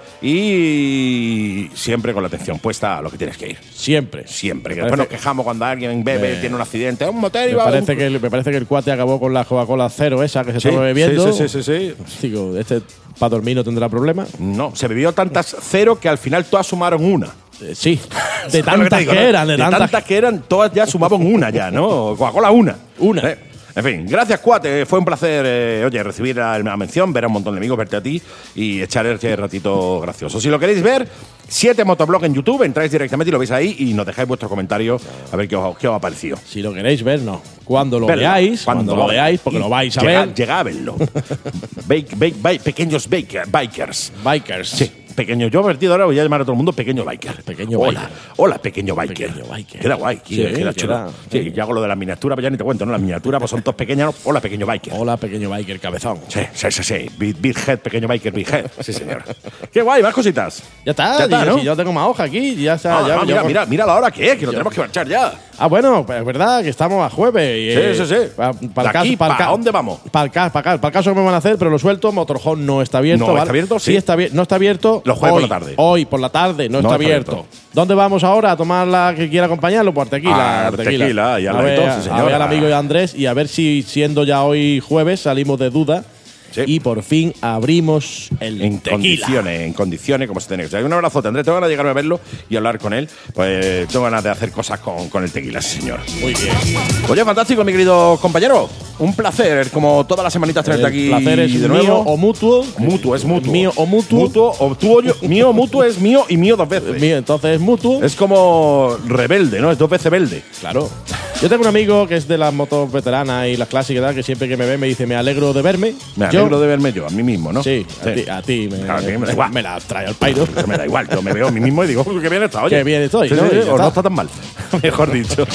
y siempre con la atención puesta a lo que tienes que ir. Siempre. Siempre. Que después nos quejamos cuando alguien bebe, Me- tiene un accidente, un motel y Me va a parece, un- que el, me parece que el cuate acabó con la Coca-Cola cero esa que se Sí, estaba bebiendo. sí, sí, sí, sí, sí. Digo, este para dormir no tendrá problema. No, se bebió tantas cero que al final todas sumaron una. Eh, sí, de ¿Sabes lo tantas que, digo, eran, de, tantas, que eran, todas ya sumaban una ya, ¿no? Coca-Cola una. Una. Eh, En fin, gracias, Cuate. Fue un placer, eh, oye, recibir la, la mención, ver a un montón de amigos, verte a ti y echar ese ratito gracioso. Si lo queréis ver, 7 Motoblog en YouTube, entráis directamente y lo veis ahí y nos dejáis vuestro comentario a ver qué os, qué os ha parecido. Si lo queréis ver, no. Cuando lo Verlo, veáis, cuando, lo veáis, porque lo vais a llega- ver. Llega a verlo. Bake- bake- bike- pequeños baker- bikers. Bikers. Sí. Pequeño, yo a partir de ahora voy a llamar a todo el mundo pequeño biker. Pequeño hola, biker. Hola, pequeño biker. Pequeño biker. Queda guay, Sí, queda, queda- chulo. Sí, y hago lo de las miniaturas, pues ya ni te cuento, ¿no? Las miniaturas pues son todos pequeñas. Hola, pequeño biker. Hola, pequeño biker cabezón. Sí, sí, sí, sí. Big, big head, pequeño biker, big head. Sí, señor. Qué guay, más cositas. Ya está, Ya está, ¿no? si yo tengo más hoja aquí, ya está. Ah, ya- ah, ya- mira, mira, mira la hora que es, que nos tenemos que marchar ya. Ah, bueno, pues es verdad que estamos a jueves. eh, Sí, sí, sí. pa- Para el caso, para ¿pa' dónde vamos? Para el, para el caso que me van a hacer, pero lo suelto. Motorhome no está abierto. ¿No ¿vale? está abierto? Sí. Sí, está abierto. No está abierto. Los jueves hoy, por la tarde. Hoy por la tarde no, está, abierto. ¿Dónde vamos ahora a tomar la que quiera acompañarlo? Por tequila. Ah, Artequila. Tequila, y al a, ver, a ver al amigo a Andrés y a ver si siendo ya hoy jueves salimos de duda Sí. y por fin abrimos el En tequila. condiciones, en condiciones, como se tiene que ser. Un abrazo, Andrés. Tengo ganas de llegarme a verlo y hablar con él. Pues tengo ganas de hacer cosas con, con el tequila, señor. Muy bien. Oye, fantástico, mi querido compañero. Un placer, como todas las semanitas, tenerte El aquí placer es de mío nuevo. o mutuo. Mutuo, es mutuo. Mío o mutuo. Mutuo o tuyo. mío, mutuo es mío y mío dos veces. Mío, entonces es mutuo. Es como rebelde, ¿no? Es dos veces velde. Claro. Yo tengo un amigo que es de las motos veteranas y las clásicas, que siempre que me ve me dice, me alegro de verme. Me Yo- alegro de verme yo, a mí mismo, ¿no? Sí, a ti, a ti me, Claro, a mí me da igual. me la trae al pairo. Eso me da igual, yo me veo a mí mismo y digo, "Uy, qué bien está, oye. Qué bien estoy, Sí, ¿no? sí, o no está. está tan mal, mejor dicho.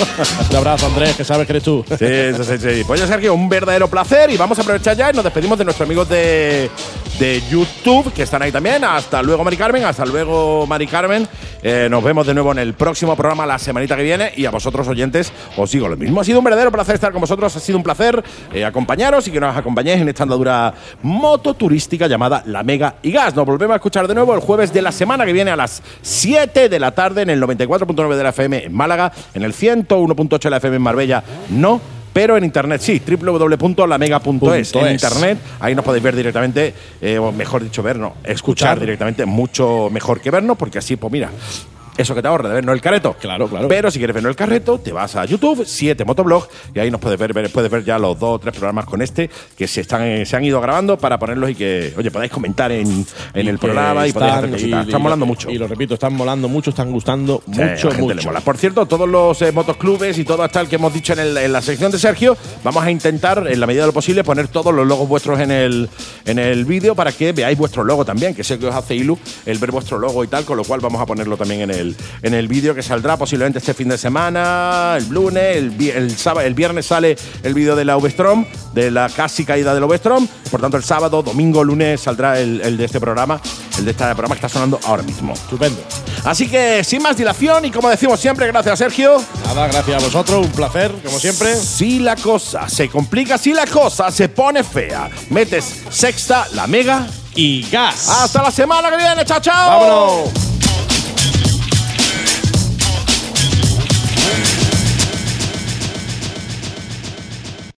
Un abrazo, Andrés, que sabes que eres tú. Sí, sí, sí, sí. Pues ya, Sergio, un verdadero placer y vamos a aprovechar ya y nos despedimos de nuestros amigos de, de YouTube que están ahí también. Hasta luego, Mari Carmen. Hasta luego, Mari Carmen. Eh, nos vemos de nuevo en el próximo programa la semanita que viene y a vosotros, oyentes, os lo mismo. Ha sido un verdadero placer estar con vosotros. Ha sido un placer eh, acompañaros y que nos acompañéis en esta andadura mototurística llamada La Mega y Gas. Nos volvemos a escuchar de nuevo el jueves de la semana que viene a las 7 de la tarde en el 94.9 de la FM en Málaga, en el 101.8 de la FM en Marbella. No. Pero en internet sí, www.lamega.es. En internet, ahí nos podéis ver directamente, eh, o mejor dicho, vernos, escuchar Escuchar. directamente, mucho mejor que vernos, porque así, pues mira, eso que te ahorra de vernos el carreto. Claro, claro. Pero si quieres vernos el carreto, te vas a YouTube, 7 Motoblog, y ahí nos puedes ver, ver- puedes ver ya los dos o tres programas con este que se, están, eh, se han ido grabando para ponerlos y que, oye, podáis comentar en, en el programa y podéis hacer cositas. y- Están y- molando mucho. Y lo repito, están molando mucho, están gustando Sí, mucho, mucho. mola. Por cierto, todos los eh, motoclubes y todo hasta el que hemos dicho en, el- en la sección de Sergio, vamos a intentar, en la medida de lo posible, poner todos los logos vuestros en el, en el vídeo para que veáis vuestro logo también, que sé que os hace ilu el ver vuestro logo y tal, con lo cual vamos a ponerlo también en el, en el vídeo que saldrá posiblemente este fin de semana, el lunes, el, el, sábado, el viernes sale el vídeo de la V-Strom, de la casi caída del V-Strom, por tanto el sábado, domingo, lunes saldrá el, el de este programa, el de este programa que está sonando ahora mismo. Estupendo. Así que sin más dilación y como decimos siempre, gracias Sergio. Nada, gracias a vosotros, un placer, como siempre. Si la cosa se complica, si la cosa se pone fea, metes sexta, la mega. Y gas. Hasta la semana que viene, chao, chao. ¡Vámonos!